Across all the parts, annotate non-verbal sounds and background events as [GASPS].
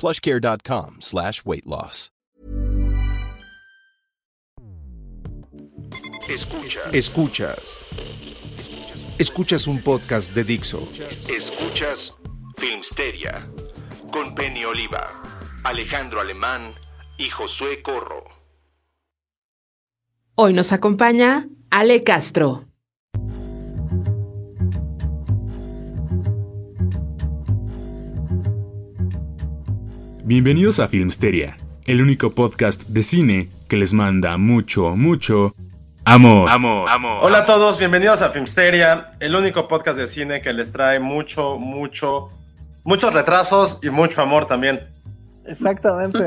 plushcare.com slash weight loss. Escuchas. Escuchas. Escuchas un podcast de Dixo. Escuchas Filmsteria con Penny Oliva, Alejandro Alemán y Josué Corro. Hoy nos acompaña Ale Castro. Bienvenidos a Filmsteria, el único podcast de cine que les manda mucho, mucho amor. Amor, amor. Hola a todos, bienvenidos a Filmsteria, el único podcast de cine que les trae mucho, mucho, muchos retrasos y mucho amor también. Exactamente.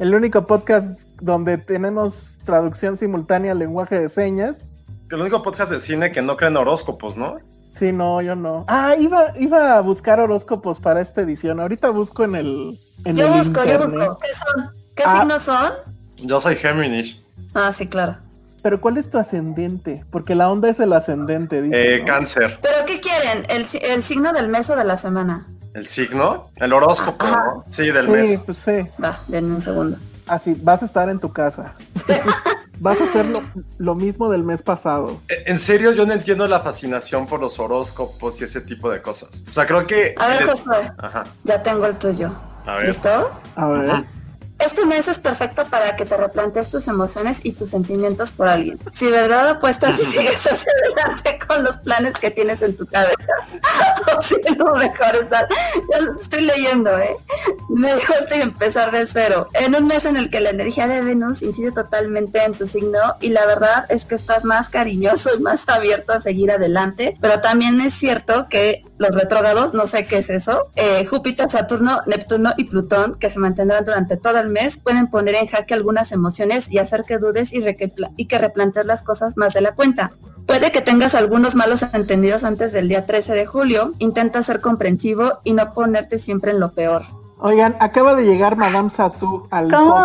El único podcast donde tenemos traducción simultánea al lenguaje de señas. El único podcast de cine que no creen horóscopos, ¿no? Sí, no, yo no. Ah, iba, iba a buscar horóscopos para esta edición. Ahorita busco en el. En Yo el busco, yo internet. busco. ¿Qué son? ¿Qué Ah. signos son? Yo soy Géminis, Ah, sí, claro. Pero ¿cuál es tu ascendente? Porque la onda es el ascendente, dice. eh, ¿no? cáncer. ¿Pero qué quieren? ¿El, si- el signo del mes o de la semana? ¿El signo? El horóscopo, ¿no? Sí, del sí, mes. pues sí. Va, denme un segundo. Así, vas a estar en tu casa. [LAUGHS] vas a hacer lo, lo mismo del mes pasado. Eh, En serio, yo no entiendo la fascinación por los horóscopos y ese tipo de cosas. O sea, creo que... A ver, Josué, Ajá, ya tengo el tuyo. a ver. ¿Listo? A ver. Ajá. Este mes es perfecto para que te replantees tus emociones y tus sentimientos por alguien. Si verdad apuestas y sigues [LAUGHS] hacia adelante con los planes que tienes en tu cabeza, [LAUGHS] o si no, mejor estar. Ya los estoy leyendo, ¿eh? Me vuelta y empezar de cero. En un mes en el que la energía de Venus incide totalmente en tu signo y la verdad es que estás más cariñoso y más abierto a seguir adelante, pero también es cierto que los retrógrados, no sé qué es eso, eh, Júpiter, Saturno, Neptuno y Plutón, que se mantendrán durante todo el mes, pueden poner en jaque algunas emociones y hacer que dudes y, y que replantees las cosas más de la cuenta. Puede que tengas algunos malos entendidos antes del día 13 de julio. Intenta ser comprensivo y no ponerte siempre en lo peor. Oigan, acaba de llegar Madame Sassou al ¿Cómo?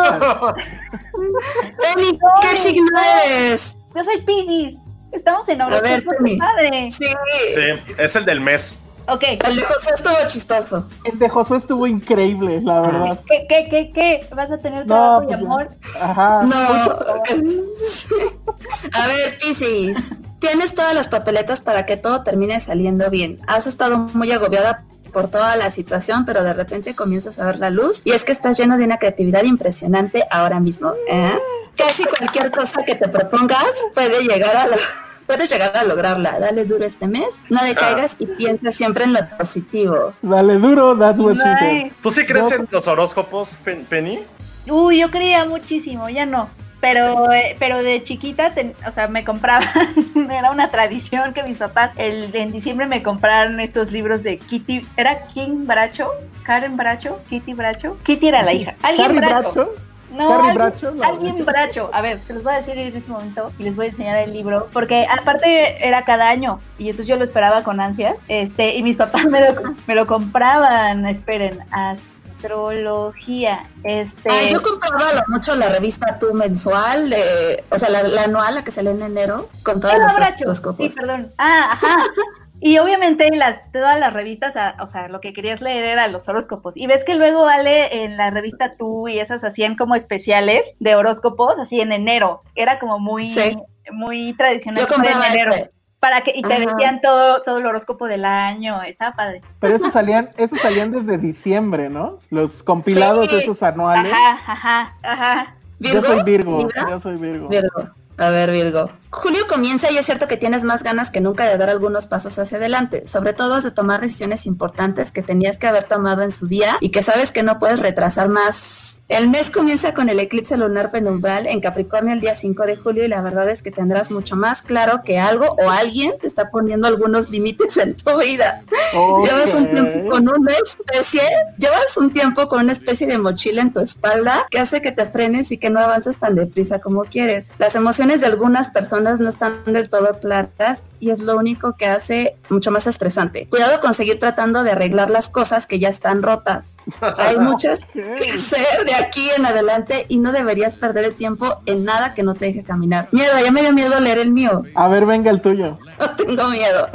Penny, [LAUGHS] ¿qué signo eres? Yo soy Pisces. Estamos en A ver, Penny. padre. Sí. Sí, es el del mes. Ok. El de José estuvo chistoso. El de Josué estuvo increíble, la verdad. ¿Qué, qué, qué, qué? ¿Vas a tener No, trabajo y pues amor? Ajá. No. A ver, Piscis, tienes todas las papeletas para que todo termine saliendo bien. Has estado muy agobiada por toda la situación, pero de repente comienzas a ver la luz y es que estás lleno de una creatividad impresionante ahora mismo. ¿eh? Casi cualquier cosa que te propongas puede llegar a lo- puedes llegar a lograrla. Dale duro este mes, no decaigas y piensa siempre en lo positivo. Dale duro, that's what she said. ¿Tú sí crees en los horóscopos, Pen- Penny? Uy, yo creía muchísimo, ya no. Pero, eh, pero de chiquita, ten- o sea, me compraban, [LAUGHS] era una tradición que mis papás el, en diciembre me compraron estos libros de Kitty, ¿era King Bracho? ¿Karen Bracho? ¿Kitty Bracho? Kitty era la hija. ¿Alguien Bracho? Bracho. No, Carrie alguien, Bracho, la- alguien Bracho. A ver, se los voy a decir en este momento y les voy a enseñar el libro. Porque aparte era cada año y entonces yo lo esperaba con ansias. Este, y mis papás me lo, me lo compraban. Esperen, astrología. Este. Ay, yo compraba lo mucho la revista Tú mensual, de, o sea, la, la anual, la que sale en enero, con todos los horóscopos. Sí, perdón. Ah, ajá. [LAUGHS] Y obviamente las, todas las revistas, o sea, lo que querías leer eran los horóscopos. Y ves que luego vale en la revista Tú y esas hacían como especiales de horóscopos, así en enero. Era como muy, Sí. muy tradicional Yo comprar compraba en enero. ese. Para que, y te Ajá. decían todo, todo el horóscopo del año, estaba padre. Pero esos salían, esos salían desde diciembre, ¿no? Los compilados Sí. esos anuales. Ajá, ajá, ajá. Yo soy Virgo, yo soy Virgo. Virgo. A ver, Virgo. Julio comienza y es cierto que tienes más ganas que nunca de dar algunos pasos hacia adelante, sobre todo de tomar decisiones importantes que tenías que haber tomado en su día y que sabes que no puedes retrasar más. El mes comienza con el eclipse lunar penumbral en Capricornio el día 5 de julio y la verdad es que tendrás mucho más claro que algo o alguien te está poniendo algunos límites en tu vida. Llevas un tiempo con una especie, llevas un tiempo con una especie de mochila en tu espalda que hace que te frenes y que no avances tan deprisa como quieres. Las emociones de algunas personas no están del todo claras y es lo único que hace mucho más estresante. Cuidado con seguir tratando de arreglar las cosas que ya están rotas. Hay [LAUGHS] muchas que hacer de aquí en adelante y no deberías perder el tiempo en nada que no te deje caminar. Miedo, ya me dio miedo leer el mío. A ver, venga el tuyo. No [LAUGHS] tengo miedo.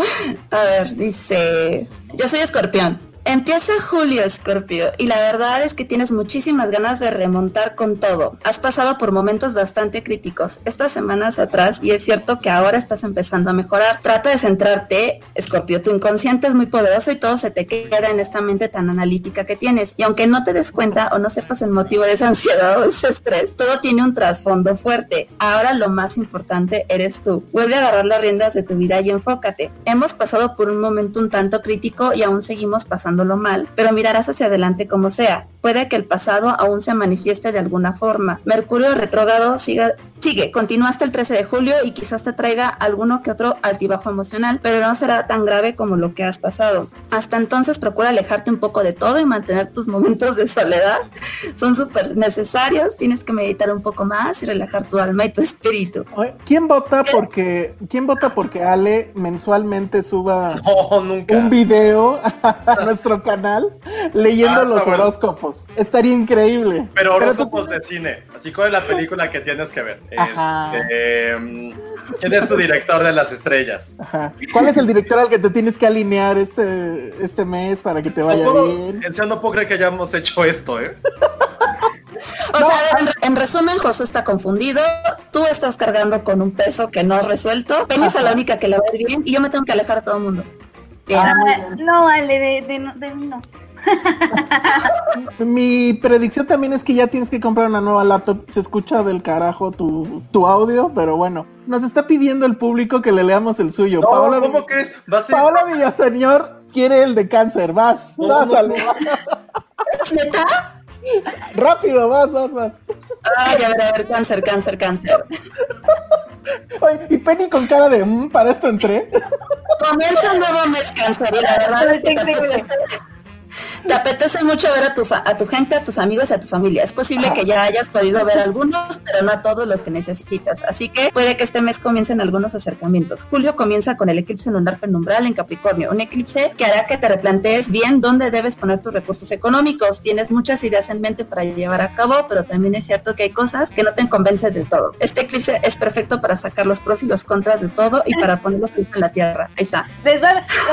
A ver, dice, yo soy escorpión. Empieza julio, Escorpio, y la verdad es que tienes muchísimas ganas de remontar con todo. Has pasado por momentos bastante críticos estas semanas atrás y es cierto que ahora estás empezando a mejorar. Trata de centrarte, Escorpio, tu inconsciente es muy poderoso y todo se te queda en esta mente tan analítica que tienes. Y aunque no te des cuenta o no sepas el motivo de esa [LAUGHS] ansiedad o ese estrés, todo tiene un trasfondo fuerte. Ahora lo más importante eres tú. Vuelve a agarrar las riendas de tu vida y enfócate. Hemos pasado por un momento un tanto crítico y aún seguimos pasándolo mal, pero mirarás hacia adelante como sea. Puede que el pasado aún se manifieste de alguna forma. Mercurio retrógrado siga, sigue, continúa hasta el 13 de julio y quizás te traiga alguno que otro altibajo emocional, pero no será tan grave como lo que has pasado. Hasta entonces procura alejarte un poco de todo y mantener tus momentos de soledad. [LAUGHS] Son súper necesarios, tienes que meditar un poco más y relajar tu alma y tu espíritu. ¿Quién vota porque quién vota porque Ale mensualmente suba [LAUGHS] No, nunca. un video [LAUGHS] a nuestro canal leyendo Ah, los bueno. horóscopos? Estaría increíble. Pero tú- horóscopos de cine. Así cuál es la película que tienes que ver. Este, ¿Quién es tu director de las estrellas? Ajá. ¿Cuál es el director al que te tienes que alinear este, este mes para que te No vaya puedo, bien? en serio, no puedo creer que hayamos hecho esto, ¿eh? O sea, en, en resumen, Josué está confundido, tú estás cargando con un peso que no has resuelto, Penny es la única que la va a ir bien y yo me tengo que alejar a todo el mundo. Ah, no, Ale, de, de, no- de mí no. [LAUGHS] Mi predicción también es que ya tienes que comprar una nueva laptop. Se escucha del carajo tu, tu audio, pero bueno. Nos está pidiendo el público que le leamos el suyo. No, Paola, ¿cómo crees? Va a ser... Paola Villaseñor quiere el de cáncer. Vas, No, vas, no, Ale. ¿Neta? Rápido, vas, vas, vas. Ay, a ver, a ver, cáncer, cáncer, cáncer. [LAUGHS] Oye, y Penny con cara de "Mm, para esto entré. Comienza un nuevo mes cáncer y la verdad es que te apetece, te apetece mucho ver a tu, fa- a tu gente, a tus amigos y a tu familia. Es posible que ya hayas podido ver algunos, pero no a todos los que necesitas. Así que puede que este mes comiencen algunos acercamientos. Julio comienza con el eclipse lunar penumbral en Capricornio, un eclipse que hará que te replantees bien dónde debes poner tus recursos económicos. Tienes muchas ideas en mente para llevar a cabo, pero también es cierto que hay cosas que no te convencen del todo. Este eclipse es perfecto para sacar los pros y los contras de todo y para poner los pies en la tierra. Ahí está.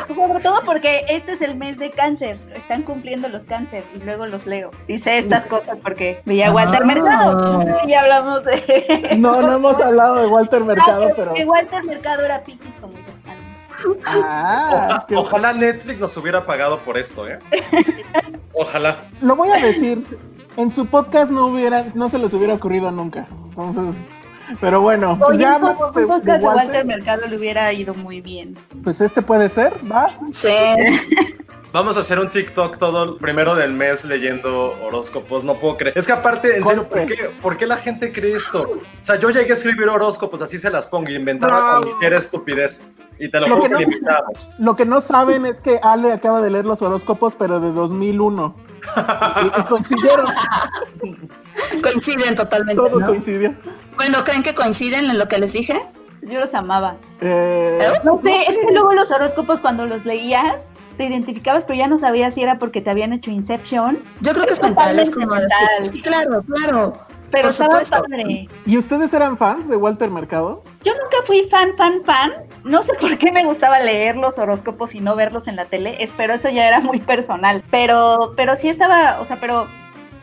Sobre todo porque este es el mes de cáncer. Están cumpliendo los cáncer y luego los leo. Dice estas cosas porque veía a Walter Ah. Mercado. No sé si ya hablamos de. [LAUGHS] No, no hemos hablado de Walter Mercado, Ah, pero. que Walter Mercado era Pisces como yo. Ah, Oja- Ojalá Netflix nos hubiera pagado por esto, ¿eh? [LAUGHS] Ojalá. Lo voy a decir. En su podcast no hubiera, no se les hubiera ocurrido nunca. Entonces, pero bueno, pues Oye, ya un po- hablamos de, un podcast de de Walter Walter. Mercado le hubiera ido muy bien. Pues este puede ser, ¿va? Sí. [LAUGHS] Vamos a hacer un TikTok todo el primero del mes leyendo horóscopos. No puedo creer. Es que aparte, en serio, ¿por qué, por qué la gente cree esto? O sea, yo llegué a escribir horóscopos, así se las pongo y inventaba Bravo. cualquier estupidez. Y te lo Lo juro que no-. Lo que no saben es que Ale acaba de leer los horóscopos, pero de 2001. Y, y coincidieron, [LAUGHS] Coinciden totalmente. todo ¿no? coincidió. Bueno, ¿creen que coinciden en lo que les dije? Yo los amaba. Eh, No sé, es que luego los horóscopos cuando los leías te identificabas, pero ya no sabías si era porque te habían hecho Inception. Yo creo que es mental, es como mental. Sí, claro, claro. Pero Por estaba supuesto. padre. ¿Y ustedes eran fans de Walter Mercado? Yo nunca fui fan, fan, fan. No sé por qué me gustaba leer los horóscopos y no verlos en la tele. Es- Pero eso ya era muy personal. Pero, pero sí estaba, o sea, pero,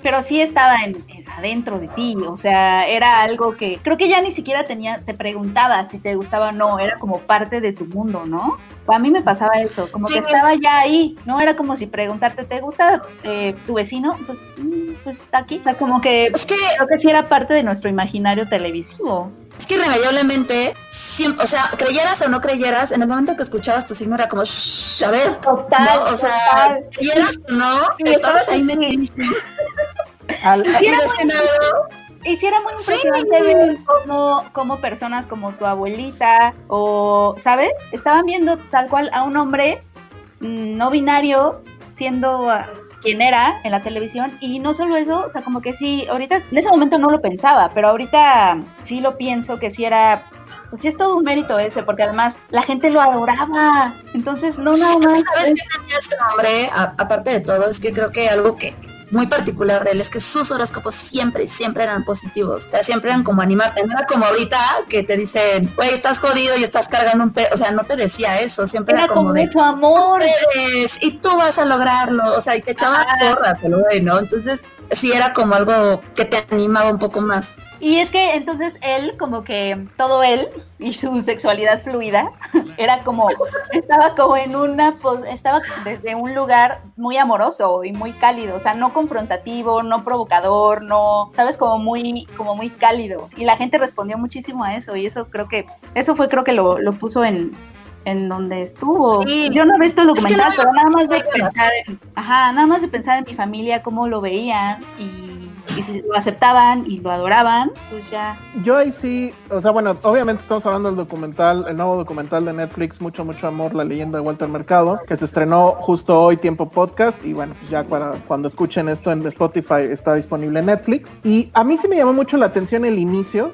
pero sí estaba en, en- adentro de ti, o sea, era algo que creo que ya ni siquiera tenía, te preguntaba si te gustaba o no, era como parte de tu mundo, ¿no? A mí me pasaba eso, como que estaba ya ahí, ¿no? Era como si preguntarte, ¿te gusta eh, tu vecino? Pues, mm, pues está aquí. O sea, como que, Es que- creo que sí era parte de nuestro imaginario televisivo. Es que irremediablemente, siempre, o sea, creyeras o no creyeras, en el momento que escuchabas tu signo era como, "Shh, a ver, Total, ¿no? o sea, total. creyeras o no, Sí, estabas ahí sí. metidísimo. Al- Sí, Y sí era muy Sí. impresionante ver cómo, cómo personas como tu abuelita o, ¿sabes? Estaban viendo tal cual a un hombre mm, no binario siendo quien era en la televisión y no solo eso, o sea, como que sí, ahorita en ese momento no lo pensaba, pero ahorita sí lo pienso que sí era... Pues sí es todo un mérito ese, porque además la gente lo adoraba. Entonces, no nada más. ¿Sabes qué tenía este hombre? A- aparte de todo, es que creo que algo que muy particular de él es que sus horóscopos siempre, siempre eran positivos. O sea, siempre eran como animarte. No era como ahorita que te dicen, güey, estás jodido y estás cargando un pe... O sea, no te decía eso. Siempre era, como de, mucho amor. y tú vas a lograrlo. O sea, y te echaba Ajá. porras, el güey, ¿no? Entonces, sí era como algo que te animaba un poco más. Y es que entonces él, como que todo él y su sexualidad fluida, [LAUGHS] era como, estaba como en una, pos- estaba desde un lugar muy amoroso y muy cálido, o sea, no confrontativo, no provocador, no, sabes, como muy, como muy cálido. Y la gente respondió muchísimo a eso y eso creo que, eso fue creo que lo, lo puso en en donde estuvo. Sí. Yo no he visto el documental, Es que pero nada más de pensar en, ajá, nada más de pensar en mi familia, cómo lo veían y, y si lo aceptaban y lo adoraban, pues ya. Yo ahí sí, o sea, bueno, obviamente estamos hablando del documental, el nuevo documental de Netflix, Mucho, Mucho Amor, la leyenda de Walter Mercado, que se estrenó justo hoy, tiempo podcast, y bueno, pues ya para cuando escuchen esto en Spotify está disponible en Netflix. Y a mí sí me llamó mucho la atención el inicio.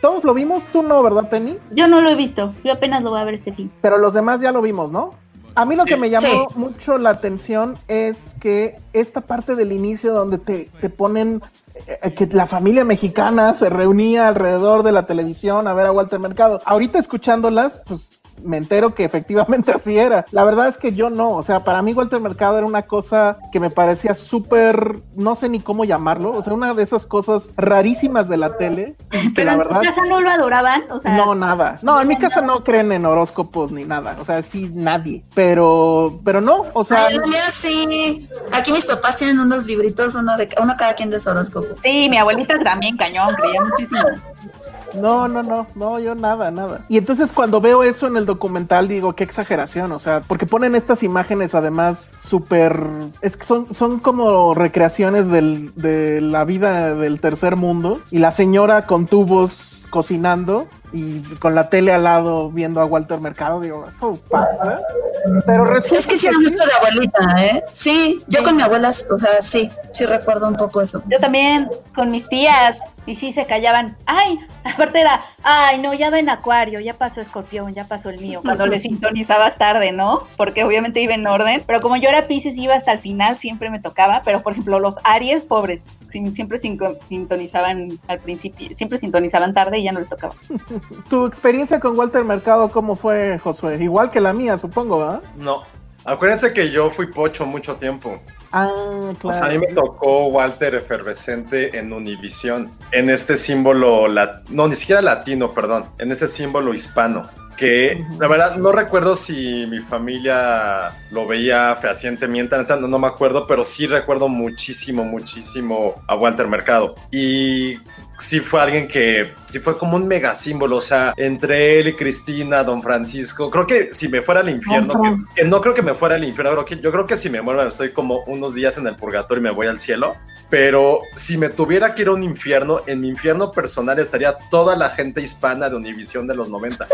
Todos lo vimos, tú no, ¿verdad, Penny? Yo no lo he visto, yo apenas lo voy a ver este fin. Pero los demás ya lo vimos, ¿no? A mí lo que me llamó Sí. mucho la atención es que esta parte del inicio donde te, te ponen eh, que la familia mexicana se reunía alrededor de la televisión a ver a Walter Mercado. Ahorita escuchándolas, pues me entero que efectivamente [LAUGHS] así era. La verdad es que yo no, o sea, para mí Walter Mercado era una cosa que me parecía súper, no sé ni cómo llamarlo, o sea, una de esas cosas rarísimas de la tele. y que Pero la en verdad... tu casa no lo adoraban, o sea. No, nada. No, en mi casa no creen en horóscopos ni nada. O sea, sí, nadie. Pero, pero no, o sea, Ay, sí. Aquí mis papás tienen unos libritos, uno de uno cada quien de su horóscopo. Sí, mi abuelita también cañón, creía muchísimo. No, no, no, no, yo nada, nada. Y entonces cuando veo eso en el documental digo, qué exageración, o sea, porque ponen estas imágenes además súper, es que son, son como recreaciones del, de la vida del tercer mundo y la señora con tubos cocinando y con la tele al lado viendo a Walter Mercado, digo, eso pasa. Pero resulta Es que sí era sí. mucho de abuelita, ¿eh? Sí, yo con mi abuela, o sea, sí, sí recuerdo un poco eso. Yo también, con mis tías, y sí se callaban. Ay, aparte era, ay, no, ya ven Acuario, ya pasó Escorpión, ya pasó el mío. Cuando le [LAUGHS] sintonizabas tarde, ¿no? Porque obviamente iba en orden. Pero como yo era Pisces, iba hasta el final, siempre me tocaba. Pero por ejemplo, los Aries, pobres, sin- siempre sintonizaban al principio, siempre sintonizaban tarde y ya no les tocaba. [LAUGHS] Tu experiencia con Walter Mercado, ¿cómo fue, Josué? Igual que la mía, supongo, ¿verdad? No. Acuérdense que yo fui pocho mucho tiempo. Ah, O sea, a mí me tocó Walter Efervescente en Univisión, en este símbolo, lat- no, ni siquiera latino, perdón, en ese símbolo hispano. Que la verdad no recuerdo si mi familia lo veía fehacientemente, no, no me acuerdo, pero sí recuerdo muchísimo, muchísimo a Walter Mercado. Y sí fue alguien que sí fue como un mega símbolo, o sea, entre él y Cristina, Don Francisco, creo que si me fuera al infierno, que, que no creo que me fuera al infierno, creo que, yo creo que si me muero estoy como unos días en el purgatorio y me voy al cielo, pero si me tuviera que ir a un infierno, en mi infierno personal estaría toda la gente hispana de Univisión de los 90.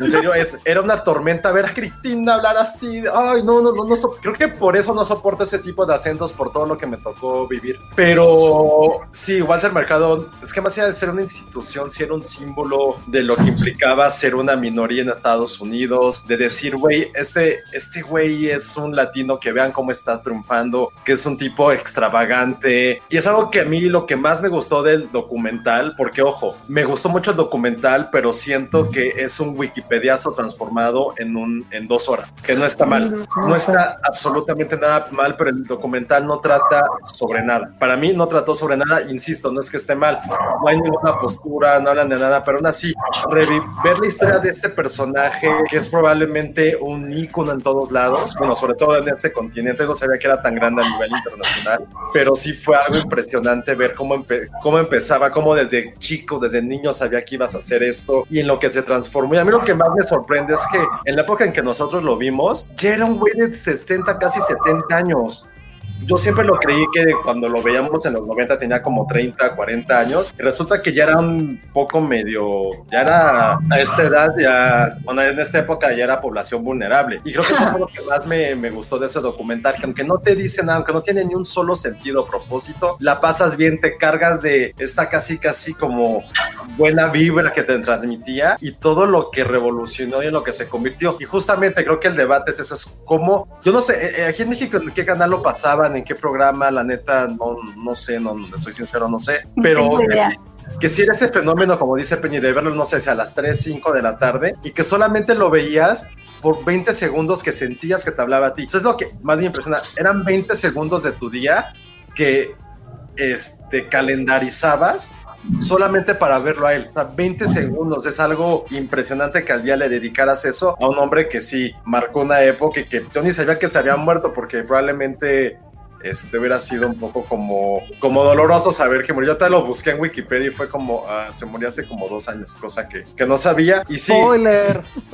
En serio, es, era una tormenta ver a Cristina hablar así, ay, no, no, no, no, so- creo que por eso no soporto ese tipo de acentos, por todo lo que me tocó vivir, pero sí, Walter Mercado, es que más allá de ser una institución, sí era un símbolo de lo que implicaba ser una minoría en Estados Unidos, de decir, güey, este, este güey es un latino que vean cómo está triunfando, que es un tipo extravagante, Y es algo que a mí lo que más me gustó del documental, porque ojo, me gustó mucho el documental, pero siento que es un Wikipediazo transformado en un en dos horas, que no está mal, no está absolutamente nada mal, pero el documental no trata sobre nada. Para mí no trató sobre nada, insisto, no es que esté mal, no hay ninguna postura, no hablan de nada, pero aún así, ver la historia de este personaje, que es probablemente un ícono en todos lados, bueno, sobre todo en este continente, no sabía que era tan grande a nivel internacional, pero sí fue algo impresionante ver cómo, cómo empezaba, cómo desde chico, desde niño sabía que ibas a hacer esto y en lo que se transformó. Y a mí lo que más me sorprende es que en la época en que nosotros lo vimos, ya era un güey de 60, casi 70 años yo siempre lo creí que cuando lo veíamos en los 90 tenía como 30, 40 años. Y resulta que ya era un poco medio, ya era a esta edad, ya, bueno, en esta época ya era población vulnerable. Y creo que eso fue lo que más me, me, gustó de ese documental, que aunque no te dicen nada, aunque no tiene ni un solo sentido o propósito, la pasas bien, te cargas de esta casi, casi como buena vibra que te transmitía y todo lo que revolucionó y en lo que se convirtió. Y justamente creo que el debate es eso, es como, yo no sé, eh, eh, aquí en México, ¿en qué canal lo pasaban? En qué programa, la neta, no, no sé, no, soy sincero, no sé, pero que si, era ese fenómeno, como dice Peñi, de verlo, no sé, si a las 3, 5 de la tarde, y que solamente lo veías por 20 segundos que sentías que te hablaba a ti. Eso es lo que más me impresiona, eran 20 segundos de tu día que este, calendarizabas solamente para verlo a él. O sea, 20 segundos es algo impresionante que al día le dedicaras eso a un hombre que sí marcó una época y que yo ni sabía que se había muerto porque probablemente este hubiera sido un poco como, como doloroso saber que murió. Yo te lo busqué en Wikipedia y fue como, ah, se murió hace como dos años, cosa que, que no sabía. Y sí. Spoiler. [LAUGHS]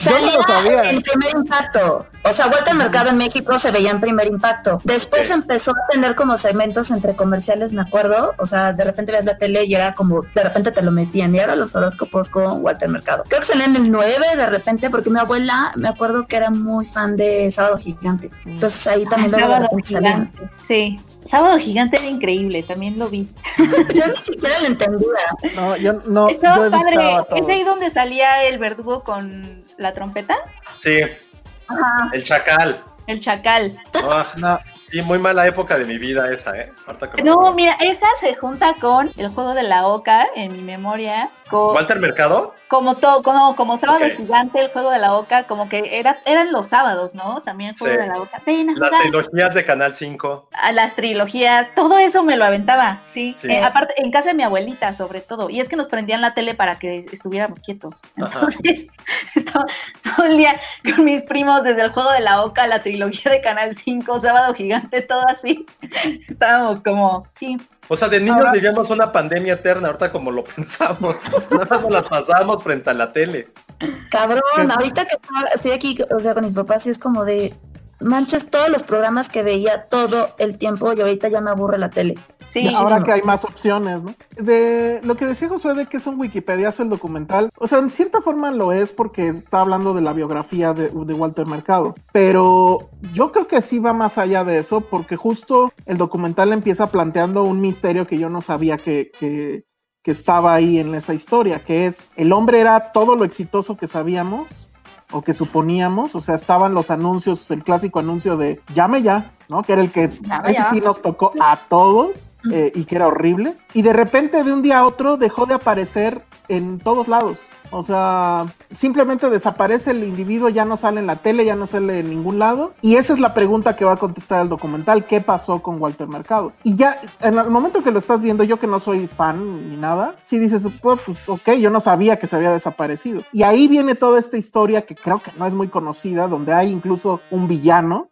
Yo no lo sabía. En primer impacto. O sea, Vuelta al Mercado en México se veía en primer impacto. Después empezó a tener como segmentos entre comerciales, me acuerdo. O sea, de repente ves la tele y era como, de repente te lo metían. Y ahora los horóscopos con Walter Mercado. Creo que salían en el 9 de repente, porque mi abuela, me acuerdo que era muy fan de Sábado Gigante. Entonces ahí también ah, Gigante. Sí. Sábado Gigante era increíble, también lo vi. [LAUGHS] yo ni siquiera lo entendía. No, yo no. Estaba padre. ¿Es ahí donde salía el verdugo con la trompeta? Sí. Ajá. El chacal. El chacal. Ah, no. Y muy mala época de mi vida esa, ¿eh? No, mira, esa se junta con el juego de la Oca, en mi memoria. Con, ¿Walter Mercado? Como todo, como, como sábado gigante, el juego de la Oca, como que era, eran los sábados, ¿no? También el juego de la Oca. las trilogías de Canal 5. A las trilogías, todo eso me lo aventaba, sí. Eh, aparte, en casa de mi abuelita, sobre todo. Y es que nos prendían la tele para que estuviéramos quietos. Entonces, [LAUGHS] estaba todo el día con mis primos desde el juego de la Oca, la trilogía de Canal 5, sábado gigante todo así. Estábamos como, sí. O sea, de niños vivíamos una pandemia eterna, ahorita como lo pensamos. [LAUGHS] Nada más nos las pasábamos frente a la tele. Cabrón, ahorita que estoy aquí, o sea, con mis papás, sí es como de manchas todos los programas que veía todo el tiempo y ahorita ya me aburre la tele. Sí, ahora que hay más opciones, ¿no? De lo que decía Josué de que es un Wikipediazo el documental, o sea, en cierta forma lo es porque está hablando de la biografía de, Walter Mercado, pero yo creo que sí va más allá de eso porque justo el documental empieza planteando un misterio que yo no sabía que, que, que estaba ahí en esa historia, que es el hombre era todo lo exitoso que sabíamos, o que suponíamos, o sea, estaban los anuncios, el clásico anuncio de llame ya, ¿no? Que era el que ese sí nos tocó a todos eh, y que era horrible. Y de repente, de un día a otro, dejó de aparecer en todos lados. O sea, simplemente desaparece el individuo, ya no sale en la tele, ya no sale en ningún lado. Y esa es la pregunta que va a contestar el documental, ¿qué pasó con Walter Mercado? Y ya, en el momento que lo estás viendo, yo que no soy fan ni nada, si dices, pues, pues ok, yo no sabía que se había desaparecido. Y ahí viene toda esta historia que creo que no es muy conocida, donde hay incluso un villano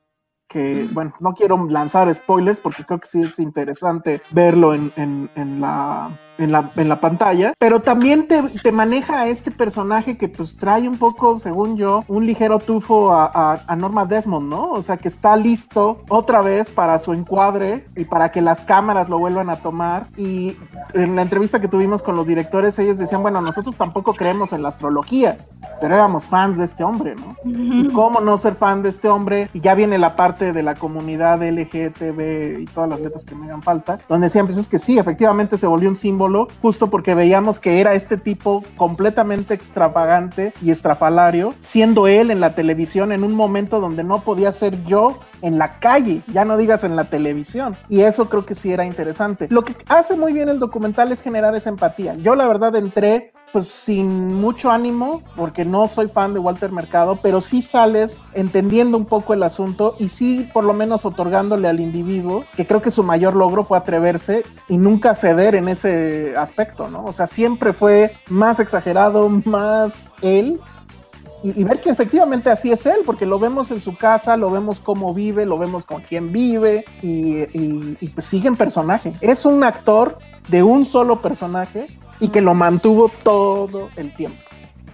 que, bueno, no quiero lanzar spoilers porque creo que sí es interesante verlo en, en, en la en la, en la pantalla, pero también te, te, maneja a este personaje que pues trae un poco, según yo, un ligero tufo a, a, Norma Desmond, ¿no? O sea, que está listo otra vez para su encuadre y para que las cámaras lo vuelvan a tomar. Y en la entrevista que tuvimos con los directores, ellos decían, bueno, nosotros tampoco creemos en la astrología, pero éramos fans de este hombre, ¿no? ¿Y cómo no ser fan de este hombre? Y ya viene la parte de la comunidad LGTB y todas las letras que me hagan falta, donde decían pues es que sí, efectivamente se volvió un símbolo justo porque veíamos que era este tipo completamente extravagante y estrafalario, siendo él en la televisión en un momento donde no podía ser yo en la calle, ya no digas en la televisión. Y eso creo que sí era interesante. Lo que hace muy bien el documental es generar esa empatía. Yo la verdad entré pues sin mucho ánimo, porque no soy fan de Walter Mercado, pero sí sales entendiendo un poco el asunto y sí por lo menos otorgándole al individuo, que creo que su mayor logro fue atreverse y nunca ceder en ese aspecto, ¿no? O sea, siempre fue más exagerado, más él, y, ver que efectivamente así es él, porque lo vemos en su casa, lo vemos cómo vive, lo vemos con quién vive y, pues sigue en personaje. Es un actor de un solo personaje y que lo mantuvo todo el tiempo.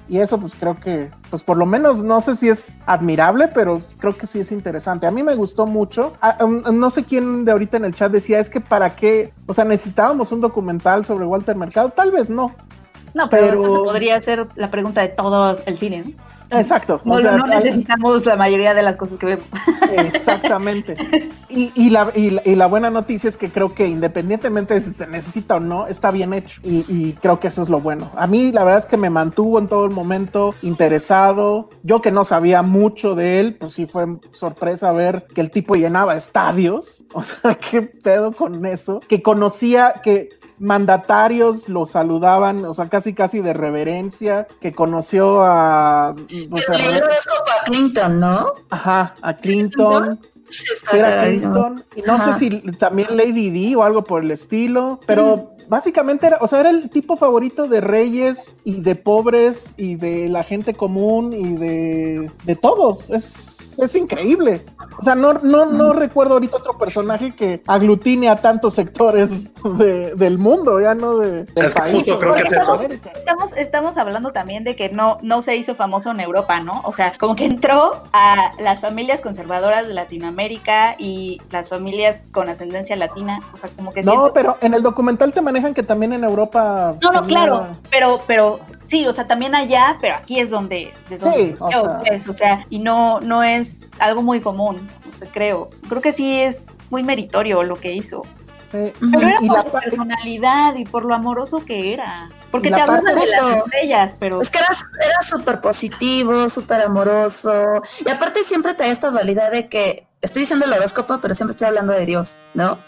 Y eso pues creo que, pues por lo menos no sé si es admirable, pero creo que sí es interesante. A mí me gustó mucho. Ah, um, no sé quién de ahorita en el chat decía, es que para qué, o sea, necesitábamos un documental sobre Walter Mercado. Tal vez no. No, pero, pero... podría ser la pregunta de todo el cine, ¿no? Exacto. No, no necesitamos la mayoría de las cosas que vemos. Exactamente. [LAUGHS] Y, la, y, la, buena noticia es que creo que independientemente de si se necesita o no, está bien hecho. Y, creo que eso es lo bueno. A mí la verdad es que me mantuvo en todo el momento interesado. Yo que no sabía mucho de él, pues sí fue sorpresa ver que el tipo llenaba estadios. [LAUGHS] O sea, qué pedo con eso. Que conocía que mandatarios lo saludaban, o sea, casi casi de reverencia, que conoció a... Pues, a, Clinton, ¿no? Ajá, a Clinton. Era Clinton, y no sé si también Lady D o algo por el estilo, pero básicamente era, o sea, era el tipo favorito de reyes y de pobres y de la gente común y de, de todos. Es es increíble. O sea, no, no, no recuerdo ahorita otro personaje que aglutine a tantos sectores del mundo, ya no de, del país. creo que es eso. Estamos, estamos hablando también de que no, no se hizo famoso en Europa, ¿no? O sea, como que entró a las familias conservadoras de Latinoamérica y las familias con ascendencia latina. O sea, como que no, pero en el documental te manejan que también en Europa. No, no, claro, pero, pero sí, o sea, también allá, pero aquí es donde, sí, o, sea... o sea, y no, no es algo muy común, creo. Creo que sí es muy meritorio lo que hizo. pero era por la personalidad y por lo amoroso que era. Porque te hablaba de las estrellas, pero... Es que era, era súper positivo, súper amoroso. Y aparte siempre te da esta dualidad de que estoy diciendo el horóscopo, pero siempre estoy hablando de Dios, ¿no?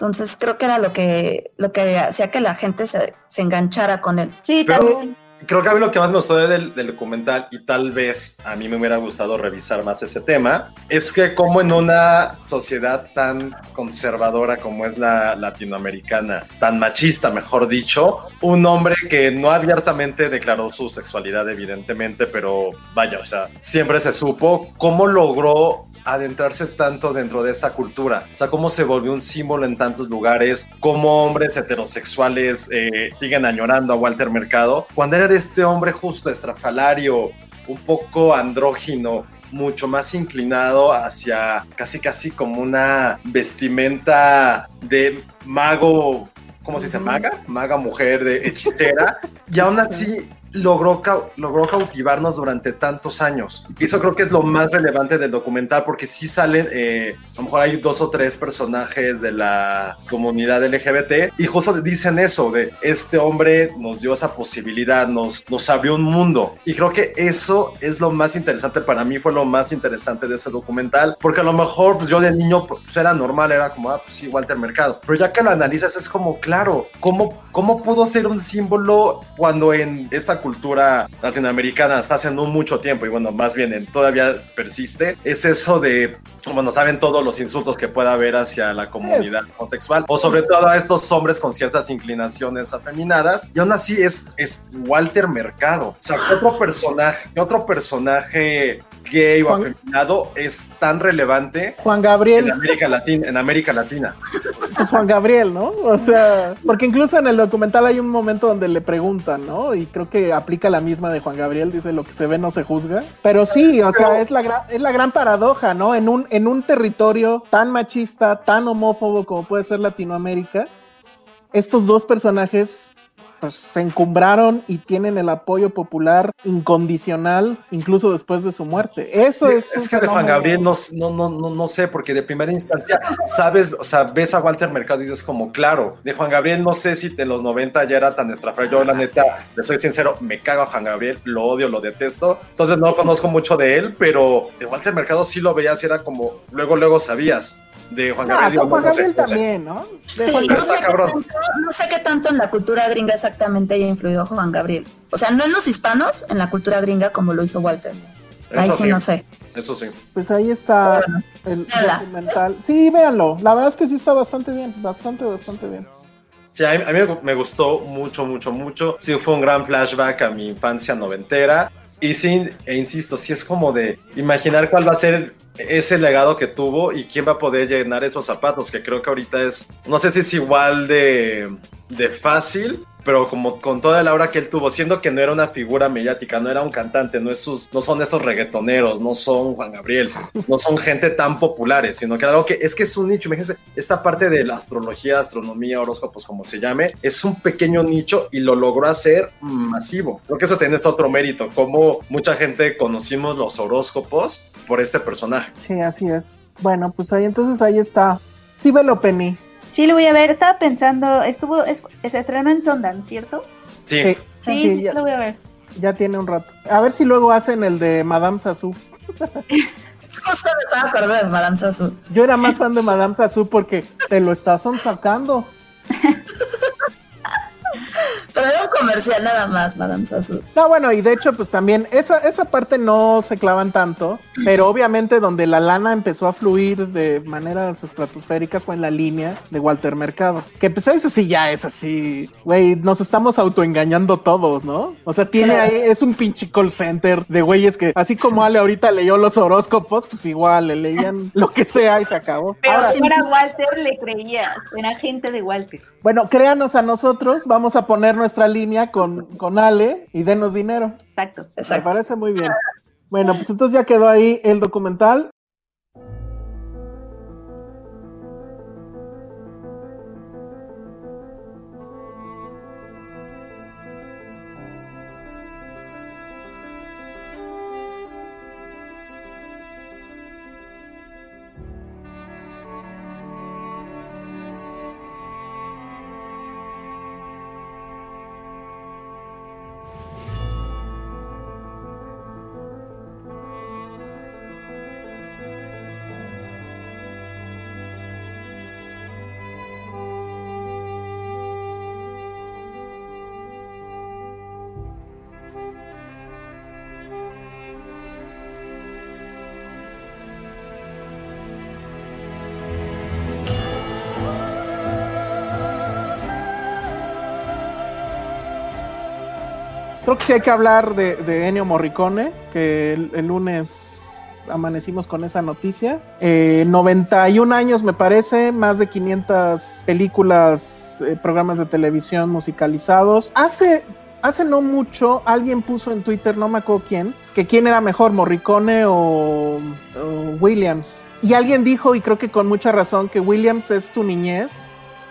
Entonces creo que era lo que, lo que hacía que la gente se, se enganchara con él. Sí, también. Creo que a mí lo que más me gustó del, del, documental, y tal vez a mí me hubiera gustado revisar más ese tema, es que como en una sociedad tan conservadora como es la latinoamericana, tan machista, mejor dicho, un hombre que no abiertamente declaró su sexualidad, evidentemente, pero vaya, o sea, siempre se supo cómo logró adentrarse tanto dentro de esta cultura. O sea, cómo se volvió un símbolo en tantos lugares, cómo hombres heterosexuales eh, siguen añorando a Walter Mercado, cuando era este hombre justo estrafalario, un poco andrógino, mucho más inclinado hacia casi casi como una vestimenta de mago, ¿cómo se dice? Maga, maga mujer, de hechicera, y aún [LAUGHS] así logró, logró cautivarnos durante tantos años. Y eso creo que es lo más relevante del documental, porque sí salen, eh, a lo mejor hay dos o tres personajes de la comunidad LGBT, y justo dicen eso, de este hombre nos dio esa posibilidad, nos, nos abrió un mundo. Y creo que eso es lo más interesante, para mí fue lo más interesante de ese documental, porque a lo mejor pues, yo de niño pues, era normal, era como, ah, pues sí, Walter Mercado. Pero ya que lo analizas es como, claro, ¿cómo, cómo pudo ser un símbolo cuando en esa cultura latinoamericana está haciendo mucho tiempo y bueno, más bien todavía persiste, es eso de, bueno, saben todos los insultos que pueda haber hacia la comunidad homosexual o sobre todo a estos hombres con ciertas inclinaciones afeminadas y aún así es, es Walter Mercado. O sea, otro personaje, otro personaje gay o afeminado es tan relevante Juan Gabriel. en América Latina en América Latina. Juan Gabriel no o sea porque incluso en el documental hay un momento donde le preguntan no y creo que aplica la misma de Juan Gabriel dice lo que se ve no se juzga pero sí o sea es la gran es la gran paradoja no en un en un territorio tan machista tan homófobo como puede ser Latinoamérica estos dos personajes pues, se encumbraron y tienen el apoyo popular incondicional, incluso después de su muerte. Eso es. Es, que de Juan Gabriel no, no, no, no, sé, porque de primera instancia sabes, o sea, ves a Walter Mercado y dices como, claro, de Juan Gabriel no sé si en los 90 ya era tan estrafrario. Yo, la neta, le soy sincero, me cago a Juan Gabriel, lo odio, lo detesto. Entonces no conozco mucho de él, pero de Walter Mercado sí lo veías y era como, luego, luego sabías de Juan Gabriel. Juan Gabriel también, ¿no? no, sé qué tanto en la cultura gringa exactamente haya influido Juan Gabriel. O sea, no en los hispanos, en la cultura gringa como lo hizo Walter. Ahí sí, no sé. Eso sí. Pues ahí está el documental. Sí, véanlo. La verdad es que sí está bastante bien, bastante, bastante bien. Sí, a mí, a mí, me gustó mucho, mucho, mucho. Sí, fue un gran flashback a mi infancia noventera. Y sí, e insisto, sí es como de imaginar cuál va a ser ese legado que tuvo y quién va a poder llenar esos zapatos, que creo que ahorita es, no sé si es igual de, de fácil, pero como con toda la aura que él tuvo, siendo que no era una figura mediática, no era un cantante, no, es sus, no son esos reggaetoneros, no son Juan Gabriel, no son gente tan populares, sino que algo que es que es un nicho, imagínense, esta parte de la astrología, astronomía, horóscopos, como se llame, es un pequeño nicho y lo logró hacer masivo. Creo que eso tiene este otro mérito, como mucha gente conocimos los horóscopos por este personaje. Sí, así es. Bueno, pues ahí entonces ahí está. Sí, velo, Penny. Sí, lo voy a ver. Estaba pensando, estuvo, se estrenó en Sundance, ¿cierto? Sí. Sí, sí, lo voy a ver. Ya tiene un rato. A ver si luego hacen el de Madame Sassou. [LAUGHS] Justo me estaba acordando de Madame Sassou. Yo era más fan de Madame Sassou porque te lo estás sacando. [LAUGHS] Pero era un comercial nada más, Madame Sassou. No, bueno, y de hecho, pues también esa, esa parte no se clavan tanto, pero obviamente donde la lana empezó a fluir de maneras estratosféricas fue en la línea de Walter Mercado. Que pues eso sí ya es así, güey, nos estamos autoengañando todos, ¿no? O sea, tiene ahí, es un pinche call center de güeyes que, así como Ale ahorita leyó los horóscopos, pues igual le leían [LAUGHS] lo que sea y se acabó. Pero si era Walter, le creías, era gente de Walter. Bueno, créanos a nosotros, vamos a poner nuestra línea con, con Ale y denos dinero. Exacto, Me parece muy bien. Bueno, pues entonces ya quedó ahí el documental. Que sí hay que hablar de, Ennio Morricone, que el, lunes amanecimos con esa noticia. 91 eh, años me parece, más de 500 películas, eh, programas de televisión musicalizados. Hace, hace no mucho alguien puso en Twitter, no me acuerdo quién, que quién era mejor, Morricone o Williams. Y alguien dijo, y creo que con mucha razón, que Williams es tu niñez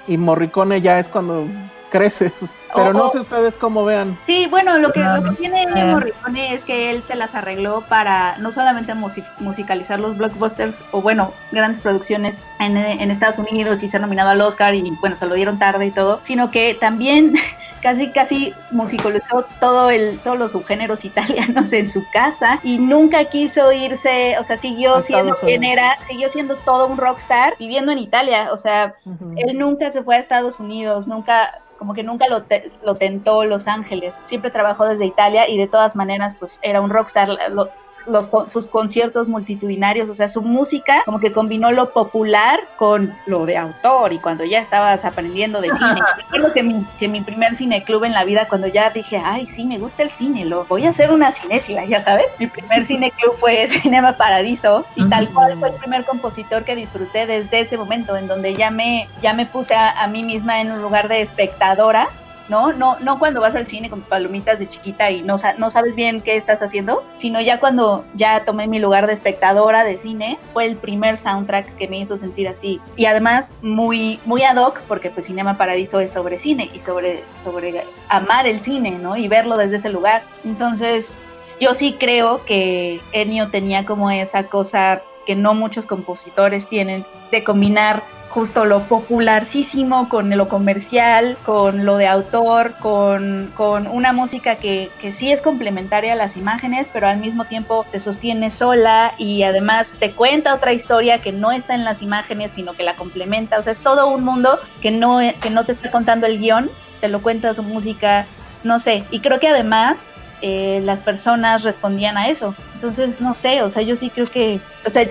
y Morricone ya es cuando creces. [LAUGHS] Pero no sé ustedes cómo vean. Sí, bueno, lo que, lo que tiene Morricone es que él se las arregló para no solamente musicalizar los blockbusters o, bueno, grandes producciones en, en Estados Unidos y ser nominado al Oscar y, bueno, se lo dieron tarde y todo, sino que también [LAUGHS] casi casi musicalizó todo el, todos los subgéneros italianos en su casa y nunca quiso irse, o sea, siguió siendo quien era, siguió siendo todo un rockstar viviendo en Italia, o sea, él nunca se fue a Estados Unidos, nunca como que nunca lo, lo tentó Los Ángeles, siempre trabajó desde Italia y de todas maneras pues era un rockstar, lo, los, sus conciertos multitudinarios, o sea, su música como que combinó lo popular con lo de autor y cuando ya estabas aprendiendo de cine. [LAUGHS] Recuerdo que mi, que mi primer cineclub en la vida, cuando ya dije, ay, sí, me gusta el cine, lo voy a hacer una cinéfila, ya sabes. Mi primer cineclub fue [LAUGHS] Cinema Paradiso y tal cual fue el primer compositor que disfruté desde ese momento, en donde ya me, ya me puse a, a mí misma en un lugar de espectadora ¿no? No, no cuando vas al cine con tus palomitas de chiquita y no, sabes bien qué estás haciendo, sino ya cuando ya tomé mi lugar de espectadora de cine, fue el primer soundtrack que me hizo sentir así. Y además muy, muy ad hoc, porque pues Cinema Paradiso es sobre cine y sobre, sobre amar el cine, ¿no? Y verlo desde ese lugar. Entonces, yo sí creo que Ennio tenía como esa cosa que no muchos compositores tienen de combinar justo lo popularísimo con lo comercial, con lo de autor, con, con una música que, que, sí es complementaria a las imágenes, pero al mismo tiempo se sostiene sola y además te cuenta otra historia que no está en las imágenes, sino que la complementa. O sea, es todo un mundo que no, que no te está contando el guion, te lo cuenta su música, no sé. Y creo que además eh, las personas respondían a eso. Entonces, no sé, o sea, yo sí creo que, o sea,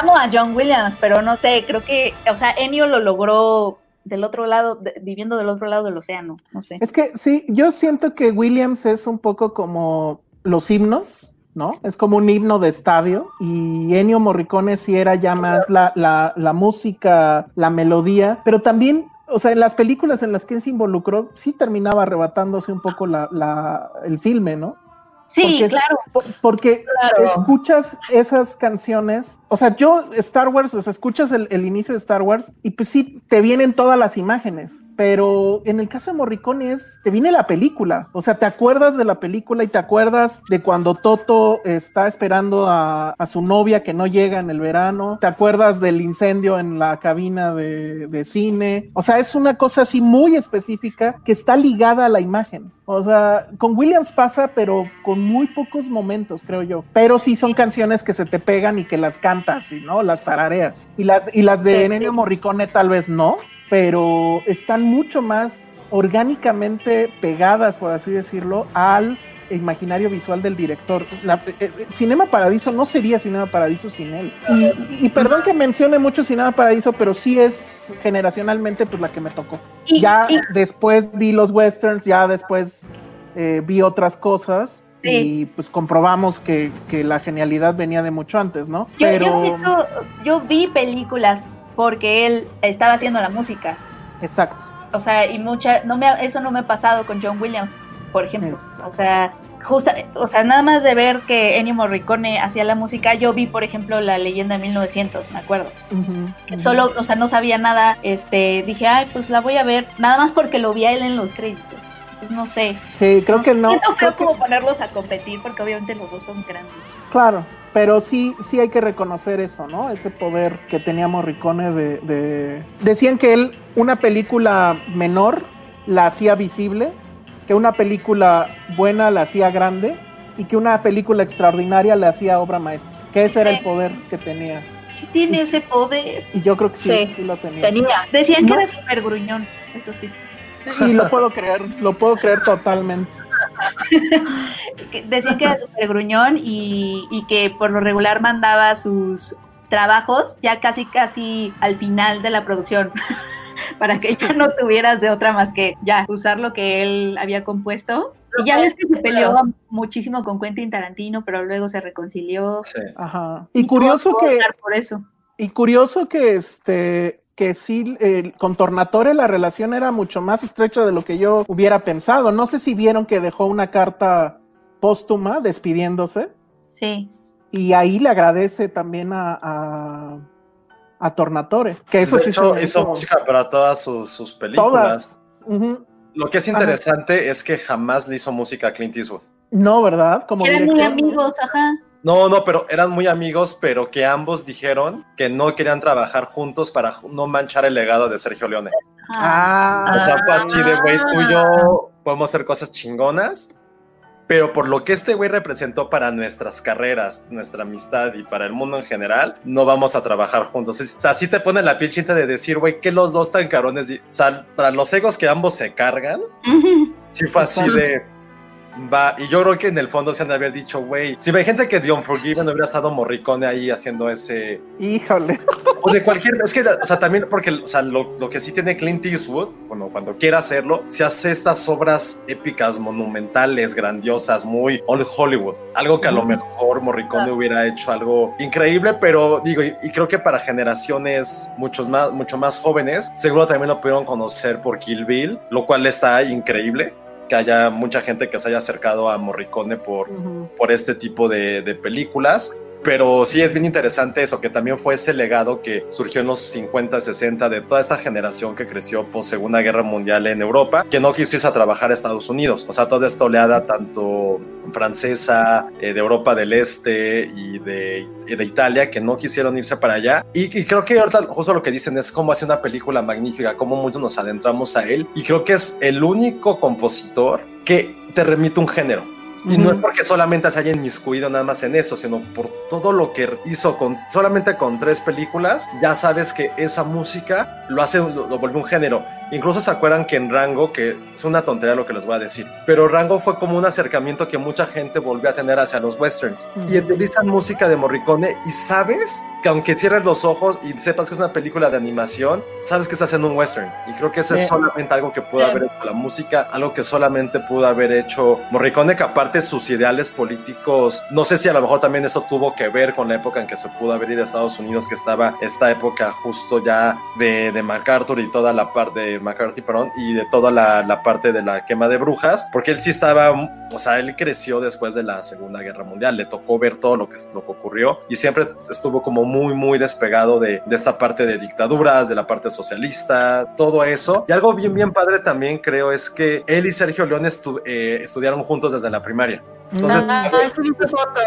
amo a John Williams, pero no sé, creo que, o sea, Ennio lo logró del otro lado, viviendo del otro lado del océano, no sé. Es que sí, yo siento que Williams es un poco como los himnos, ¿no? Es como un himno de estadio y Ennio Morricone sí era ya más la, la, la música, la melodía, pero también o sea, en las películas en las que él se involucró, sí terminaba arrebatándose un poco la, la, el filme, ¿no? Sí, claro. porque escuchas esas canciones, o sea, yo Star Wars, o sea, escuchas el, el, inicio de Star Wars y pues sí, te vienen todas las imágenes pero en el caso de Morricone es, te viene la película, o sea, te acuerdas de la película y te acuerdas de cuando Toto está esperando a, su novia que no llega en el verano, te acuerdas del incendio en la cabina de, de cine, o sea, es una cosa así muy específica que está ligada a la imagen. O sea, con Williams pasa, pero con muy pocos momentos, creo yo. Pero sí son canciones que se te pegan y que las cantas, y ¿no? Las tarareas. Y las, y las de sí, Morricone tal vez no, pero están mucho más orgánicamente pegadas, por así decirlo, al imaginario visual del director. La, eh, eh, Cinema Paradiso no sería Cinema Paradiso sin él. Y, y, perdón que mencione mucho Cinema Paradiso, pero sí es generacionalmente pues la que me tocó. Y, ya después vi los westerns, ya después eh, vi otras cosas. Sí. Y pues comprobamos que, que, la genialidad venía de mucho antes, ¿no? Yo, pero yo, yo vi películas porque él estaba haciendo la música. Exacto. O sea, y mucha, no me, eso no me ha pasado con John Williams, por ejemplo. Exacto. O sea, justa, o sea, nada más de ver que Ennio Morricone hacía la música, yo vi, por ejemplo, la leyenda de 1900, me acuerdo. Uh -huh, uh -huh. Solo, o sea, no sabía nada, este, dije, ay, pues la voy a ver, nada más porque lo vi a él en los créditos. Pues no sé. Sí, creo no, que no. Siento creo como que... ponerlos a competir, porque obviamente los dos son grandes. Claro, pero sí, sí hay que reconocer eso, ¿no? Ese poder que tenía Morricone de, de... Decían que él, una película menor, la hacía visible, que una película buena la hacía grande y que una película extraordinaria le hacía obra maestra. Que ese era el poder que tenía. Sí tiene ese poder. Y yo creo que sí, sí, sí lo tenía. tenía. Decían ¿No? que era súper gruñón, eso sí. Sí, lo puedo creer, lo puedo creer totalmente. Decían que era súper gruñón y, y, que por lo regular mandaba sus trabajos ya casi casi al final de la producción [LAUGHS] para que ya no tuvieras de otra más que ya usar lo que él había compuesto. Y ya ves que se peleó muchísimo con Quentin Tarantino, pero luego se reconcilió. Sí. Ajá. Y, y curioso que por eso. Y curioso que este que sí, eh, con Tornatore la relación era mucho más estrecha de lo que yo hubiera pensado. No sé si vieron que dejó una carta póstuma despidiéndose. Sí. Y ahí le agradece también a, a, a Tornatore. Que eso de sí hecho, hizo música para todas sus, sus películas. Todas. Uh -huh. Lo que es interesante ajá. es que jamás le hizo música a Clint Eastwood. No, ¿verdad? Como Eran muy amigos, ajá. No, no, pero eran muy amigos, pero que ambos dijeron que no querían trabajar juntos para no manchar el legado de Sergio Leone. Ah. O sea, fue así de, güey, tú y yo podemos hacer cosas chingonas, pero por lo que este güey representó para nuestras carreras, nuestra amistad y para el mundo en general, no vamos a trabajar juntos. O sea, sí te pone la piel chinta de decir, güey, que los dos tan carones. O sea, para los egos que ambos se cargan, sí fue así de va. Y yo creo que en el fondo se han de haber dicho, güey, si imagínense que The Unforgiven hubiera estado Morricone ahí haciendo ese. Híjole. [LAUGHS] O de cualquier. Es que, o sea, también porque, o sea, lo, lo que sí tiene Clint Eastwood, bueno, cuando quiera hacerlo, se hace estas obras épicas, monumentales, grandiosas, muy old Hollywood. Algo que a lo mejor Morricone hubiera hecho algo increíble, pero digo, y, y creo que para generaciones muchos más, mucho más jóvenes, seguro también lo pudieron conocer por Kill Bill, lo cual está increíble que haya mucha gente que se haya acercado a Morricone por, por este tipo de, de películas. Pero sí es bien interesante eso, que también fue ese legado que surgió en los 50, 60 de toda esta generación que creció post Segunda Guerra Mundial en Europa, que no quiso irse a trabajar a Estados Unidos. O sea, toda esta oleada tanto francesa, eh, de Europa del Este y de, y de Italia, que no quisieron irse para allá. Y, y creo que ahorita justo lo que dicen es cómo hace una película magnífica, cómo muchos nos adentramos a él. Y creo que es el único compositor que te remite un género. Y no es porque solamente se haya inmiscuido nada más en eso, sino por todo lo que hizo con solamente con tres películas, ya sabes que esa música lo hace, lo, lo volvió un género. Incluso se acuerdan que en Rango, que es una tontería lo que les voy a decir, pero Rango fue como un acercamiento que mucha gente volvió a tener hacia los westerns. Y utilizan música de Morricone y sabes que aunque cierres los ojos y sepas que es una película de animación, sabes que estás en un western. Y creo que eso es solamente algo que pudo haber hecho la música, algo que solamente pudo haber hecho Morricone, que aparte sus ideales políticos, no sé si a lo mejor también eso tuvo que ver con la época en que se pudo haber ido a Estados Unidos, que estaba esta época justo ya de, de MacArthur y toda la parte de McCarthy, perdón, y de toda la, la parte de la quema de brujas, porque él sí estaba, o sea, él creció después de la Segunda Guerra Mundial, le tocó ver todo lo que, lo que ocurrió y siempre estuvo como muy, muy despegado de, de esta parte de dictaduras, de la parte socialista, todo eso. Y algo bien, bien padre también creo es que él y Sergio León estu- eh, estudiaron juntos desde la primaria. Entonces, Ah, foto.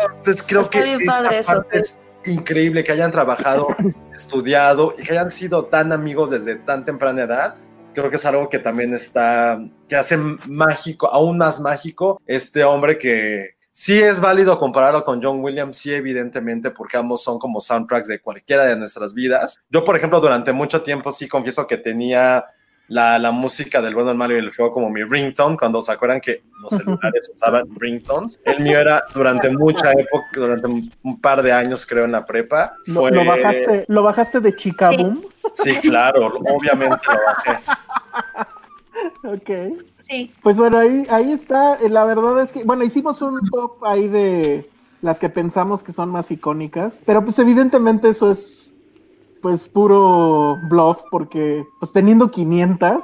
creo Está que padre eso, es increíble que hayan trabajado, [LAUGHS] estudiado y que hayan sido tan amigos desde tan temprana edad. Creo que es algo que también está, que hace mágico, aún más mágico, este hombre que sí es válido compararlo con John Williams, sí evidentemente, porque ambos son como soundtracks de cualquiera de nuestras vidas. Yo, por ejemplo, durante mucho tiempo sí confieso que tenía la, la música del bueno, el malo y el feo como mi ringtone, cuando se acuerdan que los celulares usaban ringtones. El mío era durante mucha época, durante un, par de años creo en la prepa. Lo, fue- lo bajaste, lo bajaste de Chicaboom. Sí, claro, obviamente lo bajé. [LAUGHS] Ok. Sí. Pues bueno, ahí, ahí está. Eh, La verdad es que, bueno, hicimos un top ahí de las que pensamos que son más icónicas, pero pues evidentemente eso es pues puro bluff porque pues teniendo 500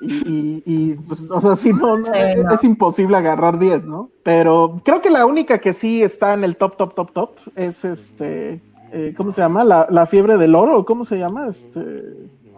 y, y- y, pues, o sea, si no, no, Sí, es, no. es imposible agarrar 10, ¿no? Pero creo que la única que sí está en el top, top, top, top es este, eh, ¿cómo se llama? La, la fiebre del oro, ¿cómo se llama? Este,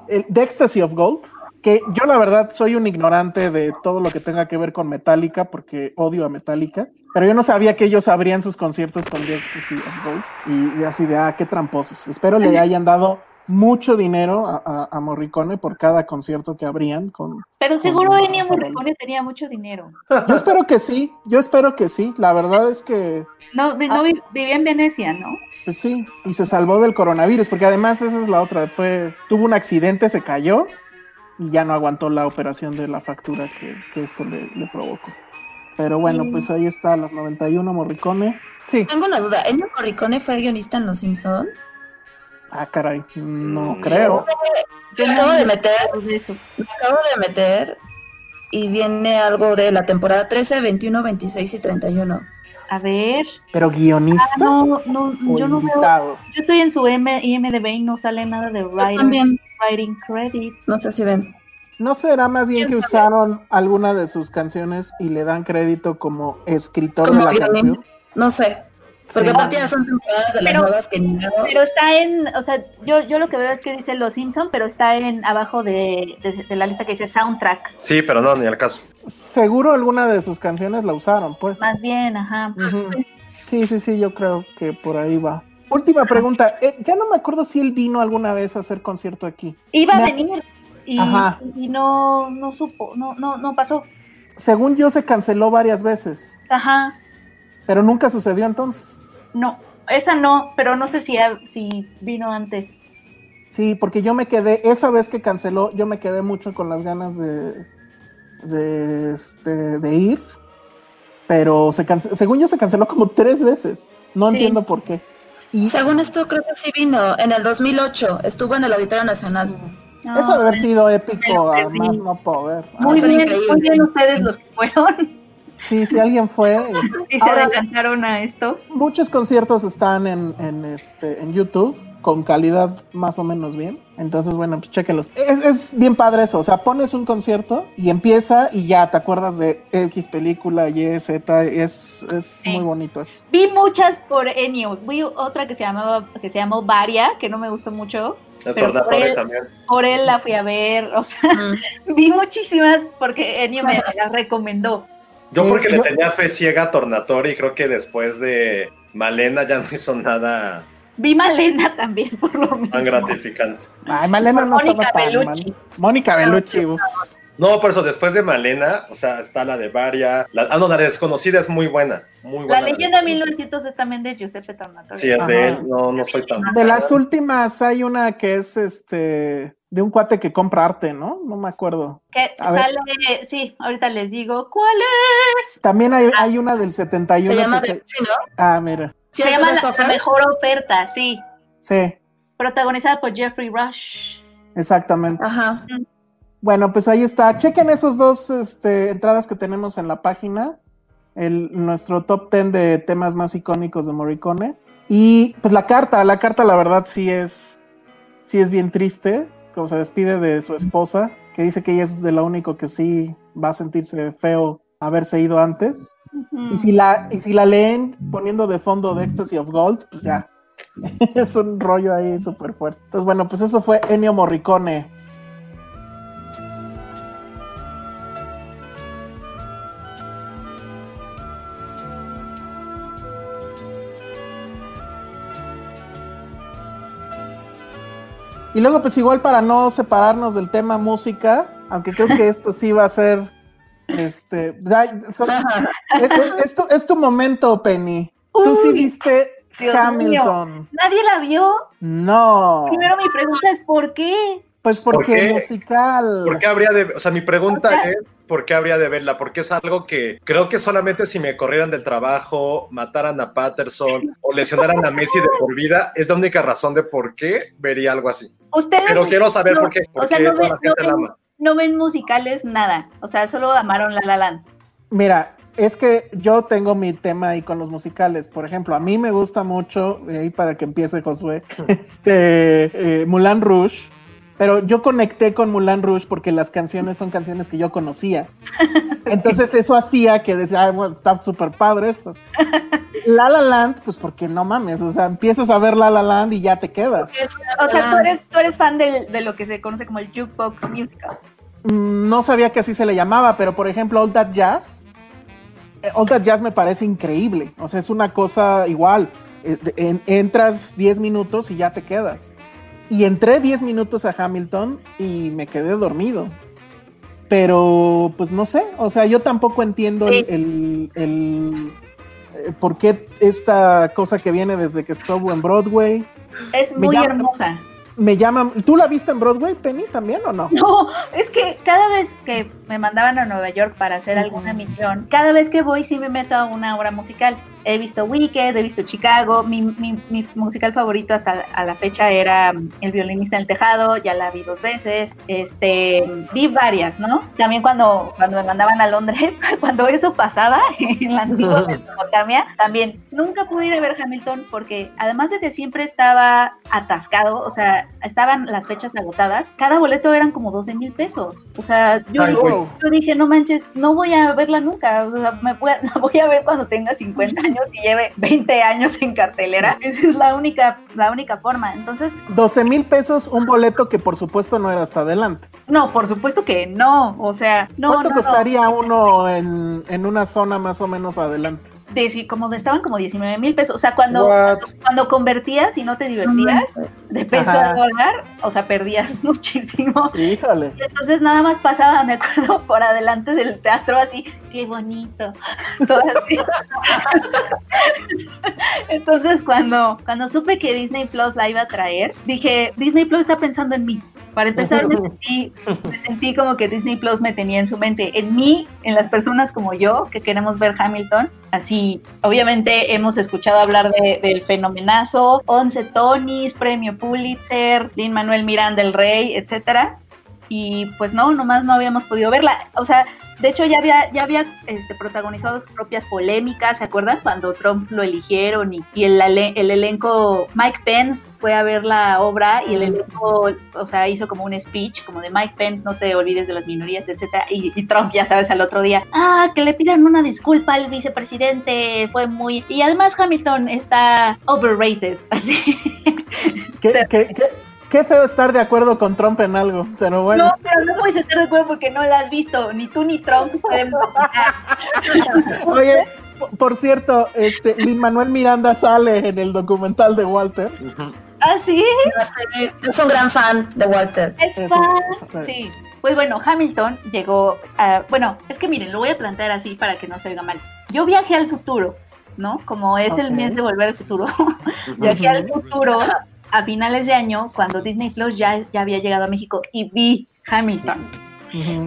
el The Ecstasy of Gold que yo la verdad soy un ignorante de todo lo que tenga que ver con Metallica porque odio a Metallica, pero yo no sabía que ellos abrían sus conciertos con The Ecstasy of Gold y, y así de, ah, qué tramposos. Espero le hayan dado mucho dinero a, a- a Morricone por cada concierto que abrían con... Pero seguro Ennio Morricone tenía mucho dinero. Yo espero que sí, yo espero que sí, la verdad es que... No, vi- vivía en Venecia, ¿no? Pues sí, y se salvó del coronavirus, porque además esa es la otra, fue, tuvo un accidente, se cayó y ya no aguantó la operación de la fractura que, que esto le, le provocó. Pero bueno, Sí. pues ahí está, los 91 Morricone. Sí, Tengo una duda. ¿Ennio Morricone fue guionista en Los Simpson? ah, caray, no creo. Me acabo de meter, me acabo de meter y viene algo de la temporada 13, 21, 26 y 31. A ver. Pero guionista Ah, no, no, o yo no veo. Yo estoy en su M IMDB y no sale nada de Yo también, writing credit. no sé si ven. ¿No será más bien que usaron alguna de sus canciones y le dan crédito como escritor Como de la canción? No sé. Porque Sí. aparte ya son temporadas de las Pero- nuevas que ni nada. Pero está en, o sea, yo, yo lo que veo es que dice Los Simpson, pero está en abajo de, de- de la lista que dice soundtrack. Sí, pero no, ni al caso. Seguro alguna de sus canciones la usaron, pues. Más bien, ajá. Sí, sí, sí, yo creo que por ahí va. Última pregunta. eh, ya no me acuerdo si él vino alguna vez a hacer concierto aquí. Iba a venir y, Ajá. y no, no supo, no, no, no pasó. Según yo se canceló varias veces, Ajá, pero nunca sucedió entonces. no, esa no, pero no sé si, si vino antes. Sí, porque yo me quedé, esa vez que canceló, yo me quedé mucho con las ganas de, de, este, de ir. pero se cance- según yo se canceló como tres veces. No Sí. entiendo por qué. Y Según esto, creo que sí vino en el 2008. Estuvo en el Auditorio Nacional. No, eso debe haber sido épico lo a perdí. más no poder. Muy Ah, bien, muy bien ustedes los que fueron Sí, si alguien fue. eh, [LAUGHS] y se adelantaron a esto. Muchos conciertos están en, en, este, en YouTube con calidad más o menos bien. Entonces, bueno, pues chéquenlos. Es, es bien padre eso. O sea, pones un concierto y empieza y ya te acuerdas de X película, Y, Z. Es, es Sí. muy bonito eso. Vi muchas por Ennio. Vi otra que se llamaba, que se llamó Varia, que no me gustó mucho. Por él- también. Por él la fui a ver. O sea, Mm. [LAUGHS] vi muchísimas porque Ennio me las recomendó. Yo Sí, porque yo- le tenía fe ciega a Tornatori y creo que después de Malena ya no hizo nada Vi Malena también, [LAUGHS] por lo mismo. tan gratificante. Ay, Malena no Mónica estaba tan Bellucci. mal. Mónica Bellucci. uf. No, por eso después de Malena, o sea, está la de Varia. La, ah, no, la de desconocida es muy buena. Muy buena. La leyenda de 1900 es también de Giuseppe Tornatore. Sí, es Ajá. de él. No, no soy tan. De las últimas hay una que es este de un cuate que compra arte, ¿no? No me acuerdo. Que A ver. sale, sí, ahorita les digo, ¿cuál es? También hay, hay una del 71 Se llama que de, se- sí, ¿no? Ah, mira. Se llama la mejor oferta, sí. Sí, Protagonizada por Jeffrey Rush. exactamente. Ajá. Bueno, pues ahí está. Chequen esos dos este, entradas que tenemos en la página. El, nuestro top 10 de temas más icónicos de Morricone. Y pues la carta, la carta la verdad sí es, sí es bien triste. Cuando se despide de su esposa, que dice que ella es de lo único que sí va a sentirse feo haberse ido antes. Y si la, y si la leen poniendo de fondo de Ecstasy of Gold, pues ya. [LAUGHS] es un rollo ahí súper fuerte. Entonces, bueno, pues eso fue Ennio Morricone. Y luego, pues igual para no separarnos del tema música, aunque creo que esto sí va a ser, este, ya, [LAUGHS] es, es- es tu, es tu momento, Penny. Tú sí viste Dios Hamilton. Nadie la vio. No. Primero mi pregunta es ¿por qué? Pues ¿Por porque qué? el musical. ¿Por qué habría de.? O sea, mi pregunta ¿Por qué? es: ¿por qué habría de verla? Porque es algo que creo que solamente si me corrieran del trabajo, mataran a Patterson o lesionaran a Messi de por vida, es la única razón de por qué vería algo así. Ustedes Pero quiero saber no, por qué. o Por sea, qué no ven, la no gente la ven- no ven musicales nada. O sea, solo amaron La La Land. Mira, es que yo tengo mi tema ahí con los musicales. Por ejemplo, a mí me gusta mucho, y ahí para que empiece Josué, [LAUGHS] este, eh, Moulin Rouge. Pero yo conecté con Moulin Rouge porque las canciones son canciones que yo conocía. [LAUGHS] Entonces eso hacía que decía, "Ay, bueno, está súper padre esto. [LAUGHS] La La Land, pues porque no mames, o sea, empiezas a ver La La Land y ya te quedas. O sea, tú eres, tú eres fan del- de lo que se conoce como el jukebox musical. Mm, No sabía que así se le llamaba, pero por ejemplo, All That Jazz. eh, All That Jazz me parece increíble. O sea, es una cosa igual. eh, entras 10 minutos y ya te quedas. Y entré 10 minutos a Hamilton y me quedé dormido. Pero, pues no sé. O sea, yo tampoco entiendo el, el- el, eh, por qué esta cosa que viene desde que estuvo en Broadway. Es muy llama- hermosa. Me llama. ¿Tú la viste en Broadway, Penny, también o no? [LAUGHS] No, es que cada vez que me mandaban a Nueva York para hacer alguna misión, cada vez que voy sí me meto a una obra musical. He visto Wicked, he visto Chicago. Mi, mi- mi musical favorito hasta a la fecha era mm, El violinista en el tejado, ya la vi dos veces. Este, vi varias, ¿no? También cuando, cuando me mandaban a Londres, [LAUGHS] cuando eso pasaba [LAUGHS] en la antigua Mesopotamia, también nunca pude ir a ver Hamilton porque además de que siempre estaba atascado, o sea, estaban las fechas agotadas, cada boleto eran como 12 mil pesos. O sea, yo, Ay, dije, güey. yo dije, no manches, no voy a verla nunca, o sea, me voy a, [LAUGHS] la voy a ver cuando tenga 50 años y lleve 20 años en cartelera. [LAUGHS] Esa es la única, la única forma. Entonces, 12 mil pesos, un boleto que por supuesto no era hasta adelante. no, por supuesto que no, o sea, no, ¿Cuánto no, no. costaría uno en, en una zona más o menos adelante? De, como estaban como 19 mil pesos. O sea, cuando, cuando convertías y no te divertías de peso Ajá. a dólar, o sea, perdías [LAUGHS] muchísimo. Híjole. Y entonces nada más pasaba, me acuerdo, por adelante del teatro así, qué bonito. [LAUGHS] Entonces cuando, cuando supe que Disney Plus la iba a traer, dije, Disney Plus está pensando en mí. Para empezar, me [LAUGHS] sentí, me sentí como que Disney Plus me tenía en su mente, en mí, en las personas como yo que queremos ver Hamilton. Así, obviamente hemos escuchado hablar de- del fenomenazo, 11 Tonys, premio Pulitzer, Lin Manuel Miranda el Rey, etcétera y pues no, nomás no habíamos podido verla. O sea, de hecho ya había, ya había este, protagonizado sus propias polémicas, ¿se acuerdan? Cuando Trump lo eligieron y, y el, el elenco, Mike Pence fue a ver la obra y el elenco, o sea, hizo como un speech, como de Mike Pence, no te olvides de las minorías, etcétera, y, y Trump, ya sabes, al otro día, ah, que le pidan una disculpa al vicepresidente, fue muy... Y además Hamilton está overrated, [LAUGHS] así. ¿Qué, qué, qué, qué feo estar de acuerdo con Trump en algo, pero bueno. No, pero no puedes estar de acuerdo porque no la has visto, ni tú ni Trump podemos. [LAUGHS] Oye, por cierto, este Lin Manuel Miranda sale en el documental de Walter. ¿Ah, sí? Es un gran fan de Walter. Es fan. pues. Sí. Pues bueno, Hamilton llegó a... Bueno, es que miren, lo voy a plantear así para que no se oiga mal. Yo viajé al futuro, ¿no? Como es el mes de volver al futuro. [LAUGHS] viajé al futuro a finales de año cuando Disney Plus ya, ya había llegado a México y vi Hamilton.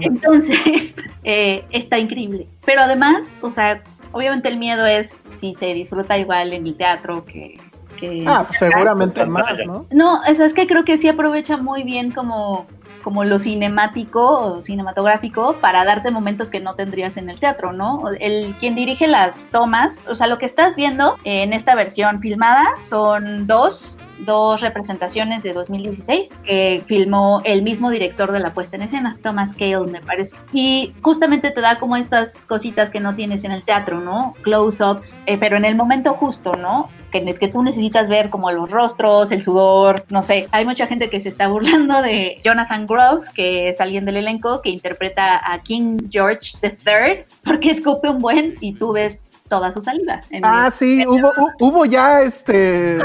Entonces, [LAUGHS] eh, está increíble. Pero además, o sea, obviamente el miedo es si se disfruta igual en el teatro que... que- Ah, pues seguramente más, ¿no? No, eso es que creo que sí aprovecha muy bien como, como lo cinemático o cinematográfico para darte momentos que no tendrías en el teatro, ¿no? El quien dirige las tomas, o sea, lo que estás viendo en esta versión filmada son dos dos representaciones de 2016 que filmó el mismo director de la puesta en escena, Thomas Cale, me parece. Y justamente te da como estas cositas que no tienes en el teatro, ¿no? Close-ups, eh, pero en el momento justo, ¿no? Que, que tú necesitas ver como los rostros, el sudor, no sé. Hay mucha gente que se está burlando de Jonathan Grove, que es alguien del elenco que interpreta a King George III, porque escupe un buen y tú ves toda su saliva. en Ah, el- sí, hubo, hu- hubo ya este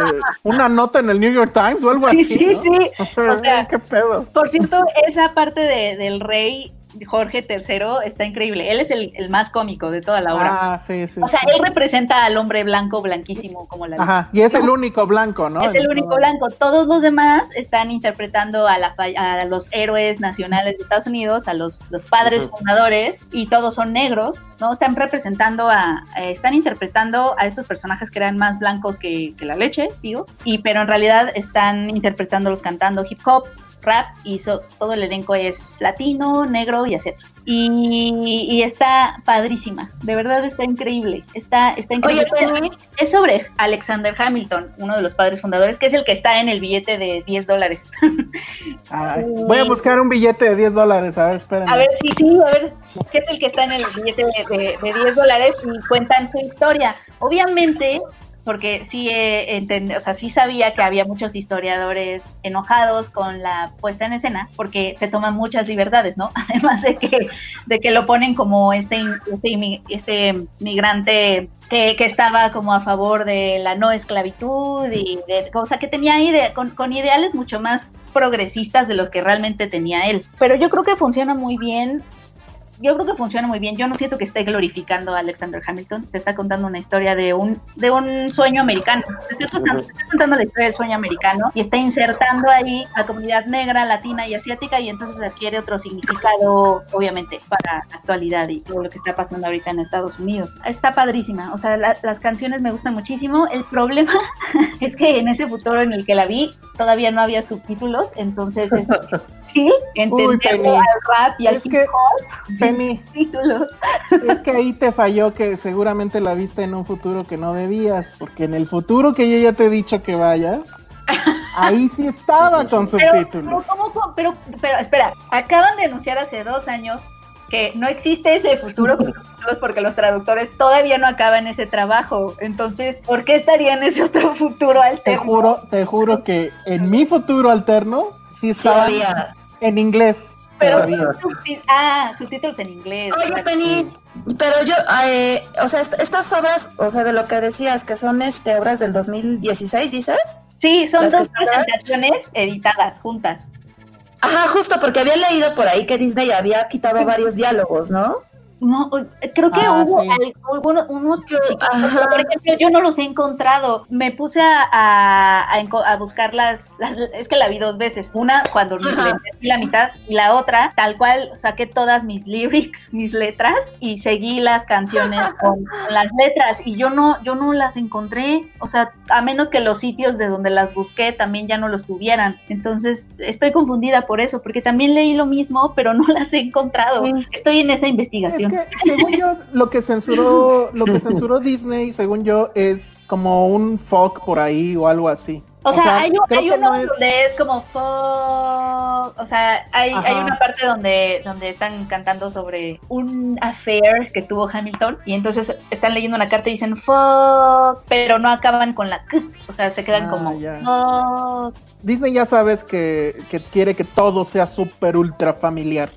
una nota en el New York Times o algo Sí, así. sí, ¿no? sí. O sea, O sea, qué pedo. Por cierto, esa parte de- del rey Jorge III está increíble. Él es el, el más cómico de toda la obra. Ah, sí, sí. o sea, sí. él representa al hombre blanco, blanquísimo, como la Ajá, y es el único blanco, ¿no? es el único todo. blanco. Todos los demás están interpretando a, la a los héroes nacionales de Estados Unidos, a los, los padres fundadores, y todos son negros, ¿no? Están representando a, eh, están interpretando a estos personajes que eran más blancos que, que la leche, digo, y pero en realidad están interpretándolos cantando hip hop, rap, y so- todo el elenco es latino, negro y asiático. Y, y está padrísima, de verdad está increíble, está, está increíble. Oye, Es sobre Alexander Hamilton, uno de los padres fundadores, que es el que está en el billete de 10 dólares. [LAUGHS] Ay, voy a buscar un billete de 10 dólares, a ver, espérenme. A ver, sí, sí, a ver, que es el que está en el billete de, de- de 10 dólares y cuentan su historia. Obviamente, porque sí, eh, o sea, sí sabía que había muchos historiadores enojados con la puesta en escena, porque se toman muchas libertades, ¿no? [LAUGHS] Además de que, de que lo ponen como este, este, este migrante que, que estaba como a favor de la no esclavitud y de cosa que tenía ide- con, con ideales mucho más progresistas de los que realmente tenía él. Pero yo creo que funciona muy bien yo creo que funciona muy bien. Yo no siento que esté glorificando a Alexander Hamilton. Te está contando una historia de un, de un sueño americano. Te está, contando, te está contando la historia del sueño americano y está insertando ahí a comunidad negra, latina y asiática y entonces adquiere otro significado, obviamente, para la actualidad y todo lo que está pasando ahorita en Estados Unidos. Está padrísima. O sea, la- las canciones me gustan muchísimo. El problema [LAUGHS] es que en ese futuro en el que la vi todavía no había subtítulos, entonces es [LAUGHS] sí, entenderlo Penny. al rap y al hip hop Penny, subtítulos. [LAUGHS] es que ahí te falló que seguramente la viste en un futuro que no debías, porque en el futuro que yo ya te he dicho que vayas, ahí sí estaba con Pero, pero, subtítulos. pero, pero, espera, acaban de anunciar hace dos años que no existe ese futuro con [LAUGHS] subtítulos porque los traductores todavía no acaban ese trabajo. Entonces, ¿por qué estaría en ese otro futuro Te alterno? juro, te juro que en mi futuro alterno sí estaba. En inglés. Pero ah, subtítulos en inglés. Oye, claro. Penny, pero yo, eh, o sea, est- estas obras, o sea, de lo que decías, que son este obras del 2016, ¿dices? Sí, son ¿Las que dos están? presentaciones editadas juntas. Ajá, justo porque había leído por ahí que Disney había quitado varios diálogos, ¿no? No, creo que Ah, hubo, sí. al- hubo uno- unos por ejemplo, yo no los he encontrado. Me puse a, a, a buscar las, las- es que la vi dos veces. Una cuando la mitad y la otra, tal cual, saqué todas mis lyrics, mis letras y seguí las canciones con, con [LAUGHS] las letras y yo no, yo no las encontré. O sea, a menos que los sitios de donde las busqué también ya no los tuvieran. Entonces, estoy confundida por eso, porque también leí lo mismo, pero no [LAUGHS] las he encontrado. Sí. Estoy en esa Es investigación. que, según yo, lo que censuró, lo que [LAUGHS] censuró Disney, según yo, es como un fuck por ahí o algo así. O sea, hay, un- creo hay que uno no es- donde es como fuck, o sea, hay, hay una parte donde, donde están cantando sobre un affair que tuvo Hamilton y entonces están leyendo una carta y dicen fuck, pero no acaban con la k, o sea, se quedan Ah, como ya. fuck. Disney ya sabes que, que quiere que todo sea súper ultra familiar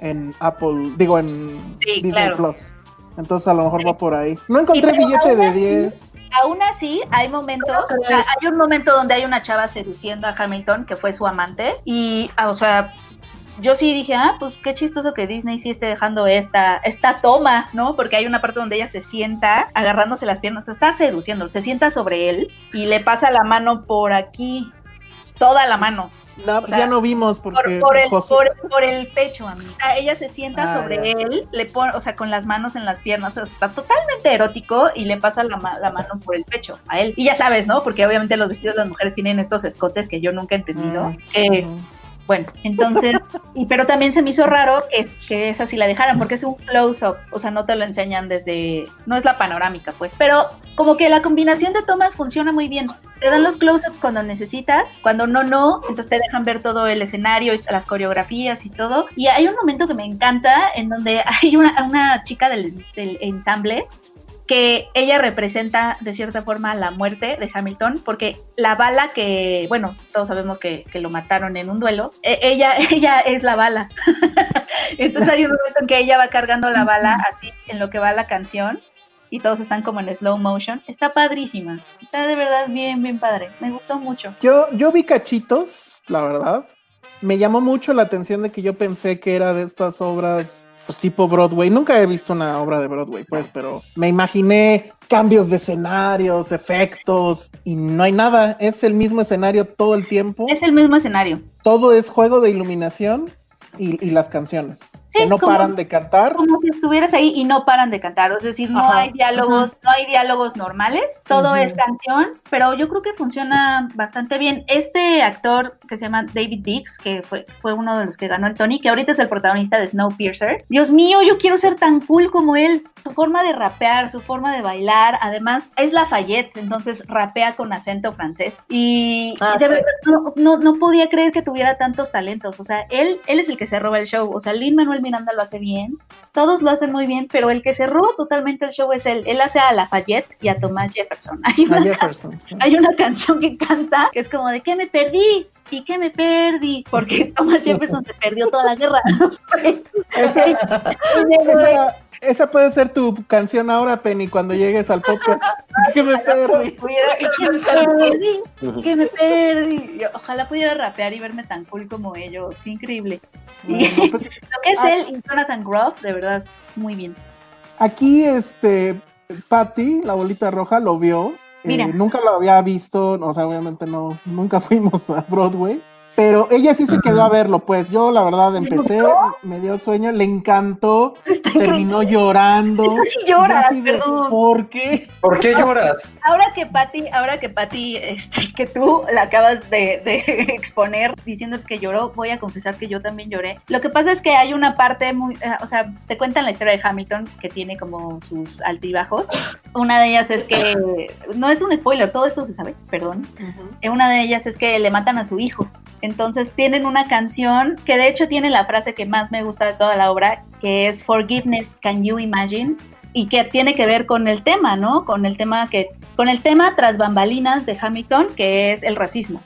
en Apple, digo en Sí, Disney claro. Plus. Entonces a lo mejor va por ahí. No encontré billete de así- 10. Aún así, hay momentos, hay un momento donde hay una chava seduciendo a Hamilton, que fue su amante, y, ah, o sea, yo sí dije, ah, pues qué chistoso que Disney sí esté dejando esta, esta toma, ¿no? Porque hay una parte donde ella se sienta agarrándose las piernas, o sea, está seduciendo, se sienta sobre él y le pasa la mano por aquí, toda la mano, La- o sea, ya no vimos porque por, por el, por, por el pecho, amigo. O sea, ella se sienta Ah, sobre ya. él, le pone, o sea, con las manos en las piernas, o sea, está totalmente erótico y le pasa la, la mano por el pecho a él. Y ya sabes, ¿no? Porque obviamente los vestidos de las mujeres tienen estos escotes que yo nunca he entendido. Mm, que. Bueno, entonces, [LAUGHS] y, pero también se me hizo raro que, que esa sí la dejaran, porque es un close-up, o sea, no te lo enseñan desde, no es la panorámica, pues, pero como que la combinación de tomas funciona muy bien. Te dan los close-ups cuando necesitas, cuando no, no, entonces te dejan ver todo el escenario y las coreografías y todo. Y hay un momento que me encanta en donde [LAUGHS] hay una, una chica del, del ensamble que ella representa de cierta forma la muerte de Hamilton, porque la bala que, bueno, todos sabemos que, que lo mataron en un duelo, e- ella, [LAUGHS] ella es la bala. [LAUGHS] Entonces hay un momento en que ella va cargando la bala así en lo que va la canción y todos están como en slow motion. Está padrísima, está de verdad bien, bien padre, me gustó mucho. Yo, yo vi cachitos, la verdad. Me llamó mucho la atención de que yo pensé que era de estas obras, pues tipo Broadway. Nunca he visto una obra de Broadway, pues, pero me imaginé cambios de escenarios, efectos, y no hay nada. Es el mismo escenario todo el tiempo. Es el mismo escenario. Todo es juego de iluminación y, y las canciones. Sí, que no como- paran de cantar. como si estuvieras ahí y no paran de cantar, es decir, no Ajá, hay diálogos, no hay diálogos normales, todo es canción, pero yo creo que funciona bastante bien. Este actor que se llama David Dix, que fue, fue uno de los que ganó el Tony, que ahorita es el protagonista de Snowpiercer, Dios mío, yo quiero ser tan cool como él. Su forma de rapear, su forma de bailar, además es Lafayette, entonces rapea con acento francés. Y Ah, de sí. verdad no, no, no podía creer que tuviera tantos talentos. O sea, él, él es el que se roba el show. O sea, Lin Manuel Miranda lo hace bien, todos lo hacen muy bien, pero el que se roba totalmente el show es él. Él hace a Lafayette y a Tomás Jefferson. [LAUGHS] Hay una, Jefferson. sí. hay una canción que canta que es como de que me perdí. ¿Y que me perdí? Porque [LAUGHS] Thomas Jefferson se perdió toda la guerra. [LAUGHS] Esa, esa- esa puede ser tu canción ahora, Penny, cuando llegues al podcast. Que me perdí. Pudiera- [LAUGHS] que me [LAUGHS] perdí, que me perdí. Yo, ojalá pudiera rapear y verme tan cool como ellos. Qué increíble. Bueno, [LAUGHS] pues, lo que es Ah. él y Jonathan Groff, de verdad, muy bien. Aquí, este, Patty, la bolita roja, lo vio. Eh, nunca lo había visto, o sea, obviamente no, nunca fuimos a Broadway. Pero ella sí se quedó a verlo, pues yo la verdad ¿Le empecé, me dio sueño, le encantó, Está terminó increíble. llorando. Eso [LAUGHS] sí lloras, de, perdón. ¿Por qué? ¿Por qué lloras? Ahora que Patti, ahora que Patti, este, que tú la acabas de, de [LAUGHS] exponer diciendo que lloró, voy a confesar que yo también lloré. Lo que pasa es que hay una parte muy, eh, o sea, te cuentan la historia de Hamilton que tiene como sus altibajos. Una de ellas es que, no es un spoiler, todo esto se sabe, perdón. Eh, Una de ellas es que le matan a su hijo. Entonces tienen una canción que de hecho tiene la frase que más me gusta de toda la obra, que es Forgiveness, Can You Imagine? Y que tiene que ver con el tema, ¿no? Con el tema que, con el tema tras bambalinas de Hamilton, que es el racismo.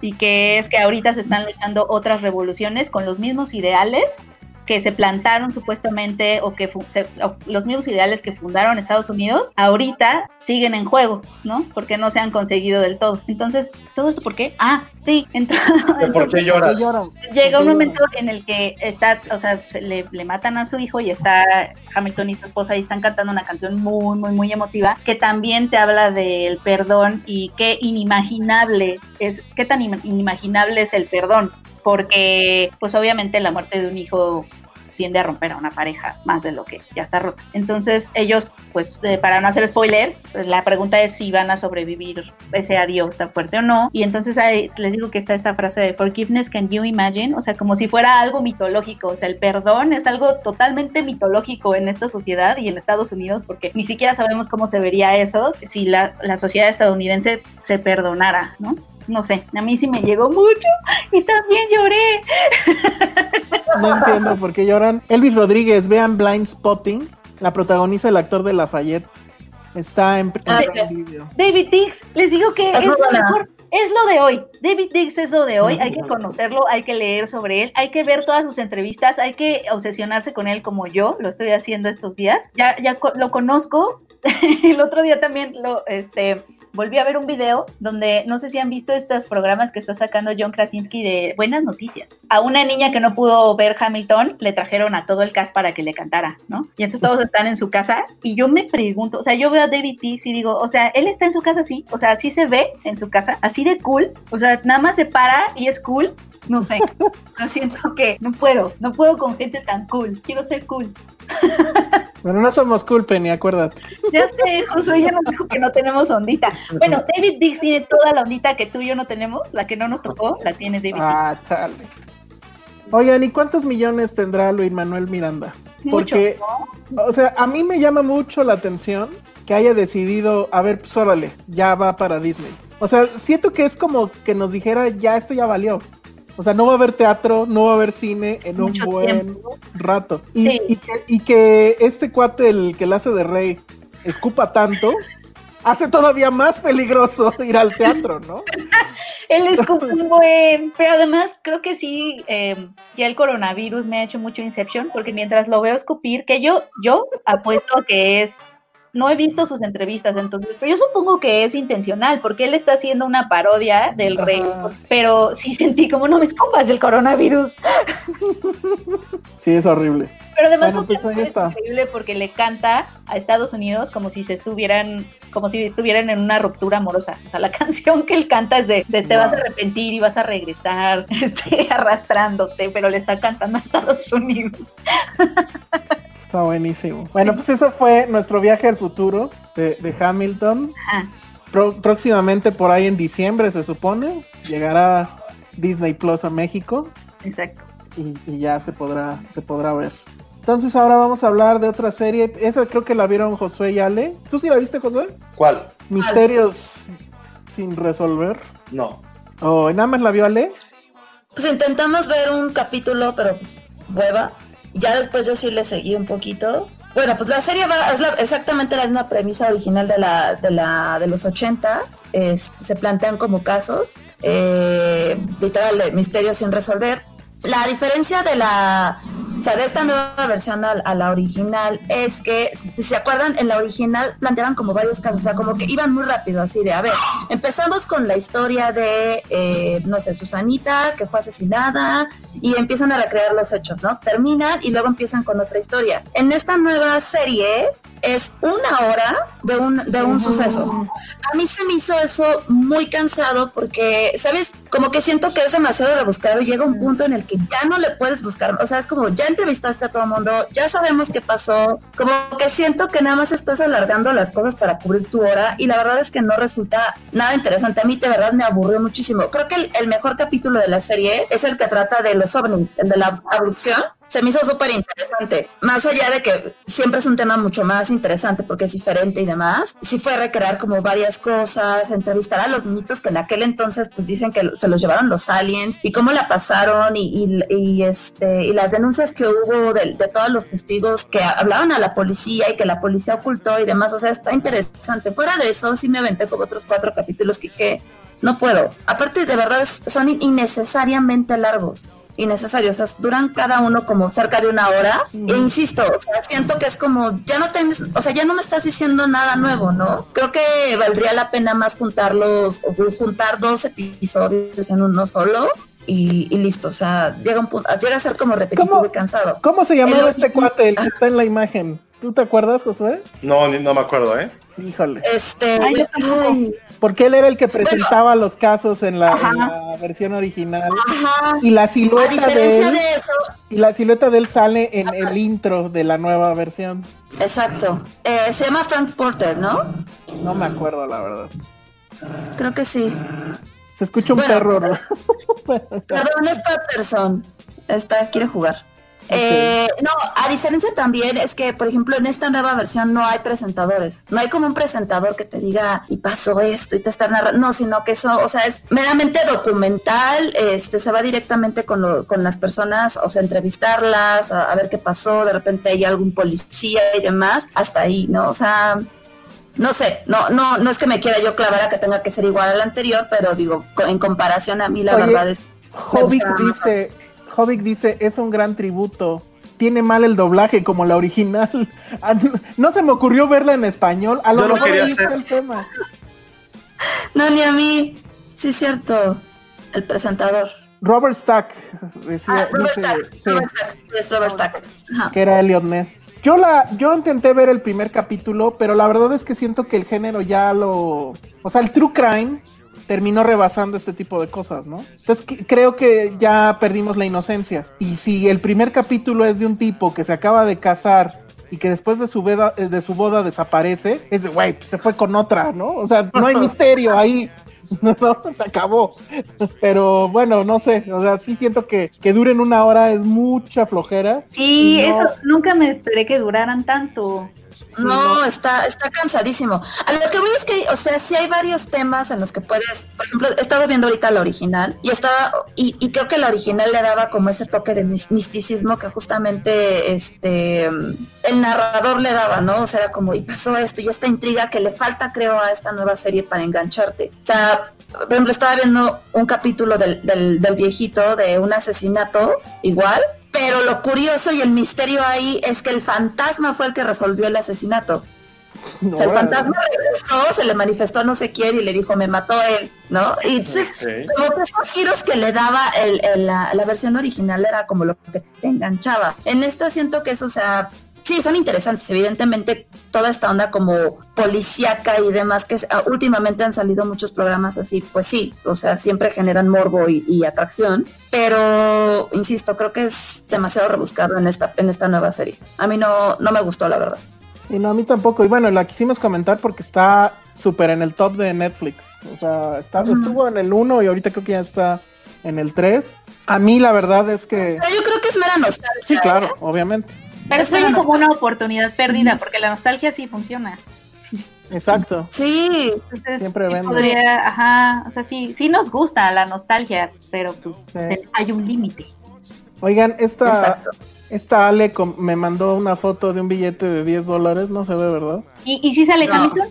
y que es que ahorita se están luchando otras revoluciones con los mismos ideales que se plantaron supuestamente o que los mismos ideales que fundaron Estados Unidos, ahorita siguen en juego, ¿no? Porque no se han conseguido del todo. Entonces, ¿todo esto por qué? Ah, sí. Entonces, [LAUGHS] ¿Por qué lloras? Llega un momento en el que está, o sea, le, le matan a su hijo y está Hamilton y su esposa y están cantando una canción muy, muy, muy emotiva que también te habla del perdón y qué inimaginable es, qué tan inimaginable es el perdón porque pues obviamente la muerte de un hijo tiende a romper a una pareja más de lo que ya está rota. Entonces ellos, pues eh, para no hacer spoilers, la pregunta es si van a sobrevivir ese adiós tan fuerte o no. Y entonces les digo que está esta frase de forgiveness, can you imagine? O sea, como si fuera algo mitológico. O sea, el perdón es algo totalmente mitológico en esta sociedad y en Estados Unidos porque ni siquiera sabemos cómo se vería eso si la, la sociedad estadounidense se perdonara, ¿no? No sé, a mí sí me llegó mucho y también lloré. No entiendo por qué lloran. Elvis Rodríguez, vean Blind Spotting, la protagoniza el actor de Lafayette. Está en, ah, David Dix, les digo que es, lo mejor. Es lo de hoy. David Dix es lo de hoy. Hay que conocerlo, hay que leer sobre él, hay que ver todas sus entrevistas, hay que obsesionarse con él como yo lo estoy haciendo estos días. Ya, ya lo conozco. [LAUGHS] el otro día también lo, este, volví a ver un video donde no sé si han visto estos programas que está sacando John Krasinski de buenas noticias. A una niña que no pudo ver Hamilton le trajeron a todo el cast para que le cantara, ¿no? Y entonces todos están en su casa y yo me pregunto, o sea, yo veo a David T y digo, o sea, él está en su casa así, o sea, así se ve en su casa, así de cool, o sea, nada más se para y es cool. No sé, [LAUGHS] yo siento que no puedo, no puedo con gente tan cool, quiero ser cool. Pero no somos cool, Penny, acuérdate. Ya sé, Josué ya nos dijo que no tenemos ondita. Bueno, David Dix tiene toda la ondita que tú y yo no tenemos, la que no nos tocó, la tiene David Ah, chale. Oigan, ¿y cuántos millones tendrá Luis Manuel Miranda? Porque, o sea, a mí me llama mucho la atención que haya decidido, a ver, pues órale, ya va para Disney. O sea, siento que es como que nos dijera, ya esto ya valió. O sea, no va a haber teatro, no va a haber cine en un buen rato. Y, que, este cuate, el que le hace de rey, escupa tanto, hace todavía más peligroso ir al teatro, ¿no? [LAUGHS] Él escupa un buen, pero además creo que sí, eh, ya el coronavirus me ha hecho mucho Inception, porque mientras lo veo escupir, que yo, yo apuesto que es no he visto sus entrevistas, entonces, pero yo supongo que es intencional, porque él está haciendo una parodia del rey, pero sí sentí como no me escupas del coronavirus. [LAUGHS] Sí, es horrible. Pero además pues es increíble porque le canta a Estados Unidos como si se estuvieran, como si estuvieran en una ruptura amorosa. O sea, la [LAUGHS] canción que él canta es de, te vas a arrepentir y vas a regresar, [LAUGHS] este, arrastrándote, pero le está cantando a Estados Unidos. Está buenísimo. Bueno, pues eso fue nuestro viaje al futuro de, Hamilton. próximamente por ahí en diciembre se supone llegará Disney Plus a México. Exacto. Y, ya se podrá, se podrá ver. Entonces ahora vamos a hablar de otra serie. Esa creo que la vieron Josué y Ale. ¿Tú sí la viste, Josué? ¿Cuál? Misterios sin resolver. No. ¿O nada más la vio Ale? Pues intentamos ver un capítulo, pero pues, hueva. Ya después yo sí le seguí un poquito. Bueno, pues la serie va, es exactamente la misma premisa original de la de, la, de los ochentas. Este, se plantean como casos, eh, literal, misterios sin resolver. La diferencia de la, o sea, de esta nueva versión a, la original es que, si se acuerdan, en la original planteaban como varios casos, o sea, como que iban muy rápido, así de, a ver, empezamos con la historia de, eh, no sé, Susanita, que fue asesinada, y empiezan a recrear los hechos, ¿no? Terminan y luego empiezan con otra historia. En esta nueva serie, es una hora de un, de un suceso. A mí se me hizo eso muy cansado porque, ¿sabes? Como que siento que es demasiado rebuscado y llega un punto en el que ya no le puedes buscar. O sea, es como, ya entrevistaste a todo el mundo, ya sabemos qué pasó. Como que siento que nada más estás alargando las cosas para cubrir tu hora y la verdad es que no resulta nada interesante. A mí de verdad me aburrió muchísimo. Creo que el, el mejor capítulo de la serie es el que trata de los ovnis, el de la abducción se me hizo súper interesante. Más allá de que siempre es un tema mucho más interesante porque es diferente y demás, sí fue recrear como varias cosas, entrevistar a los niñitos que en aquel entonces pues dicen que se los llevaron los aliens y cómo la pasaron y, este, y las denuncias que hubo de, de, todos los testigos que hablaban a la policía y que la policía ocultó y demás. O sea, está interesante. Fuera de eso, sí me aventé como otros cuatro capítulos que dije, no puedo. Aparte, de verdad, son innecesariamente largos. Innecesarios, o sea, duran cada uno como cerca de una hora. E insisto, o sea, siento que es como, ya no tienes, o sea, ya no me estás diciendo nada nuevo, ¿no? Creo que valdría la pena más juntarlos, o juntar dos episodios en uno solo. Y, y listo, o sea, llega un punto, llega a ser como repetitivo y cansado. ¿Cómo se llamaba El- este cuate, el que está en la imagen? ¿Tú te acuerdas, Josué? No, ni- no me acuerdo, ¿eh? Híjole. Este, Ay, yo tampoco. ay, Porque él era el que presentaba los casos en la, Ajá. en la versión original. ajá. Y la silueta de él, de eso, y la silueta de él sale en el intro de la nueva versión. exacto. Eh, se llama Frank Porter, ¿no? No me acuerdo, la verdad. Creo que sí. Se escucha un Bueno. perro. ¿no? [LAUGHS] Perdón, es Patterson. Está, quiere jugar. Eh, no, a diferencia también es que, por ejemplo, en esta nueva versión no hay presentadores. No hay como un presentador que te diga, y pasó esto, y te está narrando. No, sino que eso, o sea, es meramente documental. Este, se va directamente con, lo- con las personas, o sea, entrevistarlas, a, a ver qué pasó. De repente hay algún policía y demás. Hasta ahí, ¿no? O sea, no sé, no, no, no es que me quiera yo clavar a que tenga que ser igual al anterior, pero digo, en comparación a mí, la Oye, verdad es. Hobbit dice, Hobbit dice, es un gran tributo. Tiene mal el doblaje como la original. [LAUGHS] Ah, No se me ocurrió verla en español. A lo Yo mejor ahí está el tema. No, ni a mí. Sí, es cierto. El presentador. Robert Stack decía, Ah, Robert dice, Stack. sí, Robert Stack. Es Robert Stack. Ajá. que era Elliot Ness. Yo la, yo intenté ver el primer capítulo, pero la verdad es que siento que el género ya lo, o sea, el true crime terminó rebasando este tipo de cosas, ¿no? Entonces que- creo que ya perdimos la inocencia. Y si el primer capítulo es de un tipo que se acaba de casar y que después de su, veda- eh, de su boda desaparece, es de, güey, pues se fue con otra, ¿no? O sea, no hay [LAUGHS] misterio ahí. [LAUGHS] No, se acabó. Pero bueno, no sé. O sea, sí siento que, que duren una hora es mucha flojera. Sí, no- eso nunca me esperé que duraran tanto. No, está, está cansadísimo. A lo que voy es que, o sea, sí hay varios temas en los que puedes, por ejemplo, he estado viendo ahorita la original y estaba, y, y creo que la original le daba como ese toque de mis- misticismo que justamente este el narrador le daba, ¿no? O sea, era como, y pasó esto, y esta intriga que le falta, creo, a esta nueva serie para engancharte. O sea, por ejemplo, estaba viendo un capítulo del, del, del viejito de un asesinato igual. Pero lo curioso y el misterio ahí es que el fantasma fue el que resolvió el asesinato. O sea, el fantasma regresó, se le manifestó no sé quién y le dijo, me mató él, ¿no? Y entonces, Ok. como que esos giros que le daba el- el- la, la versión original era como lo que te enganchaba. En esta siento que eso, o sea, sí, son interesantes, evidentemente toda esta onda como policíaca y demás, que ah, últimamente han salido muchos programas así, pues sí, o sea, siempre generan morbo y, y atracción, pero, insisto, creo que es demasiado rebuscado en esta, en esta nueva serie. A mí no, no me gustó, la verdad. Y no, a mí tampoco. Y bueno, la quisimos comentar porque está súper en el top de Netflix. O sea, está, estuvo en el 1 y ahorita creo que ya está en el 3. A mí la verdad es que... Pero yo creo que es mera nostalgia. Sí, claro, obviamente. Pero Es como una oportunidad perdida, porque la nostalgia sí funciona. Exacto. Sí, Entonces, Siempre sí vende. podría, ajá, o sea, sí, sí nos gusta la nostalgia, pero pues Sí. hay un límite. Oigan, esta, exacto. esta Ale me mandó una foto de un billete de 10 dólares, no se ve, ¿verdad? ¿Y, y si sale No. Hamilton?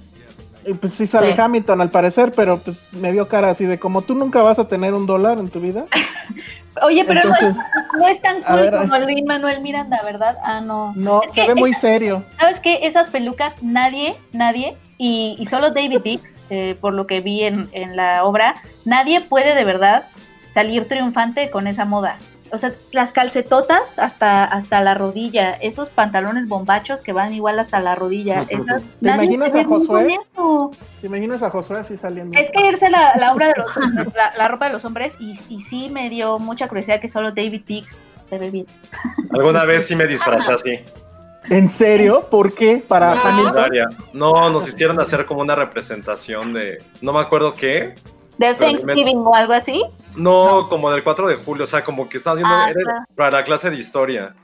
Y pues sí sale Sí. Hamilton al parecer, pero pues me vio cara así de como tú nunca vas a tener un dólar en tu vida. [LAUGHS] Oye, pero no es- Entonces, no, es tan cool ver, como Luis Manuel Miranda, ¿verdad? Ah, no. no, Es se que ve muy serio. ¿Sabes qué? Esas pelucas nadie, nadie, y, y solo David Dix, eh, por lo que vi en, en la obra, nadie puede de verdad salir triunfante con esa moda. O sea, las calcetotas hasta, hasta la rodilla, esos pantalones bombachos que van igual hasta la rodilla, esas, ¿Te imaginas a Josué? ¿Te imaginas a Josué así saliendo? Es que irse la, la obra de los la, la ropa de los hombres y, y sí me dio mucha curiosidad que solo David Dix se ve bien. Alguna vez sí me disfrazé así. ¿En serio? ¿Por qué? Para No. No, nos hicieron hacer como una representación de. No me acuerdo qué. De Thanksgiving o algo así. No, como del 4 de julio. O sea, como que estábamos viendo. Ah, era para la clase de historia.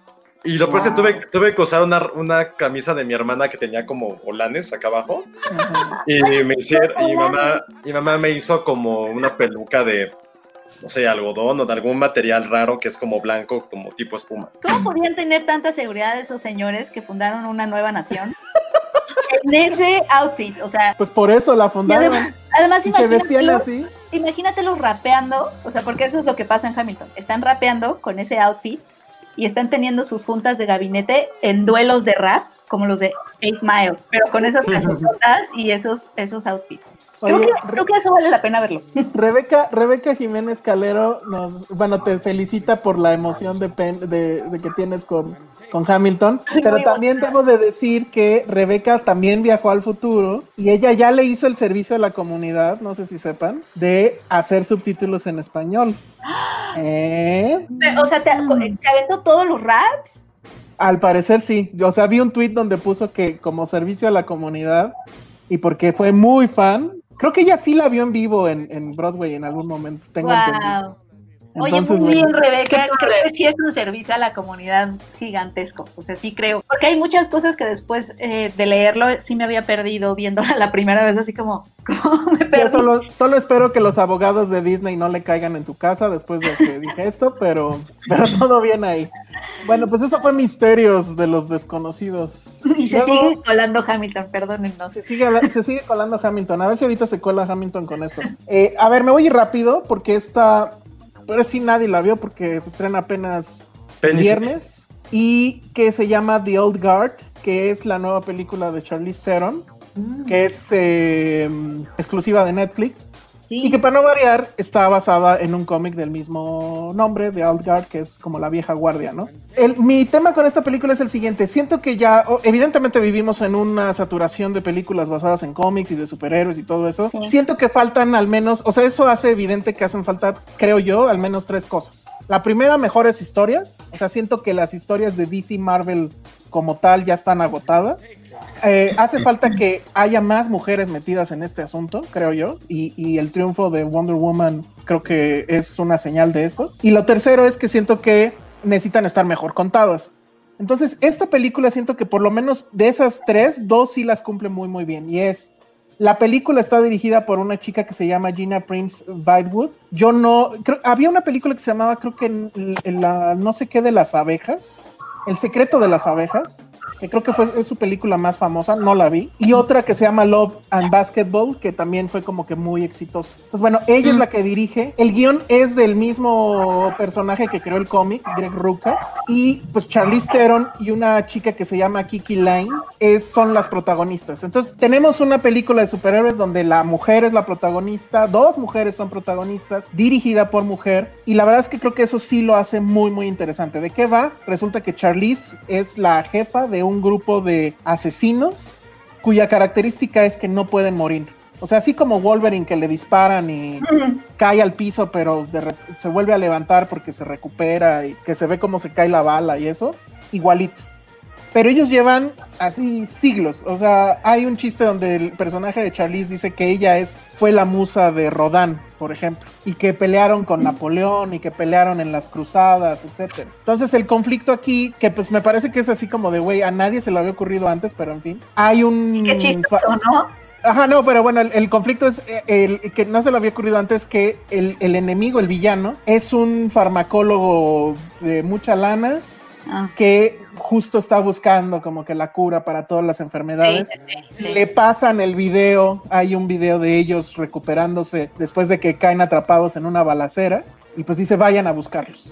Y lo peor es que tuve, tuve que usar una, una camisa de mi hermana que tenía como holanes acá abajo. Y me hicieron, y mi mamá, mi mamá me hizo como una peluca de, no sé, algodón o de algún material raro que es como blanco, como tipo espuma. ¿Cómo podían tener tanta seguridad esos señores que fundaron una nueva nación? en ese outfit, o sea, Pues por eso la y fundaron. además, además Y se vestían así. Imagínatelos rapeando, o sea, porque eso es lo que pasa en Hamilton. Están rapeando con ese outfit y están teniendo sus juntas de gabinete en duelos de rap, como los de Eight Mile, pero con esas [LAUGHS] canciones y esos, esos outfits. Creo, que, Re- creo que eso vale la pena verlo. [LAUGHS] Rebeca, Rebeca Jiménez Calero nos, bueno, te felicita por la emoción de, pen- de, de que tienes con, con Hamilton, pero Muy también debo de decir que Rebeca también viajó al futuro y ella ya le hizo el servicio a la comunidad, no sé si sepan, de hacer subtítulos en español. [GASPS] ¿Eh? Pero, o sea, te, te aventó todos los raps. Al parecer sí. O sea, vi un tweet donde puso que como servicio a la comunidad y porque fue muy fan. Creo que ella sí la vio en vivo en, en Broadway en algún momento. Tengo entendido. Oye, muy bien, bueno. Rebeca. Creo que sí es un servicio a la comunidad gigantesco. O sea, sí creo. Porque hay muchas cosas que después eh, de leerlo sí me había perdido viéndola [LAUGHS] la primera vez, así como, [LAUGHS] como me Yo perdí. solo, solo espero que los abogados de Disney no le caigan en tu casa después de que dije esto, pero, pero todo bien ahí. Bueno, pues eso fue Misterios de los Desconocidos. Y se Luego- sigue colando Hamilton, perdónennos. Se sigue, se sigue colando Hamilton. A ver si ahorita se cuela Hamilton con esto. Eh, a ver, me voy rápido porque esta. Pero sí nadie la vio porque se estrena apenas el viernes. Y que se llama The Old Guard, que es la nueva película de Charlize Theron, que es eh, exclusiva de Netflix. Y que para no variar está basada en un cómic del mismo nombre, Old Guard, que es como la vieja guardia, ¿no? El- mi tema con esta película es el siguiente. Siento que ya, evidentemente vivimos en una saturación de películas basadas en cómics y de superhéroes y todo eso. Siento que faltan al menos, o sea, eso hace evidente que hacen falta, creo yo, al menos tres cosas. La primera, mejores historias. O sea, siento que las historias de DC Marvel como tal ya están agotadas. Eh, hace falta que haya más mujeres metidas en este asunto, creo yo, y, y el triunfo de Wonder Woman creo que es una señal de eso. Y lo tercero es que siento que necesitan estar mejor contadas. Entonces, esta película siento que por lo menos de esas tres, dos sí las cumple muy, muy bien. Y es, la película está dirigida por una chica que se llama Gina Prince Bythewood. Yo no, creo, había una película que se llamaba, creo que en, en la no sé qué de las abejas, El secreto de las abejas, que creo que fue es su película más famosa, no la vi. Y otra que se llama Love and Basketball, que también fue como que muy exitosa. Entonces, bueno, ella es la que dirige. El guion es del mismo personaje que creó el cómic, Greg Rucka. Y pues Charlize Theron y una chica que se llama Kiki Lane es, son las protagonistas. Entonces, tenemos una película de superhéroes donde la mujer es la protagonista, dos mujeres son protagonistas, dirigida por mujer. Y la verdad es que creo que eso sí lo hace muy, muy interesante. ¿De qué va? Resulta que Charlize es la jefa de un grupo de asesinos cuya característica es que no pueden morir. O sea, así como Wolverine que le disparan y [LAUGHS] cae al piso, pero de se vuelve a levantar porque se recupera y que se ve cómo se cae la bala y eso, igualito. Pero ellos llevan así siglos. O sea, hay un chiste donde el personaje de Charlize dice que ella es, fue la musa de Rodán, por ejemplo, y que pelearon con Napoleón y que pelearon en las cruzadas, etcétera. Entonces el conflicto aquí, que pues me parece que es así como de, güey, a nadie se le había ocurrido antes, pero en fin, hay un... Qué chistoso, ¿no? Ajá, no, pero bueno, el, el conflicto es eh, el, que no se le había ocurrido antes que el, el enemigo, el villano, es un farmacólogo de mucha lana Ah. que justo está buscando como que la cura para todas las enfermedades. Sí, sí, sí. Le pasan el video, hay un video de ellos recuperándose después de que caen atrapados en una balacera y pues dice vayan a buscarlos.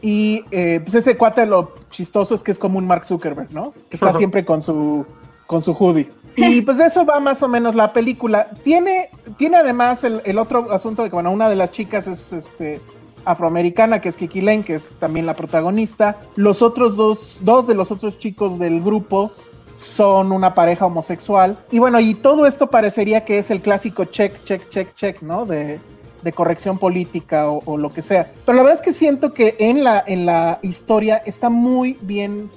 Y eh, pues ese cuate lo chistoso es que es como un Mark Zuckerberg, ¿no? Que está siempre con su, con su hoodie. Y [LAUGHS] pues de eso va más o menos la película. Tiene, tiene además el, el otro asunto de que, bueno, una de las chicas es este afroamericana, que es Kiki Lane, que es también la protagonista. Los otros dos, dos de los otros chicos del grupo son una pareja homosexual. Y bueno, y todo esto parecería que es el clásico check, check, check, check, ¿no? De, corrección política o, o lo que sea. Pero la verdad es que siento que en la, en la historia está muy bien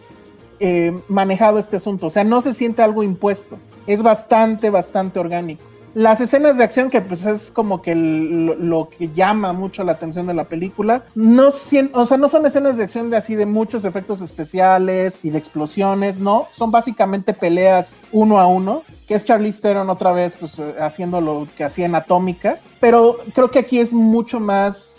eh, manejado este asunto. O sea, no se siente algo impuesto. Es bastante, bastante orgánico. Las escenas de acción, que pues es como que lo, que llama mucho la atención de la película, no, o sea, no son escenas de acción de así de muchos efectos especiales y de explosiones, no, son básicamente peleas uno a uno, que es Charlize Theron otra vez pues eh, haciendo lo que hacía en Atómica, pero creo que aquí es mucho más,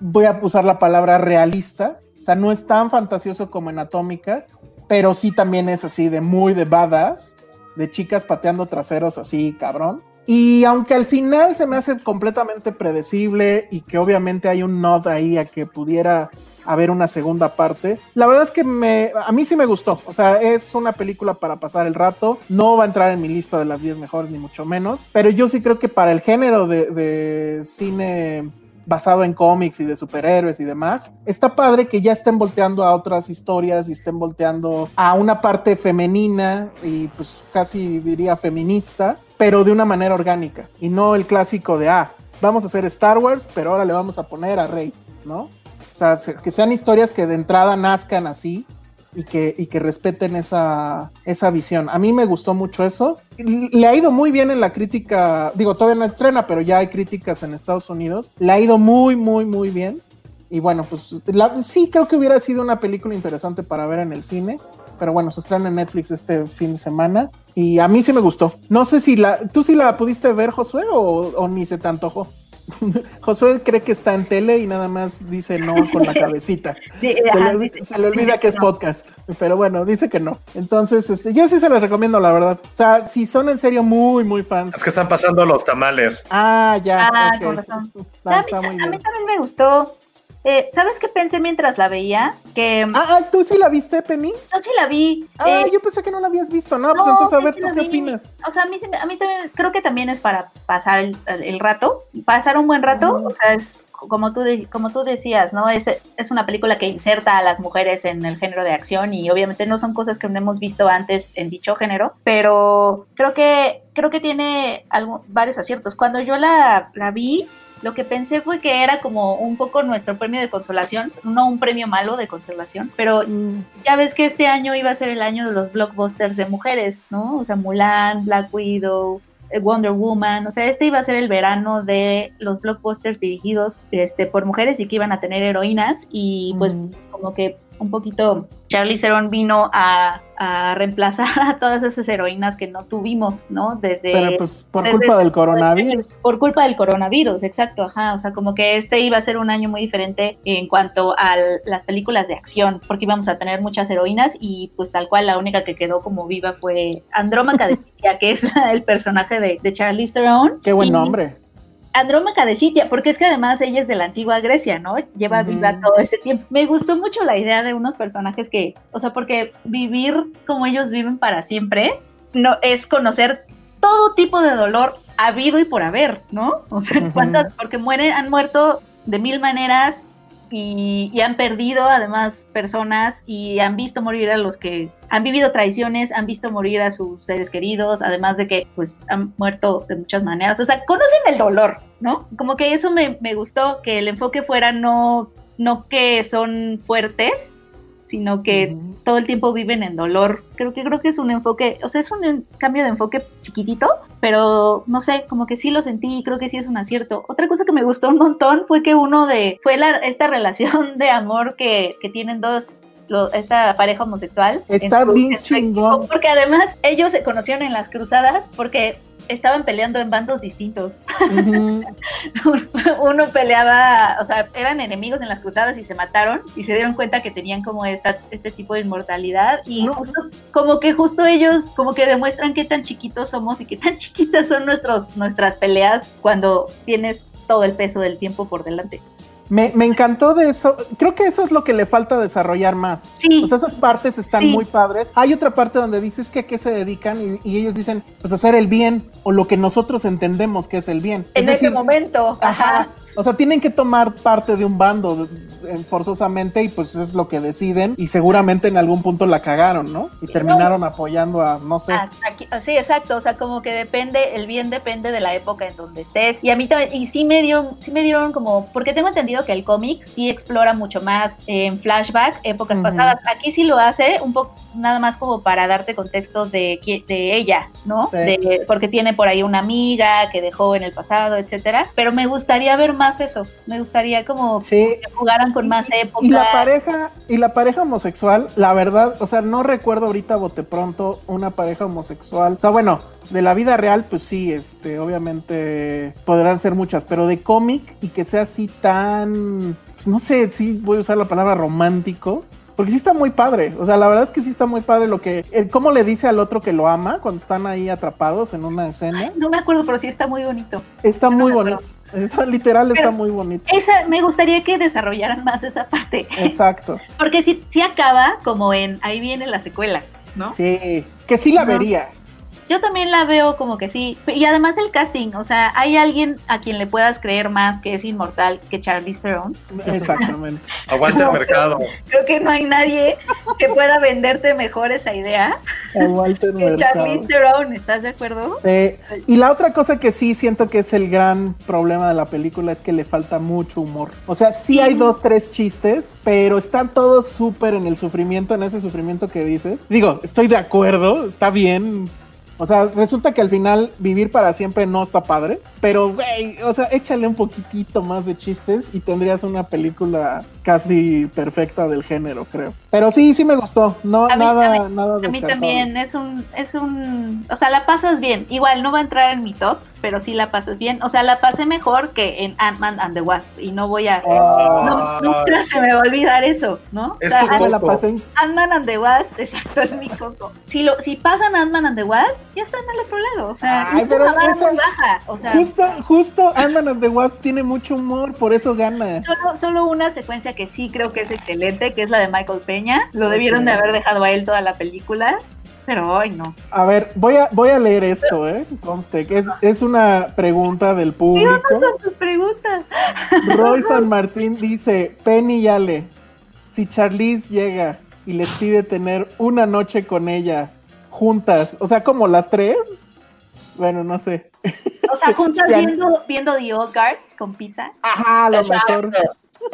voy a usar la palabra realista, o sea, no es tan fantasioso como en Atómica, pero sí también es así de muy de badass, de chicas pateando traseros así, cabrón. Y aunque al final se me hace completamente predecible y que obviamente hay un nod ahí a que pudiera haber una segunda parte, la verdad es que me, a mí sí me gustó. O sea, es una película para pasar el rato. No va a entrar en mi lista de las 10 mejores, ni mucho menos. Pero yo sí creo que para el género de, de cine basado en cómics y de superhéroes y demás. Está padre que ya estén volteando a otras historias y estén volteando a una parte femenina y pues casi diría feminista, pero de una manera orgánica y no el clásico de, ah, vamos a hacer Star Wars, pero ahora le vamos a poner a Rey, ¿no? O sea, que sean historias que de entrada nazcan así y que, y que respeten esa, esa visión. A mí me gustó mucho eso. Le ha ido muy bien en la crítica, digo, todavía no estrena, pero ya hay críticas en Estados Unidos. Le ha ido muy, muy, muy bien. Y bueno, pues sí creo que hubiera sido una película interesante para ver en el cine. Pero bueno, se estrena en Netflix este fin de semana. Y a mí sí me gustó. No sé si la... ¿Tú sí la pudiste ver, Josué, o, o ni se te antojó? [LAUGHS] Josué cree que está en tele y nada más dice no con la cabecita. [LAUGHS] se, le, olvida que es podcast, pero bueno, dice que no. Entonces, este, yo sí se les recomiendo, la verdad. O sea, si son en serio muy, muy fans. Es que están pasando los tamales. Ah, ya. Ah, con razón. a, mí, también me gustó. Eh, ¿Sabes qué pensé mientras la veía? Que... Ah, ah, ¿tú sí la viste, Penny? Yo sí la vi. Ah, eh, yo pensé que no la habías visto, ¿no? pues entonces a ver, ¿tú qué opinas? O sea, a mí, a mí también creo que también es para pasar el, rato, pasar un buen rato, o sea, es como tú, como tú decías, ¿no? Es, es una película que inserta a las mujeres en el género de acción y obviamente no son cosas que no hemos visto antes en dicho género, pero creo que, creo que tiene algo, varios aciertos. Cuando yo la, la vi, lo que pensé fue que era como un poco nuestro premio de consolación, no un premio malo de consolación, pero mm. ya ves que este año iba a ser el año de los blockbusters de mujeres, ¿no? O sea, Mulan, Black Widow, eh, Wonder Woman, o sea, este iba a ser el verano de los blockbusters dirigidos este, por mujeres y que iban a tener heroínas y pues mm. como que un poquito Charlie Theron vino a, reemplazar [LAUGHS] a todas esas heroínas que no tuvimos, ¿no? Desde... Pero pues por culpa del coronavirus. [LAUGHS] Por culpa del coronavirus, exacto, ajá. O sea, como que este iba a ser un año muy diferente en cuanto a las películas de acción, porque íbamos a tener muchas heroínas y pues tal cual la única que quedó como viva fue Andrómaca de [LAUGHS] que es el personaje de, de Charlize Theron. Qué buen nombre. Andrómaca de Sitia, porque es que además ella es de la antigua Grecia, ¿no? Lleva viva todo ese tiempo. Me gustó mucho la idea de unos personajes que, o sea, porque vivir como ellos viven para siempre, no es conocer todo tipo de dolor habido y por haber, ¿no? O sea, cuántas, porque mueren, han muerto de mil maneras y, han perdido además personas y han visto morir a los que han vivido traiciones, han visto morir a sus seres queridos, además de que pues han muerto de muchas maneras. O sea, conocen el dolor, ¿no? Como que eso me, me gustó, que el enfoque fuera no, no que son fuertes, sino que todo el tiempo viven en dolor. Creo que creo que es un enfoque, o sea, es un cambio de enfoque chiquitito, pero no sé, como que sí lo sentí y creo que sí es un acierto. Otra cosa que me gustó un montón fue que uno de, fue la, esta relación de amor que, que tienen dos esta pareja homosexual. Está bien chingón. Porque además ellos se conocieron en las cruzadas porque estaban peleando en bandos distintos. [LAUGHS] Uno peleaba, o sea, eran enemigos en las cruzadas y se mataron y se dieron cuenta que tenían como esta, este tipo de inmortalidad y como que justo ellos como que demuestran qué tan chiquitos somos y qué tan [LAUGHS] chiquitas son nuestros, nuestras peleas cuando tienes todo el peso del tiempo por delante. Me, me, encantó de eso. Creo que eso es lo que le falta desarrollar más. Sí. Sea, esas partes están muy padres. Hay otra parte donde dices que a qué se dedican y, y, ellos dicen, pues hacer el bien o lo que nosotros entendemos que es el bien. En ese momento. Ajá. O sea, tienen que tomar parte de un bando forzosamente y pues es lo que deciden y seguramente en algún punto la cagaron, ¿no? Y terminaron apoyando a, no sé. Ah, sí, exacto, o sea, como que depende, el bien depende de la época en donde estés. Y a mí también, y sí me dieron, sí me dieron como, porque tengo entendido que el cómic sí explora mucho más en flashback, épocas pasadas. Aquí sí lo hace un poco, nada más como para darte contexto de, de ella, ¿no? De, porque tiene por ahí una amiga que dejó en el pasado, etcétera. Pero me gustaría ver más eso. Me gustaría como que jugaran con más épocas. Y la pareja, y la pareja homosexual, la verdad, o sea, no recuerdo ahorita bote pronto una pareja homosexual. O sea, bueno, de la vida real, pues sí, este, obviamente podrán ser muchas, pero de cómic y que sea así tan, no sé, sí voy a usar la palabra romántico. Porque sí está muy padre. O sea, la verdad es que sí está muy padre lo que. El, ¿Cómo le dice al otro que lo ama cuando están ahí atrapados en una escena? No me acuerdo, pero sí está muy bonito. Está muy bonito. Está, literal, está muy bonito. Esa, me gustaría que desarrollaran más esa parte. Exacto. Porque sí, sí acaba como en ahí viene la secuela, ¿no? Sí. Que sí la vería. Yo también la veo como que sí. Y además el casting, o sea, hay alguien a quien le puedas creer más que es inmortal que Charlize Theron. Exactamente. [LAUGHS] Aguanta el mercado. Creo que no hay nadie que pueda venderte mejor esa idea que Mercado. Charlize Theron. ¿Estás de acuerdo? Sí. Y la otra cosa que sí siento que es el gran problema de la película es que le falta mucho humor. O sea, sí hay dos, tres chistes, pero están todos súper en el sufrimiento, en ese sufrimiento que dices. Digo, estoy de acuerdo, está bien. O sea, resulta que al final vivir para siempre no está padre, pero, güey, o sea, échale un poquitito más de chistes y tendrías una película casi perfecta del género, creo. Pero sí, sí me gustó. No, A mí- nada, a mí- nada A mí también es un, es un, o sea, la pasas bien. Igual no va a entrar en mi top, pero sí la pasas bien. O sea, la pasé mejor que en Ant-Man and the Wasp y no voy a, Ah. no, nunca se me va a olvidar eso, ¿no? Es o sea, tu Ah, me la coco. pasé. Ant-Man and the Wasp, [LAUGHS] exacto, es mi coco. Si lo, si pasan Ant-Man and the Wasp, ya están al otro lado. O sea, Ay, pero esa- muy baja. O sea, Justo, justo Ant-Man and the Wasp tiene mucho humor, por eso gana. Solo, solo una secuencia que sí creo que es excelente, que es la de Michael Peña. Lo debieron de haber dejado a él toda la película, pero hoy no. A ver, voy a, voy a leer esto, ¿eh? Conste, que es, es una pregunta del público. Son tus preguntas. Roy [LAUGHS] San Martín dice, Penny y Ale, si Charlize llega y les pide tener una noche con ella juntas, o sea, como las tres, bueno, no sé. O sea, [LAUGHS] juntas Sí, viendo, viendo The Old Guard con pizza. Ajá, lo Exacto. mejor.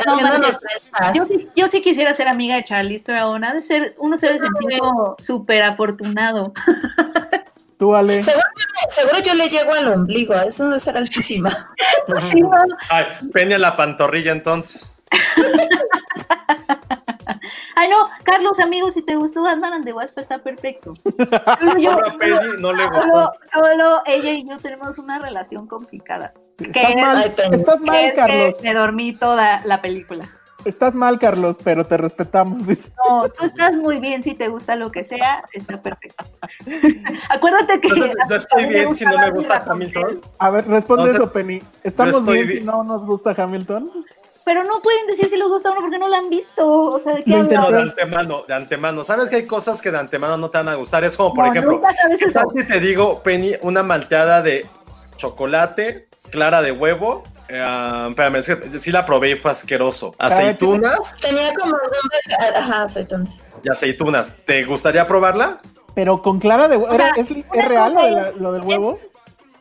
No. Yo, sí- yo sí quisiera ser amiga de Charlize Theron, ha de ser, uno se debe sentir como súper afortunado. [LAUGHS] Tú, Ale. Seguro, seguro yo le llego al ombligo, eso debe ser altísima. [LAUGHS] Sí, no, Ay, Peña la pantorrilla entonces. [LAUGHS] Ay, no, Carlos, amigos, si te gustó Ant-Man and the Wasp, está perfecto. Solo yo- Solo a Penny no le solo, gustó. solo ella y yo tenemos una relación complicada. Estás mal, Ay, Penny. estás que mal, es que Carlos. me dormí toda la película. Estás mal, Carlos, pero te respetamos. dice. No, tú estás muy bien si te gusta lo que sea, está perfecto. [LAUGHS] Acuérdate que. Entonces, yo estoy bien si no me gusta Hamilton. A ver, responde Entonces, eso, Penny. ¿Estamos estoy bien si bien. no nos gusta Hamilton? Pero no pueden decir si les gusta o no porque no la han visto. O sea, ¿de qué hablan? No, de antemano, de antemano. ¿Sabes que hay cosas que de antemano no te van a gustar? Es como, por No, ejemplo, ¿qué tal si te digo, Penny, una malteada de chocolate, clara de huevo? Eh, espérame, es que sí la probé y fue asqueroso. Aceitunas Tenía como Ajá, aceitunas. y aceitunas. ¿Te gustaría probarla? Pero con clara de huevo. O sea, ¿Es, es real lo, cosa de la- es- lo del huevo?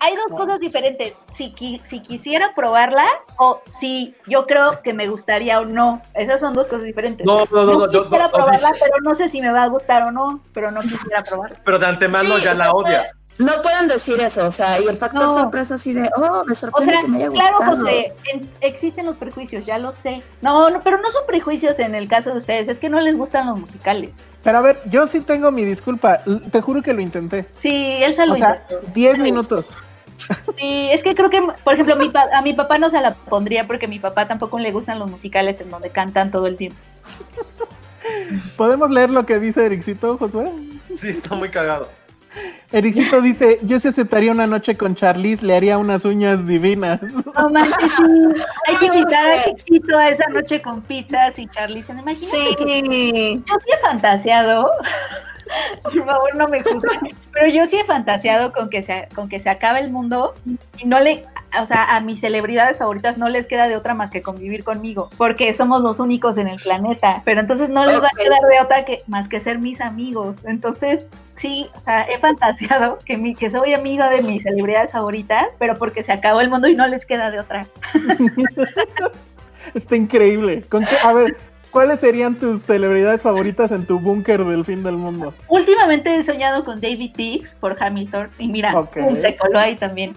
Hay dos cosas diferentes. Si, qui- si quisiera probarla o si yo creo que me gustaría o no. Esas son dos cosas diferentes. No, no, no, no, yo- quisiera no, probarla, pero no sé si me va a gustar o no. Pero no quisiera probarla. Pero de antemano Sí, ya la odias. No pueden decir eso, o sea, y el factor No. sorpresa así de, oh, me O sorprende sea, que me haya claro, gustado. José, en- existen los prejuicios, ya lo sé. No, no, pero no son prejuicios en el caso de ustedes, es que no les gustan los musicales. Pero a ver, yo sí tengo mi disculpa. Te juro que lo intenté. Sí, Elsa lo O sea, intentó. 10 minutos. Sí, es que creo que, por ejemplo, mi pa- a mi papá no se la pondría porque a mi papá tampoco le gustan los musicales en donde cantan todo el tiempo. ¿Podemos leer lo que dice Ericito, Josué? Sí, está muy cagado. Ericito dice, yo se aceptaría una noche con Charlize, le haría unas uñas divinas. No manches, sí. Hay que invitar a Éxito a esa noche con pizzas y Charlize. Imagínate que Sí, yo sí he fantaseado. Por favor, no me juzguen. Pero yo sí he fantaseado con que se, con que se acabe el mundo y no le, o sea, a mis celebridades favoritas no les queda de otra más que convivir conmigo, porque somos los únicos en el planeta. Pero entonces no les va a quedar de otra que más que ser mis amigos. Entonces, sí, o sea, he fantaseado que mi, que soy amiga de mis celebridades favoritas, pero porque se acabó el mundo y no les queda de otra. [LAUGHS] Está increíble. ¿Con qué? A ver, ¿cuáles serían tus celebridades favoritas en tu búnker del fin del mundo? Últimamente he soñado con David Dix por Hamilton y mira, Ok. pum, [LAUGHS] se coló ahí también.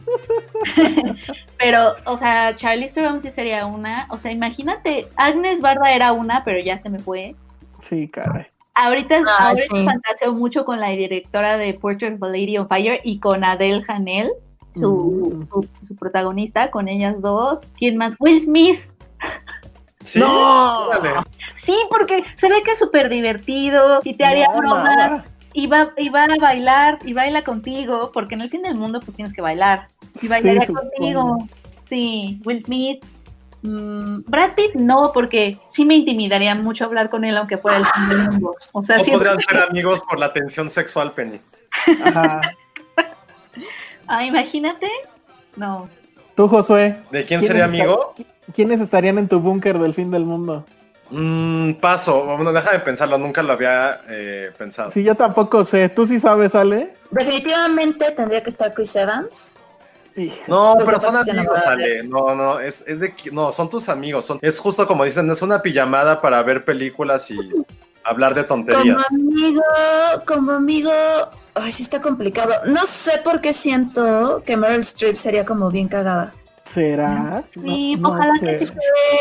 [LAUGHS] pero, o sea, Charlize Theron sí sería una. O sea, imagínate, Agnes Barda era una, pero ya se me fue. Sí, caray. Ahorita, Ah, ahorita sí. fantaseo mucho con la directora de Portrait of a Lady on Fire y con Adele Hanel, su, Mm. su, su protagonista, con ellas dos. ¿Quién más? Will Smith. Sí, No. Sí, porque se ve que es súper divertido y te haría No, bromas. Y va, y va a bailar y baila contigo, porque en el fin del mundo pues tienes que bailar. Y bailaría Sí, contigo. Sí, Will Smith. Mm, Brad Pitt no, porque sí me intimidaría mucho hablar con él, aunque fuera el fin del mundo. O sea, No siempre- podrían ser amigos por la tensión sexual, Penny. Ajá. [LAUGHS] Ah, imagínate. No. Tú, Josué. ¿De quién ¿quiénes sería amigo? ¿Quiénes estarían en tu búnker del fin del mundo? Mm, paso. Bueno, déjame pensarlo. Nunca lo había eh, pensado. Sí, yo tampoco sé. ¿Tú sí sabes, Ale? Definitivamente tendría que estar Chris Evans. No, pero son amigos, Ale. No, no, es, es de no, son tus amigos. Son, es justo como dicen, es una pijamada para ver películas y hablar de Como tonterías. amigo, como amigo, ay, sí está complicado. No sé por qué siento que Meryl Streep sería como bien cagada. ¿Será? Sí, No- no ojalá sé. que sí.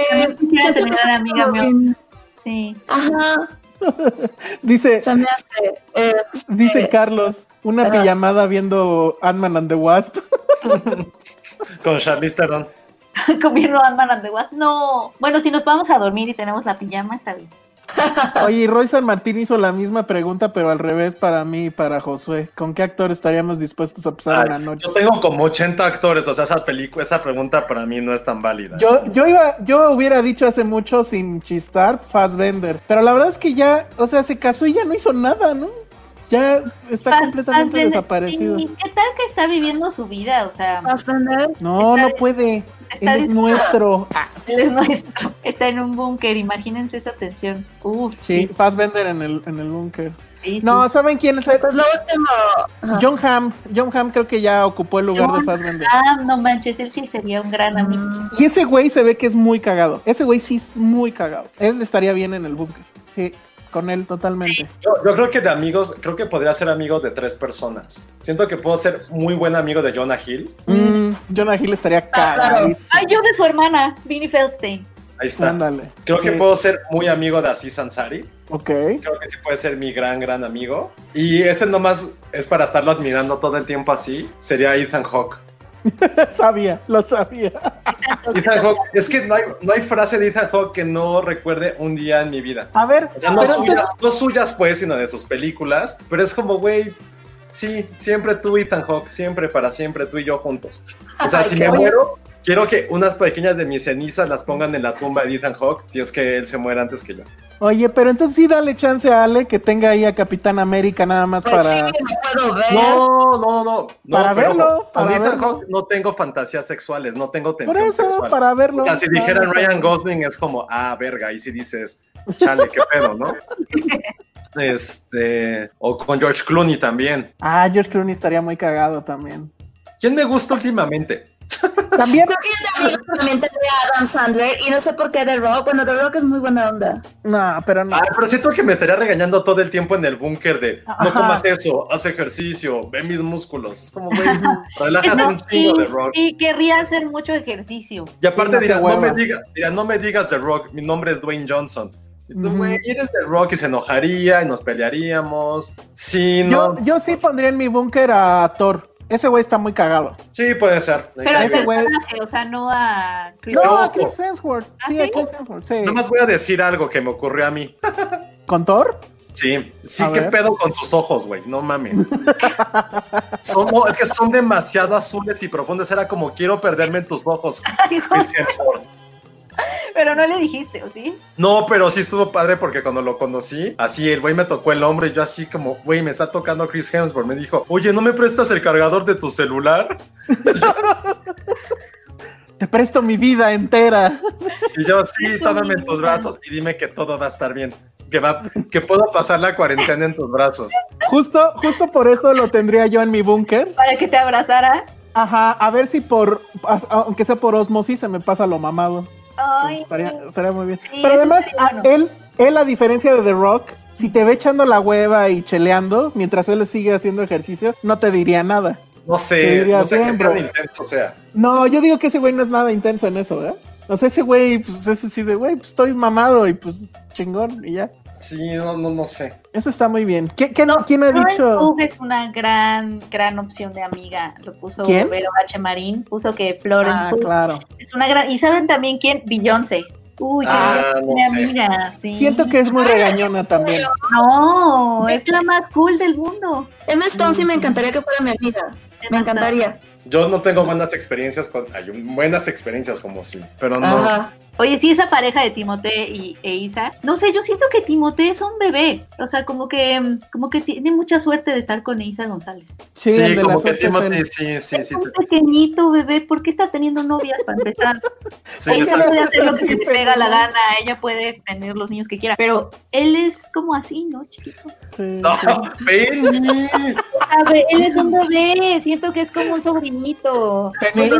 También quisiera tener una amiga mía. Sí. Ajá, [LAUGHS] Dice, se me hace. eh, dice eh, Carlos, una Ajá. pijamada viendo Ant-Man and the Wasp. [LAUGHS] Con Charlize Theron. [LAUGHS] Comiendo Ant-Man and the Wasp. No. Bueno, si nos vamos a dormir y tenemos la pijama, está bien. Oye, y Roy San Martín hizo la misma pregunta, pero al revés para mí y para Josué. ¿Con qué actor estaríamos dispuestos a pasar Ay, una noche? yo tengo como 80 actores, o sea, esa película, esa pregunta para mí no es tan válida. Yo, yo iba, yo hubiera dicho hace mucho sin chistar Fassbender, pero la verdad es que ya, o sea, se casó y ya no hizo nada, ¿no? Ya está completamente Fassbender- desaparecido. Sí, ¿Qué tal que está viviendo su vida? O sea, Fassbender. No, Está- no puede. Él está es nuestro. Ah, [LAUGHS] él es nuestro. Está en un búnker, imagínense esa tensión. Uf, sí, sí. Fassbender en el, en el búnker. sí, sí. No, ¿saben quién es? Pues lo último. John Hamm. John Hamm creo que ya ocupó el lugar de John Fassbender. Ah, no manches, él sí sería un gran amigo. Y ese güey se ve que es muy cagado. Ese güey sí es muy cagado. Él estaría bien en el búnker. Sí, con él totalmente. Yo, yo creo que de amigos, creo que podría ser amigo de tres personas. Siento que puedo ser muy buen amigo de Jonah Hill. Mm, Jonah Hill estaría Ah, cagadísimo. Ay, yo de su hermana, Vinnie Feldstein. Ahí está. Ándale. Creo que puedo ser muy amigo de Aziz Ansari. Ok. Creo que sí puede ser mi gran, gran amigo. Y este nomás es para estarlo admirando todo el tiempo así. Sería Ethan Hawke. [LAUGHS] sabía, lo sabía. [LAUGHS] Ethan Hawke, es que no hay, no hay frase de Ethan Hawke que no recuerde un día en mi vida. A ver, O sea, no pero suyas, entonces- no suyas pues, sino de sus películas. Pero es como, güey, sí, siempre tú, Ethan Hawke, siempre, para siempre, tú y yo juntos. O sea, [LAUGHS] Ay, si me bueno. muero, quiero que unas pequeñas de mis cenizas las pongan en la tumba de Ethan Hawke, si es que él se muere antes que yo. Oye, pero entonces sí dale chance a Ale que tenga ahí a Capitán América nada más Pues para. sí, no puedo ver. No, no, no. no Para pero verlo, para Con Ethan verlo. Hawke no tengo fantasías sexuales, no tengo Por tensión eso, sexual. para verlo. O sea, si dijeran Ryan Gosling es como, ah, verga, ahí sí dices, chale, qué pedo, ¿no? [LAUGHS] Este, o con George Clooney también. Ah, George Clooney estaría muy cagado también. ¿Quién me gusta últimamente? También. Creo que yo también, también tendría a Adam Sandler y no sé por qué The Rock. Bueno, The Rock es muy buena onda. No, pero no. Ah, pero siento que me estaría regañando todo el tiempo en el búnker de, no Ajá. comas eso, haz ejercicio, ve mis músculos. Es como, güey, relájate No, un chingo sí, de Rock. sí, querría hacer mucho ejercicio. Y aparte Sí, no, qué no me, hueva. diga, dirán, no me digas The Rock, mi nombre es Dwayne Johnson. Y tú, Ujú. güey, eres The Rock y se enojaría y nos pelearíamos. Sí, no. Yo, yo sí pondría en mi búnker a Thor. Ese güey está muy cagado. Sí, puede ser. Pero ese güey- o sea, no a Chris No, a Chris Hemsworth. ¿Ah, Sí, sí? a Chris Hemsworth, sí. Nada más voy a decir algo que me ocurrió a mí. [LAUGHS] ¿Con Thor? Sí, sí, A qué ver. pedo con sus ojos, güey, no mames. [LAUGHS] son, no, es que son demasiado azules y profundos. Era como, quiero perderme en tus ojos, [LAUGHS] Ay, Chris Hemsworth. Pero no le dijiste, ¿o sí? No, pero sí estuvo padre porque cuando lo conocí, así el güey me tocó el hombro y yo así como, güey, me está tocando Chris Hemsworth. Me dijo, oye, ¿no me prestas el cargador de tu celular? [LAUGHS] Te presto mi vida entera. Y yo, sí, tómame en tus brazos y dime que todo va a estar bien. Que, va, que puedo pasar la cuarentena en tus brazos. Justo, justo por eso lo tendría yo en mi búnker. Para que te abrazara. Ajá, a ver si por, aunque sea por osmosis, se me pasa lo mamado. Ay, estaría, estaría muy bien. Sí, Pero además, bueno. él, él, a diferencia de The Rock, si te ve echando la hueva y cheleando, mientras él sigue haciendo ejercicio, no te diría nada. No sé, diría, no sé qué bro. tan intenso sea. No, yo digo que ese güey no es nada intenso en eso, ¿eh? O sea, ese güey, pues ese sí de, güey, pues estoy mamado y pues chingón y ya. Sí, no, no, no sé. Eso está muy bien. ¿Qué, qué- ¿Quién ha Florence dicho? Pugh es una gran, gran opción de amiga. Lo puso ¿Quién? Vero H. Marín. Puso que Florence Ah, Pugh claro. es una gran. Y saben también quién? Beyoncé. Uy, Ah, qué no amiga, sí. Siento que es muy regañona también. No, es la más cool del mundo. Emma Stone sí me encantaría que fuera mi amiga. Me encantaría. Yo no tengo buenas experiencias con. Hay buenas experiencias como sí, pero no. Ajá. Oye, sí, esa pareja de Timote y, e Isa, no sé, yo siento que Timote es un bebé, o sea, como que, como que tiene mucha suerte de estar con Isa González. Sí, como que él. sí, sí, es sí. un pequeñito bebé, ¿por qué está teniendo novias para empezar? sí, ella puede hacer lo que se le pega la gana, ella puede tener los niños que quiera, pero él es como así, ¿no, chiquito? Sí, No. A ver, él es un bebé, siento que es como un sobrinito.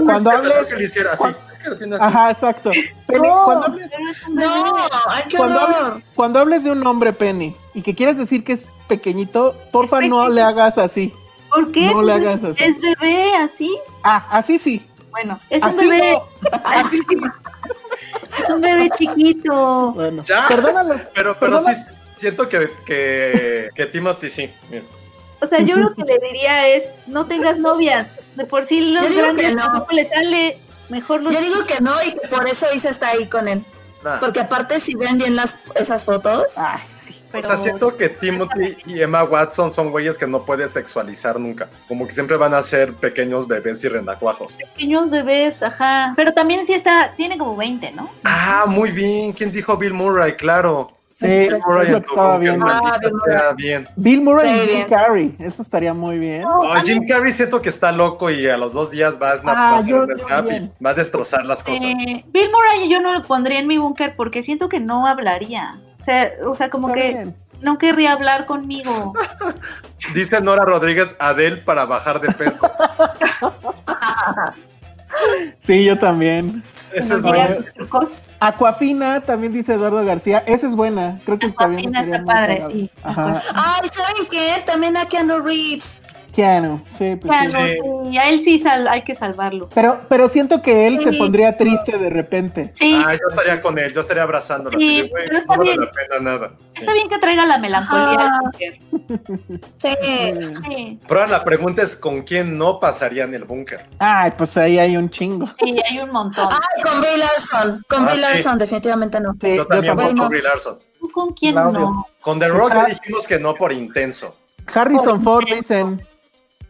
Cuando hables. que lo hiciera así. Que lo tiene así. Ajá, exacto. Penny, No, cuando hables, pero es un bebé. No, ay, qué cuando hables, cuando hables de un hombre, Penny, y que quieres decir que es pequeñito, porfa Es no le hagas así. ¿Por qué? No le hagas así. Es bebé, así. Ah, así sí. Bueno, es un bebé. no. [LAUGHS] Así. Es un bebé chiquito. Bueno, Ya. perdónalos. Pero, pero sí siento que, que, que Timothy sí. Mira. O sea, yo lo que le diría es, no tengas novias. De por sí los Yo grandes que no. tampoco le sale. Mejor los... Yo digo que no y que por eso Isa está ahí con él. Nah. Porque aparte si ven bien las esas fotos, Ay, sí. pero- O sea, siento que Timothy y Emma Watson son güeyes que no puedes sexualizar nunca. Como que siempre van a ser pequeños bebés y rendacuajos. Pequeños bebés, ajá. Pero también sí está, tiene como 20, ¿no? Ah, muy bien. ¿Quién dijo Bill Murray? Claro. Sí, es lo que estaba viendo. Ah, Bill bien. Bill Murray Sí, y Jim bien. Carrey. Eso estaría muy bien. No, Jim Carrey siento que está loco y a los dos días va a, snap, Ah, va a hacer yo un snap también. y va a destrozar las cosas. eh, Bill Murray yo no lo pondría en mi búnker porque siento que no hablaría. O sea, o sea como Está que bien. no querría hablar conmigo. Dice Nora Rodríguez, Adele para bajar de peso. [LAUGHS] Sí, yo también. Es. Aquafina, también dice Eduardo García. Esa es buena. Creo que está bien. Aquafina está padre, sí. Ajá. ay, ¿saben qué? También a Keanu Reeves. Keanu, sí, pues Ya sí. sí, a él sí sal- hay que salvarlo. Pero, pero siento que él se pondría triste de repente. Sí, Ah, yo estaría con él, yo estaría abrazándolo. Sí, pero está no vale bien. la pena nada. Sí. está bien que traiga la melancolía búnker. Sí. Sí, Pero ahora la pregunta es con quién no pasaría en el búnker. Ay, pues ahí hay un chingo. sí, hay un montón. Ay, con Brie Larson. Con Ah, sí. Larson, definitivamente no. Sí, yo también con Brie Larson. ¿Tú con quién Claudio. no? Con The Rock Está- ya dijimos que no por intenso. Harrison Ford dicen.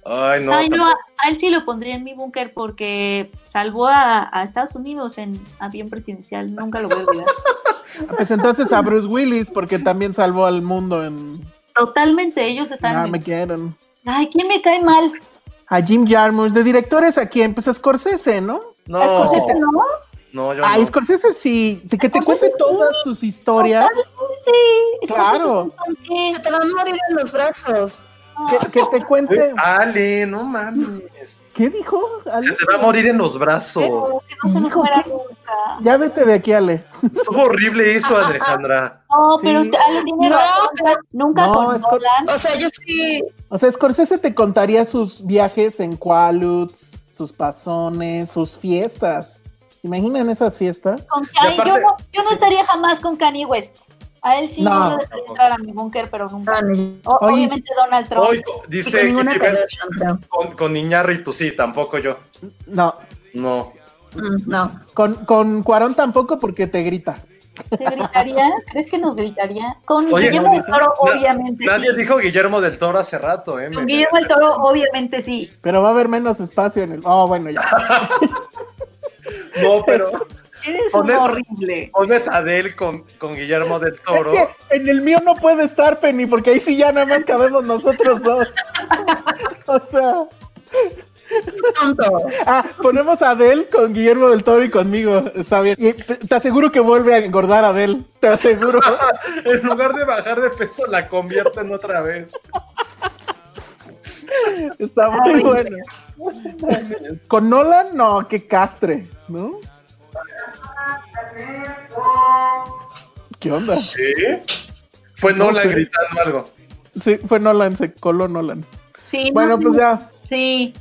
Ay, no. Ay, no, a, a él sí lo pondría en mi búnker porque salvó a, a Estados Unidos en avión presidencial. Nunca lo voy a olvidar. [LAUGHS] Pues entonces a Bruce Willis, porque también salvó al mundo en Totalmente, ellos están. Ah, me quieren. Ay, ¿quién me cae mal? A Jim Jarmusch. ¿De directores a quién? Pues a Scorsese, ¿no? No, ¿A Scorsese no? no, yo A no. Scorsese sí. Que te cuente todas sus historias. Sí, Claro. Se te van a morir en los brazos. Que, que te cuente. Ale, no mames. ¿Qué dijo? Ale? Se te va a morir en los brazos. Que no se me Hijo, muera ¿qué? nunca. Ya vete de aquí, Ale. Estuvo horrible eso, Alejandra. No, pero Sí. Ale tiene No. razón. Nunca No, con Nolan. O sea, yo sí. O sea, Scorsese te contaría sus viajes en Qualuts, sus pasones, sus fiestas. ¿Imaginan esas fiestas? Con aparte- yo no, yo no sí. estaría jamás con Kanye West. A él sí no, No. lo entrar a mi búnker, pero nunca. Ah, O- obviamente Donald Trump. Hoy y con dice con, con Iñárritu, sí, tampoco yo. No. No. Mm, No. Con, con Cuarón tampoco porque te grita. ¿Te gritaría? ¿Crees que nos gritaría? Con Oye, Guillermo del Toro, Na- obviamente Nadie sí. dijo Guillermo del Toro hace rato, ¿eh? Con Guillermo del Toro, obviamente sí. Pero va a haber menos espacio en el. Oh, bueno, ya. [LAUGHS] No, pero [LAUGHS] Eres horrible. pones a Adele con, con Guillermo del Es Toro. que en el mío no puede estar, Penny, porque ahí sí ya nada más cabemos nosotros dos. [LAUGHS] o sea. Tonto. Ah, ponemos a Adele con Guillermo del Toro y conmigo. Está bien. Y te te aseguro que vuelve a engordar Adele. Te aseguro. [LAUGHS] En lugar de bajar de peso, la convierten otra vez. Está muy bueno. Con Nolan, no, qué castre, ¿no? ¿Qué onda? ¿Sí? Fue No Nolan gritando algo. Sí, fue Nolan, se coló Nolan. Sí, no Bueno, pues ya, Sí.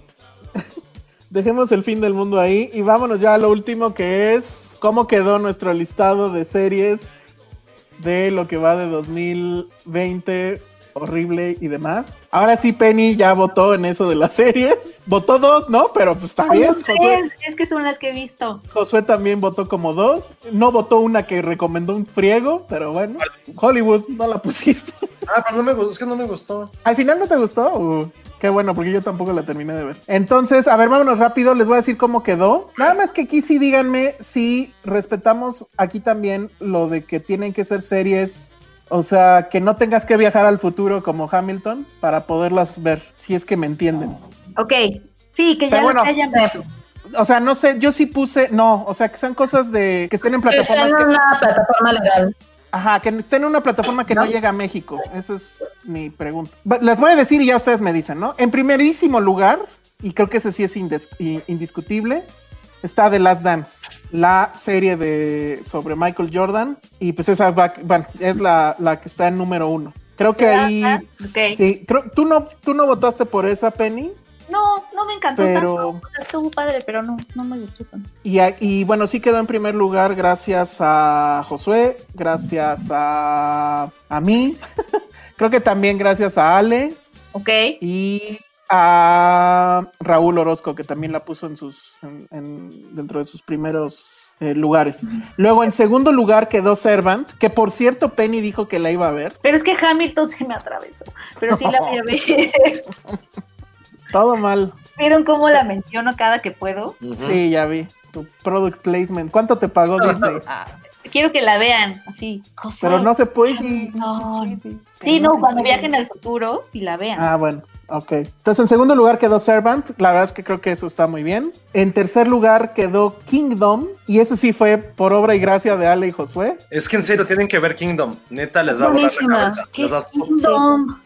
[LAUGHS] dejemos el fin del mundo ahí y vámonos ya a lo último que es cómo quedó nuestro listado de series de lo que va de 2020 horrible y demás. Ahora sí, Penny ya votó en eso de las series. Votó dos, ¿no? Pero pues está bien. Josué, Es, es que son las que he visto. Josué también votó como dos. No votó una que recomendó un friego, pero bueno. Hollywood, no la pusiste. Ah, pero no me gustó, es que no me gustó. ¿Al final no te gustó? Uh, qué bueno, porque yo tampoco la terminé de ver. Entonces, a ver, vámonos rápido, les voy a decir cómo quedó. Nada más que aquí sí díganme si respetamos aquí también lo de que tienen que ser series, o sea, que no tengas que viajar al futuro como Hamilton para poderlas ver, si es que me entienden. Ok. Sí, que ya bueno, los hayan visto. O sea, no sé, yo sí puse, no, o sea, que sean cosas de que estén en Que está plataformas en que, una plataforma legal. ajá, que estén en una plataforma que no, llega a México. Esa es mi pregunta. Las voy a decir y ya ustedes me dicen, ¿no? En primerísimo lugar, y creo que ese sí es indiscutible, está The Last Dance, la serie de sobre Michael Jordan, y pues esa va- bueno, es la, la que está en número uno. Creo que ahí, Ah, ok. sí, creo, tú no, tú no votaste por esa Penny, No, no me encantó Pero- tanto. Estuvo padre, pero no, no me gustó tanto. Y, y bueno, sí quedó en primer lugar gracias a Josué, gracias a, a mí, [LAUGHS] creo que también gracias a Ale Ok. y a Raúl Orozco, que también la puso en sus, en- en- dentro de sus primeros eh, lugares. Luego en segundo lugar quedó Servant, que por cierto Penny dijo que la iba a ver. Pero es que Hamilton se me atravesó. Pero sí la voy a [LAUGHS] ver. Todo mal. ¿Vieron cómo la menciono cada que puedo? Sí, ya vi. Tu product placement. ¿Cuánto te pagó Disney? Quiero que la vean, así. José. Pero no se puede. No. Sí, no cuando viajen al futuro y la vean. Ah, bueno, ok. Entonces, en segundo lugar quedó Servant. La verdad es que creo que eso está muy bien. En tercer lugar quedó Kingdom. Y eso sí fue por obra y gracia de Ale y Josué. Es que en serio, tienen que ver Kingdom. Neta, les va a volar la cabeza. ¿Qué Les es vas- Kingdom?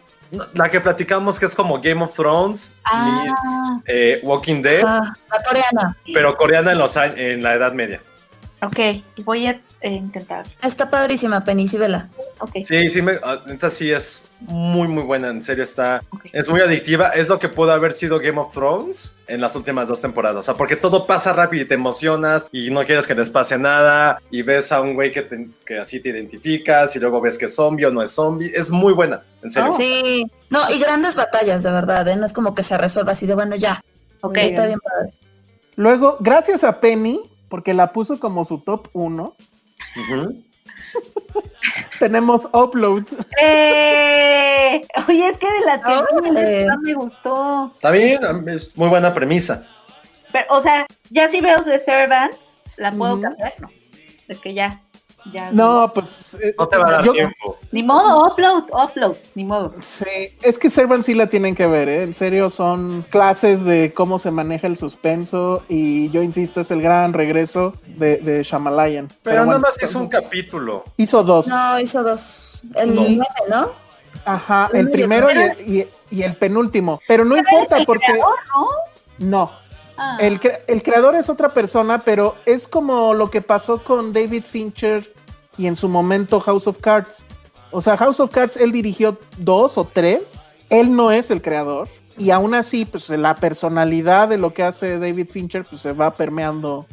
La que platicamos que es como Game of Thrones, Ah. meets, eh, Walking Dead, Ah, la coreana. pero coreana en, los años, en la Edad Media. Ok, voy a eh, intentar. Está padrísima, Penny, sí, vela. Ok. Sí, sí, me, ah, neta sí es muy, muy buena. En serio, está. Es muy adictiva. Es lo que pudo haber sido Game of Thrones en las últimas dos temporadas. O sea, porque todo pasa rápido y te emocionas y no quieres que les pase nada. Y ves a un güey que, te- que así te identificas y luego ves que es zombie o no es zombie. Es muy buena, en serio. Oh. Sí. No, y grandes batallas, de verdad, ¿eh? No es como que se resuelva así de, bueno, ya. Ok. Está bien padre. Luego, gracias a Penny, porque la puso como su top 1, Ujú. [LAUGHS] tenemos Upload. ¡Eh! Oye, es que de las que no me gustó. Está bien, es muy buena premisa. Pero, o sea, ya si veo The Servant, ¿la puedo cambiar? No. De que ya. Ya No, pues. eh, No te va a dar yo- tiempo. Ni modo, upload, upload, ni modo. Sí, es que Servant sí la tienen que ver, ¿eh? En serio, son clases de cómo se maneja el suspenso y yo insisto, es el gran regreso de, de Shamalayan. Pero, nada bueno, más hizo un capítulo. Hizo dos. No, hizo dos. El No. nueve, ¿no? Ajá, el primero y el, y- y el penúltimo. Pero no importa el porque... creador, ¿no? No, Ah. el, cre- el creador es otra persona, pero es como lo que pasó con David Fincher y en su momento House of Cards. O sea, House of Cards él dirigió dos o tres. Él no es el creador. Y aún así, pues la personalidad de lo que hace David Fincher pues, se va permeando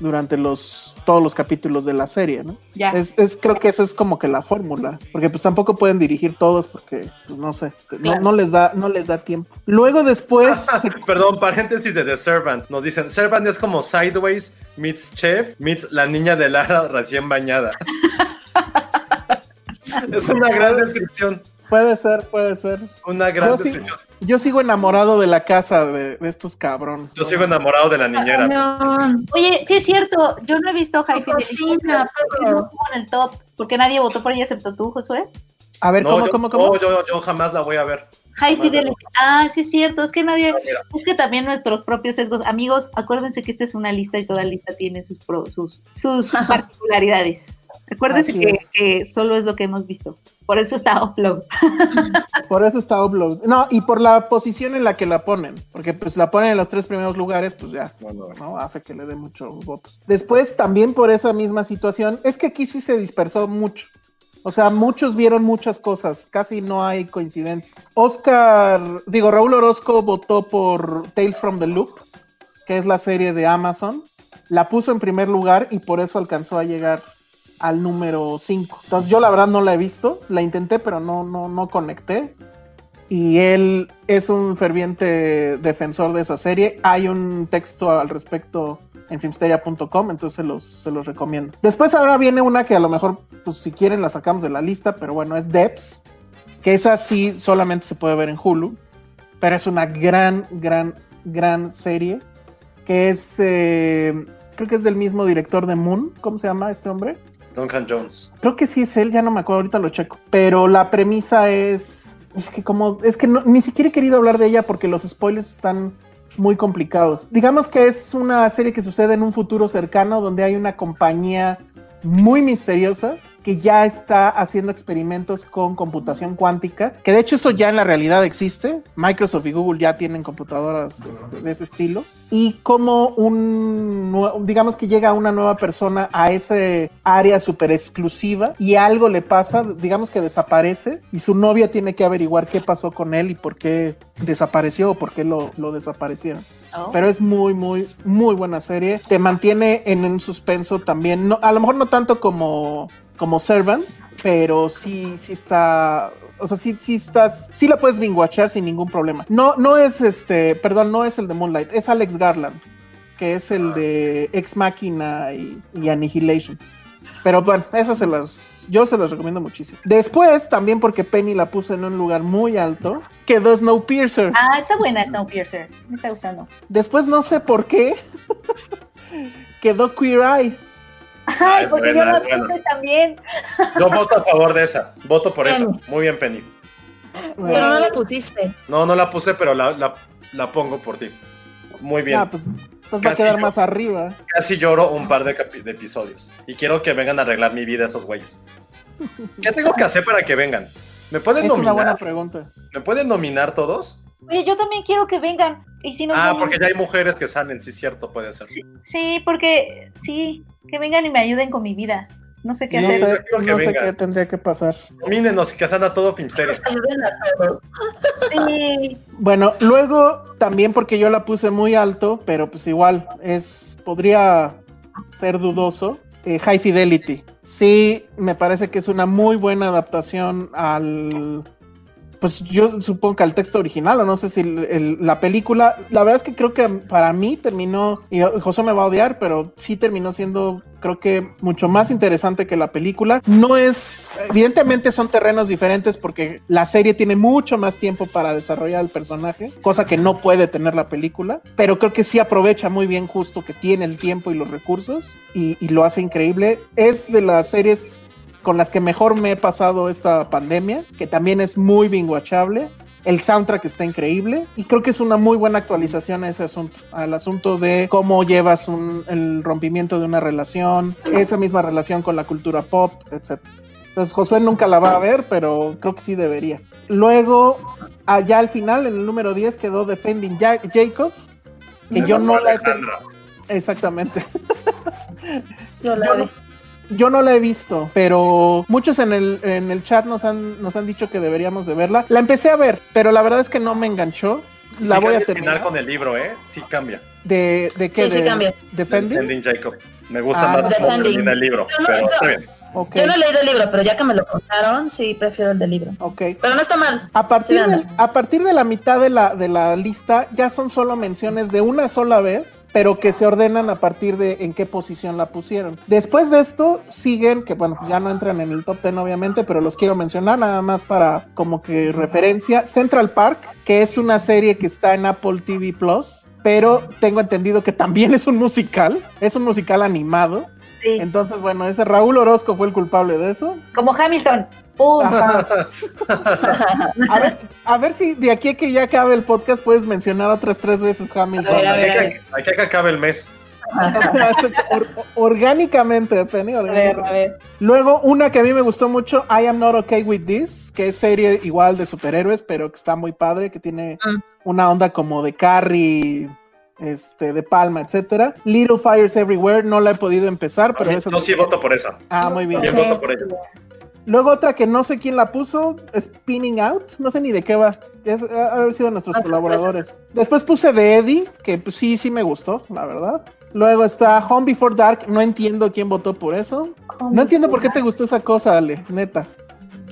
durante los todos los capítulos de la serie, ¿no? Ya. Es, es- creo que esa es como que la fórmula, porque pues tampoco pueden dirigir todos porque pues no sé, no, les da no les da tiempo. Luego después [LAUGHS] se- Perdón, paréntesis de The Servant. Nos dicen, Servant es como Sideways meets Chef meets la niña de Lara recién bañada. [LAUGHS] es una gran descripción. Puede ser, puede ser. Una gran Yo. Yo sigo enamorado de la casa de, de estos cabrones. Yo sigo enamorado de la niñera. Cañón. Oye, sí es cierto, yo no he visto High Fidelity. No en el top, porque nadie votó por ella excepto tú, Josué. A ver, No, ¿cómo, yo, cómo, cómo? no, yo, yo jamás la voy a ver. High Fidelity. Ah, sí es cierto, es que nadie, No, es que también nuestros propios sesgos. Amigos, acuérdense que esta es una lista y toda lista tiene sus pro- sus, sus [LAUGHS] particularidades. Acuérdense que, es. que solo es lo que hemos visto. Por eso está upload. [LAUGHS] Por eso está Upload. No, y por la posición en la que la ponen. Porque pues la ponen en los tres primeros lugares, pues ya. No, no, no. ¿no? Hace que le dé muchos votos. Después, también por esa misma situación, es que aquí sí se dispersó mucho. O sea, muchos vieron muchas cosas, casi no hay coincidencias. Oscar, digo, Raúl Orozco votó por Tales from the Loop, que es la serie de Amazon. La puso en primer lugar y por eso alcanzó a llegar al número 5. Entonces yo la verdad no la he visto, la intenté pero no, no, no conecté. Y él es un ferviente defensor de esa serie. Hay un texto al respecto en filmsteria.com, entonces se los, se los recomiendo. Después ahora viene una que a lo mejor, pues si quieren la sacamos de la lista, pero bueno, es Depths, que esa sí solamente se puede ver en Hulu, pero es una gran, gran, gran serie, que es, eh, creo que es del mismo director de Moon, ¿cómo se llama este hombre? Duncan Jones. Creo que sí es él, ya no me acuerdo, ahorita lo checo. Pero la premisa es. Es que como. Es que ni siquiera he querido hablar de ella porque los spoilers están muy complicados. Digamos que es una serie que sucede en un futuro cercano donde hay una compañía muy misteriosa que ya está haciendo experimentos con computación cuántica, que de hecho eso ya en la realidad existe. Microsoft y Google ya tienen computadoras este, de ese estilo. Y como un, digamos que llega una nueva persona a ese área súper exclusiva y algo le pasa, digamos que desaparece y su novia tiene que averiguar qué pasó con él y por qué desapareció o por qué lo, lo desaparecieron. Oh. Pero es muy, muy, muy buena serie. Te mantiene en un suspenso también. No, a lo mejor no tanto como, como Servant, pero sí, sí está. O sea, sí, sí estás. Sí la puedes binguachar sin ningún problema. No, no es este. Perdón, no es el de Moonlight, es Alex Garland, que es el de Ex Machina y, y Annihilation. Pero bueno, esas se las. Yo se las recomiendo muchísimo. Después, también porque Penny la puso en un lugar muy alto, quedó Snowpiercer. Ah, está buena Snowpiercer. Me está gustando. Después no sé por qué [LAUGHS] quedó Queer Eye. Ay, porque buena, yo la buena. puse también. Yo voto a favor de esa. Voto por esa. Muy bien, Penny. Pero no la pusiste. No, no la puse, pero la, la, la pongo por ti. Muy bien. Ah, pues, pues va a Casi quedar yo. más arriba. Casi lloro un par de, episodios. Y quiero que vengan a arreglar mi vida esos güeyes. ¿Qué tengo que hacer para que vengan? ¿Me pueden Es una buena nominar? pregunta. ¿Me pueden nominar todos? Oye, yo también quiero que vengan. Y si nos Ah, porque ya hay mujeres que salen, sí, cierto, puede ser. Sí, porque sí, que vengan y me ayuden con mi vida. No sé qué Sí, No hacer. sé, que no sé venga. qué tendría que pasar. Nomínenos y que a todo Finsteria. Ayuden a todos. Sí. Bueno, luego también porque yo la puse muy alto, pero pues igual es podría ser dudoso. eh, High Fidelity. Sí, me parece que es una muy buena adaptación al. Pues yo supongo que al texto original, o no sé si el- la película. La verdad es que creo que para mí terminó. Y José me va a odiar, pero sí terminó siendo, creo que, mucho más interesante que la película. No es. Evidentemente son terrenos diferentes porque la serie tiene mucho más tiempo para desarrollar el personaje, cosa que no puede tener la película. Pero creo que sí aprovecha muy bien, justo que tiene el tiempo y los recursos y, y lo hace increíble. Es de las series con las que mejor me he pasado esta pandemia, que también es muy binguachable. El soundtrack está increíble y creo que es una muy buena actualización a ese asunto, al asunto de cómo llevas un- el rompimiento de una relación, esa misma relación con la cultura pop, etc. Entonces Josué nunca la va a ver, pero creo que sí debería. Luego, allá al final, en el número 10 quedó Defending Ja- Jacob, que Esa yo no la he... Exactamente. Yo la Yo vi. no, yo no la he visto, pero muchos en el, en el chat nos han, nos han dicho que deberíamos de verla. La empecé a ver, pero la verdad es que no me enganchó. La sí voy a terminar. con el libro, ¿eh? Sí cambia. ¿De, de qué? Sí, sí de, cambia. ¿Defending? Defending Jacob. Me gusta Ah, más cómo termina el libro, No, no, pero no. está bien. Yo no he leído el libro, pero ya que me lo contaron, sí prefiero el del libro. ok. Pero no está mal. A partir, Sí, de, véanla. a partir de la mitad de la, de la lista ya son solo menciones de una sola vez, pero que se ordenan a partir de en qué posición la pusieron. Después de esto siguen, que bueno, ya no entran en el top 10 obviamente, pero los quiero mencionar nada más para como que referencia. Central Park, que es una serie que está en Apple TV Plus. Pero tengo entendido que también es un musical, es un musical animado. Sí. Entonces, bueno, ese Raúl Orozco fue el culpable de eso. Como Hamilton. A ver, a ver si de aquí a que ya acabe el podcast puedes mencionar otras tres veces Hamilton. A ver, a Hay ver, a que, acabe el mes. Or- [LAUGHS] orgánicamente, Penny. A ver, orgánicamente. a ver. Luego, una que a mí me gustó mucho, I Am Not Okay With This, que es serie igual de superhéroes, pero que está muy padre, que tiene Mm. una onda como de Carrie, este, de Palma, etcétera. Little Fires Everywhere, no la he podido empezar, pero eso... Yo sí voto por esa. Ah, muy bien. Yo Sí. voto por ella. Luego otra que no sé quién la puso, Spinning Out, no sé ni de qué va, es ha haber sido nuestros Ah, colaboradores. Después puse de Eddie, que pues, sí, sí me gustó, la verdad. Luego está Home Before Dark. No entiendo quién votó por eso. No entiendo por qué te gustó esa cosa, Ale, neta.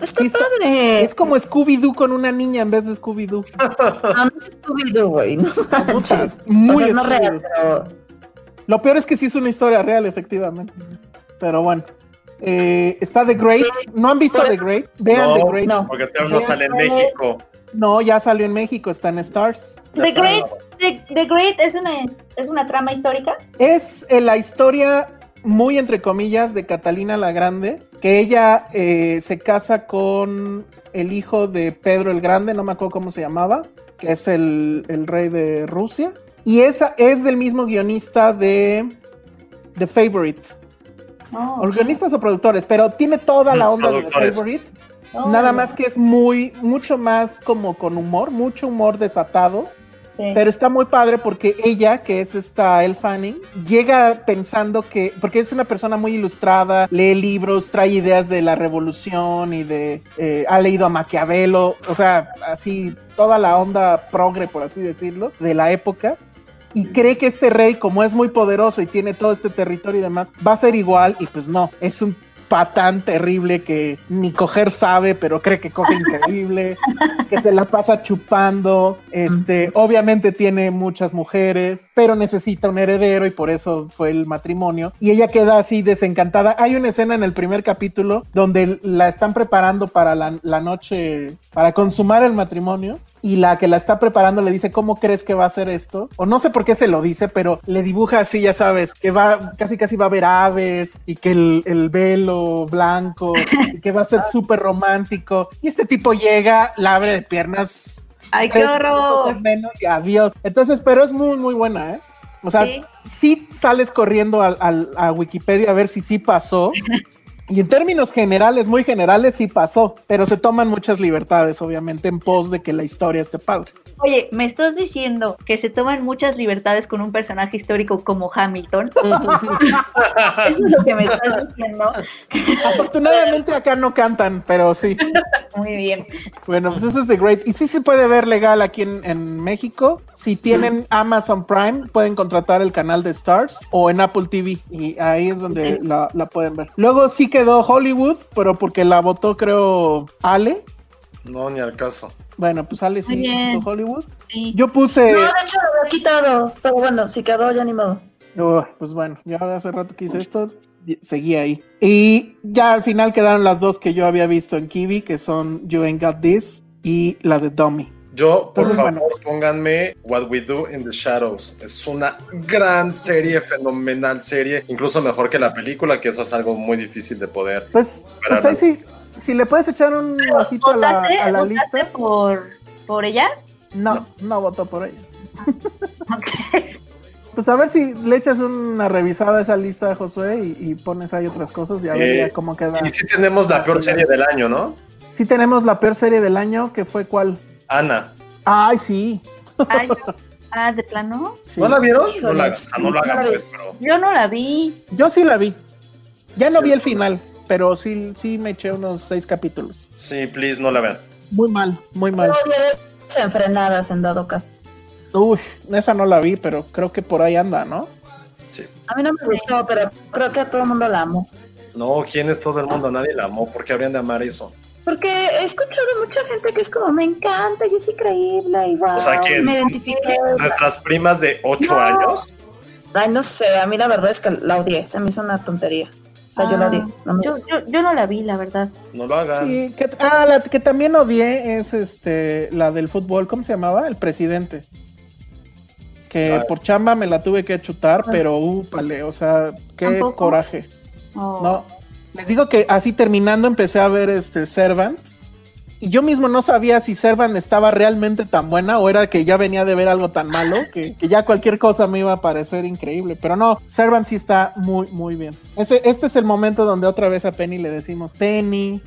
Está Sí, está- padre. Es como Scooby-Doo con una niña en vez de Scooby-Doo. [LAUGHS] Ah, no es Scooby-Doo, güey. No manches. muy o sea, es no real, pero. Lo peor es que sí es una historia real, efectivamente. Pero bueno. Eh, está The Great. Sí. ¿No han visto The Great? Vean The No, Great. No. porque todavía no sale en México. No, ya salió en México, está en Stars. The. Great, The, The Great es una, es una trama histórica. Es eh, la historia, muy entre comillas, de Catalina la Grande, que ella eh, se casa con el hijo de Pedro el Grande, no me acuerdo cómo se llamaba, que es el, el rey de Rusia. Y esa es del mismo guionista de The Favorite. Oh, O guionistas o productores, pero tiene toda la Mm, onda de The. Favorite. oh, Nada más que es muy, mucho más como con humor, mucho humor desatado. Sí. Pero está muy padre porque ella, que es esta Elle Fanning, llega pensando que, porque es una persona muy ilustrada, lee libros, trae ideas de la revolución y de, eh, ha leído a Maquiavelo, o sea, así toda la onda progre, por así decirlo, de la época. Y cree que este rey, como es muy poderoso y tiene todo este territorio y demás, va a ser igual y pues no, es un patán terrible que ni coger sabe, pero cree que coge increíble, [LAUGHS] que se la pasa chupando, este, obviamente tiene muchas mujeres, pero necesita un heredero y por eso fue el matrimonio. Y ella queda así desencantada. Hay una escena en el primer capítulo donde la están preparando para la, la noche, para consumar el matrimonio. Y la que la está preparando le dice, ¿cómo crees que va a hacer esto? O no sé por qué se lo dice, pero le dibuja así, ya sabes, que va, casi casi va a haber aves y que el, el velo blanco, [LAUGHS] y que va a ser súper romántico. Y este tipo llega, la abre de piernas. Ay, qué horror. menos y adiós. Entonces, pero es muy, muy buena, ¿eh? O sea, Sí. sí sales corriendo al- al- a Wikipedia a ver si sí pasó. [LAUGHS] Y en términos generales, muy generales, sí pasó, pero se toman muchas libertades, obviamente, en pos de que la historia esté padre. Oye, ¿me estás diciendo que se toman muchas libertades con un personaje histórico como Hamilton? [LAUGHS] Eso es lo que me estás diciendo. Afortunadamente acá no cantan, pero sí. Muy bien. Bueno, pues eso es The Great. Y sí se puede ver legal aquí en, en México. Si tienen Amazon Prime, pueden contratar el canal de Stars o en Apple TV. Y ahí es donde la, la pueden ver. Luego sí quedó Hollywood, pero porque la votó, creo, Ale. No, ni al caso. Bueno, pues Ale sí Hollywood. Sí. Yo puse. No, de hecho lo había quitado. Pero bueno, si quedó, ya ni modo. Oh, pues bueno, ya hace rato que hice esto, y- seguí ahí. Y ya al final quedaron las dos que yo había visto en Kiwi, que son You Ain't Got This y la de Dummy. Yo, por Entonces, favor, bueno. pónganme What We Do in the Shadows. Es una gran serie, fenomenal serie, incluso mejor que la película, que eso es algo muy difícil de poder. Pues, pues ahí sí, si le puedes echar un ojito a la, ¿Votaste, a la lista. por, por ella? No, no votó por ella. Ok. [LAUGHS] Pues a ver si le echas una revisada a esa lista, Josué, y, y pones ahí otras cosas y a ver Eh, ya cómo queda. Y sí tenemos la peor serie del año, ¿no? Sí tenemos la peor serie del año, que fue cuál. Ana. Ay, sí. Ay, no. [LAUGHS] Ah, ¿de plano? sí. ¿No la vieron? No la, Híjoles, o sea, no la hagan, pues, pero... Yo no la vi. Yo sí la vi. Ya no Sí. vi el final, pero sí, sí me eché unos seis capítulos. Sí, please, no la vean. Muy mal, muy mal. Vienes desenfrenadas en dado caso. Uy, esa no la vi, pero creo que por ahí anda, ¿no? Sí. A mí no me gustó, pero creo que a todo el mundo la amo. No, ¿quién es todo el mundo? Nadie la amó. ¿Por qué habrían de amar eso? Porque he escuchado mucha gente que es como, me encanta y es increíble y wow, O sea, ¿quién? me identifiqué. Nuestras primas de 8 No. años. Ay, no sé, a mí la verdad es que la odié, se me hizo una tontería. Sea, yo la odié. no me- Yo, yo, yo no la vi, la verdad. No lo hagan. Sí, que, ah, la que también odié es este, la del fútbol, ¿cómo se llamaba? El presidente. Que Ah. por chamba me la tuve que chutar, pero úpale, o sea, qué ¿Tampoco? coraje. Oh. No, les digo que así terminando empecé a ver este Servant. Y yo mismo no sabía si Servant estaba realmente tan buena o era que ya venía de ver algo tan malo que, que ya cualquier cosa me iba a parecer increíble. Pero no, Servant sí está muy, muy bien. Ese, este es el momento donde otra vez a Penny le decimos, Penny,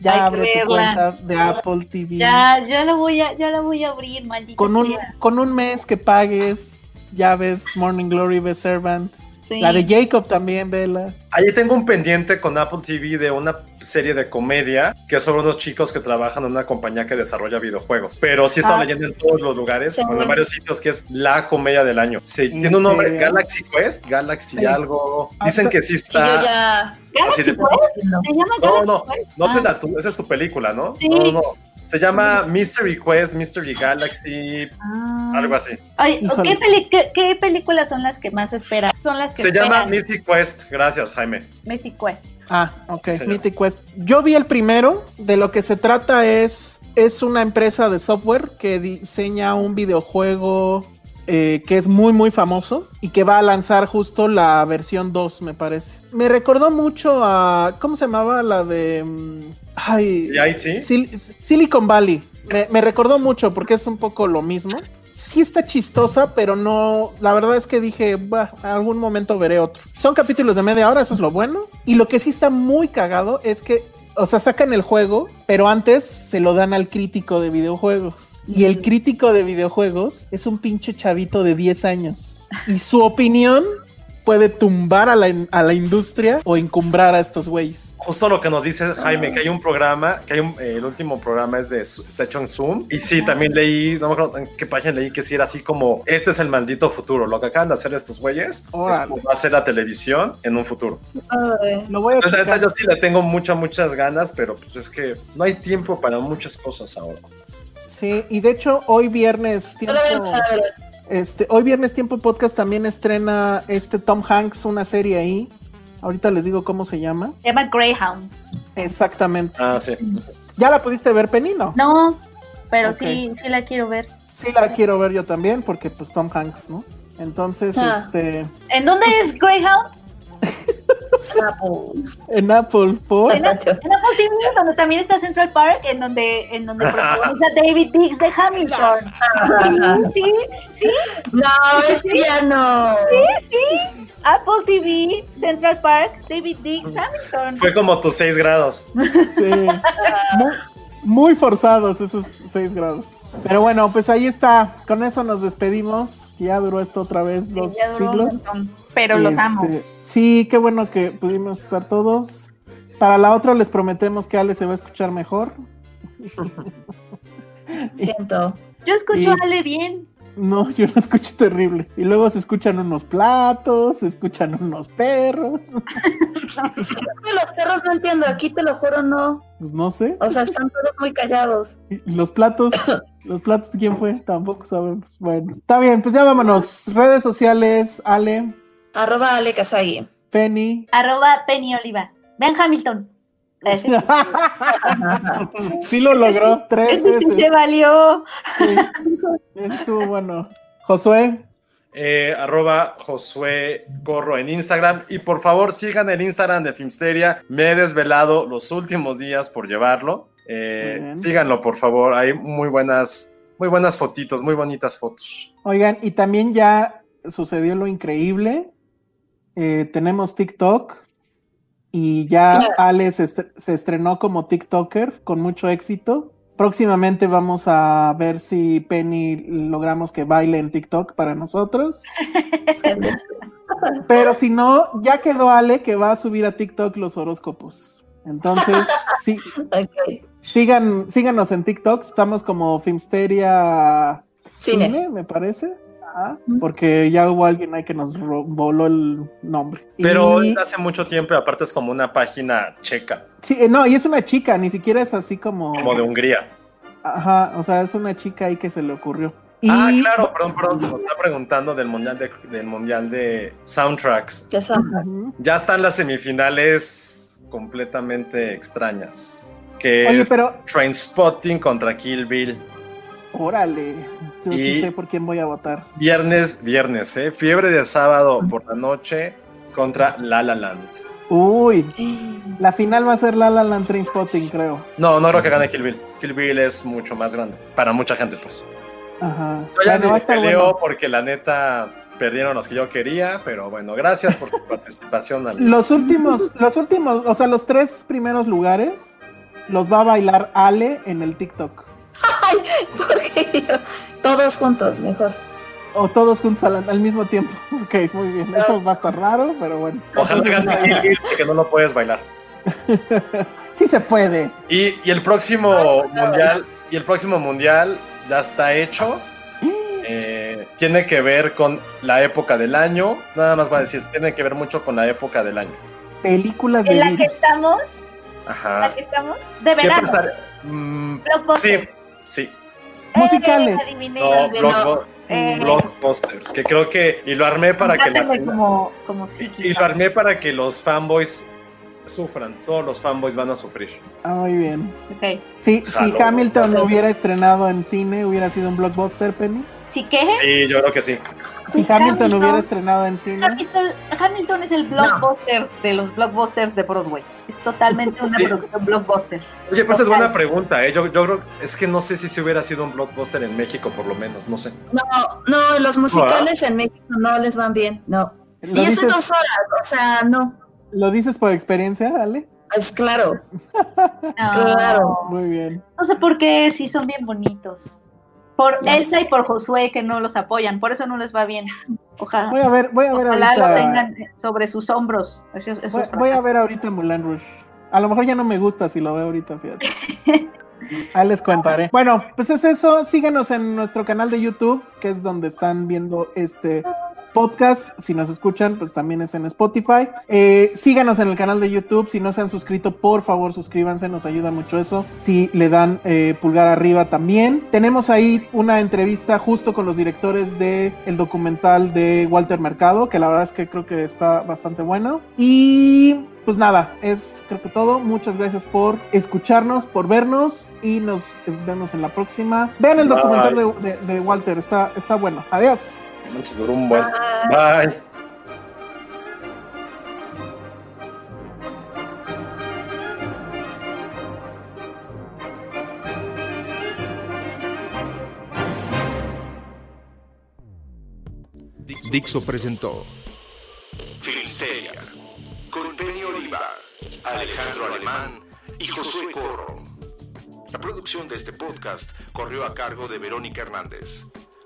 ya abre tu cuenta de Apple TV. Ya, ya la voy a, ya la voy a abrir, maldita Con un, sea. con un mes que pagues, ya ves Morning Glory, ves Servant. Sí. La de Jacob también, vela. Ahí tengo un pendiente con Apple TV de una serie de comedia que son unos chicos que trabajan en una compañía que desarrolla videojuegos. Pero sí están Ah. leyendo en todos los lugares, bueno, en varios sitios, que es la comedia del año. Sí, ¿En tiene un nombre, serio? Galaxy Quest, Galaxy Sí. algo. Ah, Dicen que sí está. ya. Así de- Galaxy Quest. ¿Se llama No, Galaxy no, Quest? no Ah. sé la tu- esa es tu película, ¿no? Sí. No, no. Se llama Mystery Quest, Mystery Galaxy, Ah. algo así. Híjole. ¿qué, peli- qué- qué películas son las que más esperas? Son las que Se llama. Mythic Quest. Gracias, Jaime. Mythic Quest. Ah, ok, Sí. Mythic Quest. Yo vi el primero, de lo que se trata es, es una empresa de software que diseña un videojuego eh, que es muy muy famoso y que va a lanzar justo la versión 2, me parece. Me recordó mucho a, ¿cómo se llamaba la de... Ay, ¿Y ahí sí? Sil- Silicon Valley. Me, me recordó mucho porque es un poco lo mismo. Sí está chistosa, pero no. La verdad es que dije, "Bah, algún momento veré otro. Son capítulos de media hora, eso es lo bueno. Y lo que sí está muy cagado es que, o sea, sacan el juego, pero antes se lo dan al crítico de videojuegos. Y el crítico de videojuegos es un pinche chavito de 10 años. Y su opinión puede tumbar a la, a la industria o encumbrar a estos güeyes. Justo lo que nos dice Jaime, que hay un programa, que hay un, eh, el último programa es de, está hecho en Zoom. Y sí, también leí, no me acuerdo en qué página leí que sí era así como, este es el maldito futuro. Lo que acaban de hacer estos güeyes es como va a ser la televisión en un futuro. Ay, Lo voy a Entonces, yo sí le tengo muchas, muchas ganas, pero pues es que no hay tiempo para muchas cosas ahora. Sí, y de hecho hoy viernes tiempo, este, hoy viernes tiempo podcast también estrena este Tom Hanks una serie ahí. Ahorita les digo cómo se llama. Se llama Greyhound. Exactamente. Ah, sí. ¿Ya la pudiste ver, Penino? No, pero sí, sí la quiero ver. Sí, la quiero ver yo también porque pues Tom Hanks, ¿no? Entonces, Ah. este, ¿En dónde es Greyhound? [LAUGHS] en Apple, por... En, Apple en Apple TV, donde también está Central Park, en donde, en donde protagoniza David Diggs de Hamilton. [LAUGHS] Sí, sí, No, es que ya no. sí, sí. Apple TV, Central Park, David Diggs, Hamilton. Fue como tus seis grados. Sí. Muy, muy forzados esos 6 grados. Pero bueno, pues ahí está. Con eso nos despedimos. Ya duró esto otra vez Sí, dos un siglos. pero los Este, amo. Sí, qué bueno que pudimos estar todos. Para la otra les prometemos que Ale se va a escuchar mejor. [LAUGHS] Siento. Yo escucho y- a Ale bien. No, [LAUGHS] yo lo escucho terrible. Y luego se escuchan unos platos, se escuchan unos perros. [LAUGHS] Los perros no entiendo, aquí te lo juro, no. Pues no sé. O sea, están todos muy callados. Y los platos, [COUGHS] los platos, ¿quién fue? Tampoco sabemos. Bueno, está bien, pues ya vámonos. Redes sociales, Ale, Arroba Ale Kazagi. Penny. Arroba Penny Oliva. Vean Hamilton. [LAUGHS] Sí lo logró tres ese sí se valió. Sí. Ese estuvo bueno. Josué, Eh, arroba Josué Corro en Instagram. Y por favor, sigan el Instagram de Filmsteria. Me he desvelado los últimos días por llevarlo. Eh, síganlo, por favor. Hay muy buenas, muy buenas fotitos, muy bonitas fotos. oigan, y también ya sucedió lo increíble. Eh, tenemos TikTok y ya Sí. Ale se, est- se estrenó como TikToker con mucho éxito. Próximamente vamos a ver si Penny logramos que baile en TikTok para nosotros. [LAUGHS] Pero si no, ya quedó Ale que va a subir a TikTok los horóscopos. Entonces, sí, [LAUGHS] sigan, síganos en TikTok. Estamos como Filmsteria Cine. Cine, me parece. Ajá, porque ya hubo alguien ahí que nos voló el nombre. Pero Y- hace mucho tiempo, y aparte es como una página checa, sí, eh, no, y es una chica, ni siquiera es así como. como de Hungría. Ajá, o sea, es una chica ahí que se le ocurrió. Y Ah, claro, perdón, perdón. Nos está preguntando del mundial de, del mundial de soundtracks. ¿Qué son? Ujú. Ya están las semifinales completamente extrañas. Que Oye, es pero Trainspotting contra Kill Bill. órale, yo sí Y- sé por quién voy a votar. Viernes, viernes, ¿eh? Fiebre de sábado por la noche contra La La Land. Uy, la final va a ser La La Land Trainspotting, creo. No, no creo que gane Kill Bill. Kill Bill es mucho más grande. Para mucha gente, pues. Ajá. Yo ya Bueno, ni va a me estar peleo bueno. porque la neta perdieron los que yo quería, pero bueno, gracias por tu [LAUGHS] participación. Ale. Los últimos, los últimos, o sea, los tres primeros lugares los va a bailar Ale en el TikTok. [LAUGHS] Ay, porque yo- todos juntos, mejor. O todos juntos al, al mismo tiempo. [LAUGHS] Ok, muy bien. Eso va a estar raro, pero bueno. Ojalá Bill, [LAUGHS] que no lo puedes bailar. sí se puede. Y, y el próximo mundial, y el próximo mundial ya está hecho. Eh, tiene que ver con la época del año. Nada más va a decir, tiene que ver mucho con la época del año. Películas de ¿En la que estamos? ¿En Ajá. la que estamos? De ¿Qué verano. Mm, sí, sí. Musicales. Eh, adiviné. No, blockbu- Eh. blockbusters. Que creo que. Y lo armé para que la Trátame como, como Y lo armé para que los fanboys sufran. Todos los fanboys van a sufrir. Ah, muy bien. Ok. Sí, si. Hamilton hubiera estrenado en cine, hubiera sido un blockbuster, Penny. ¿Sí qué? Sí, yo creo que sí. Si Sí, Hamilton Hamilton. hubiera estrenado en cine. Hamilton, Hamilton es el blockbuster de los blockbusters de Broadway. Es totalmente una [LAUGHS] Sí. producción blockbuster. Oye, pues es buena pregunta, ¿eh? Yo, yo creo, es que no sé si se hubiera sido un blockbuster en México, por lo menos, no sé. No, no, los musicales en México no les van bien, no. ¿Lo Y es de dices, dos horas, o sea, no. ¿Lo dices por experiencia, Ale? Es claro, [LAUGHS] No, Claro. Muy bien. No sé por qué, sí son bien bonitos. Por Elsa y por Josué que no los apoyan, por eso no les va bien. Ojalá, Voy a ver, voy a ver ojalá lo tengan sobre sus hombros. Eso, eso Voy, voy a ver ahorita Mulan Rush. A lo mejor ya no me gusta si lo veo ahorita, fíjate. [LAUGHS] Ahí les contaré. Bueno, pues es eso. Síganos en nuestro canal de YouTube, que es donde están viendo este podcast. Si nos escuchan, pues también es en Spotify. Eh, síganos en el canal de YouTube. Si no se han suscrito, por favor suscríbanse, nos ayuda mucho eso. Si le dan eh, pulgar arriba también. Tenemos ahí una entrevista justo con los directores del el documental de Walter Mercado, que la verdad es que creo que está bastante bueno. Y pues nada, es creo que todo. Muchas gracias por escucharnos, por vernos y nos vemos en la próxima. Vean el Bye. documental de, de- de Walter, está, está bueno. Adiós. Manches, duró un buen. Bye. Dixo presentó Filmsteria, con Penny Oliva, Alejandro Alemán y Josué Corro. La producción de este podcast corrió a cargo de Verónica Hernández.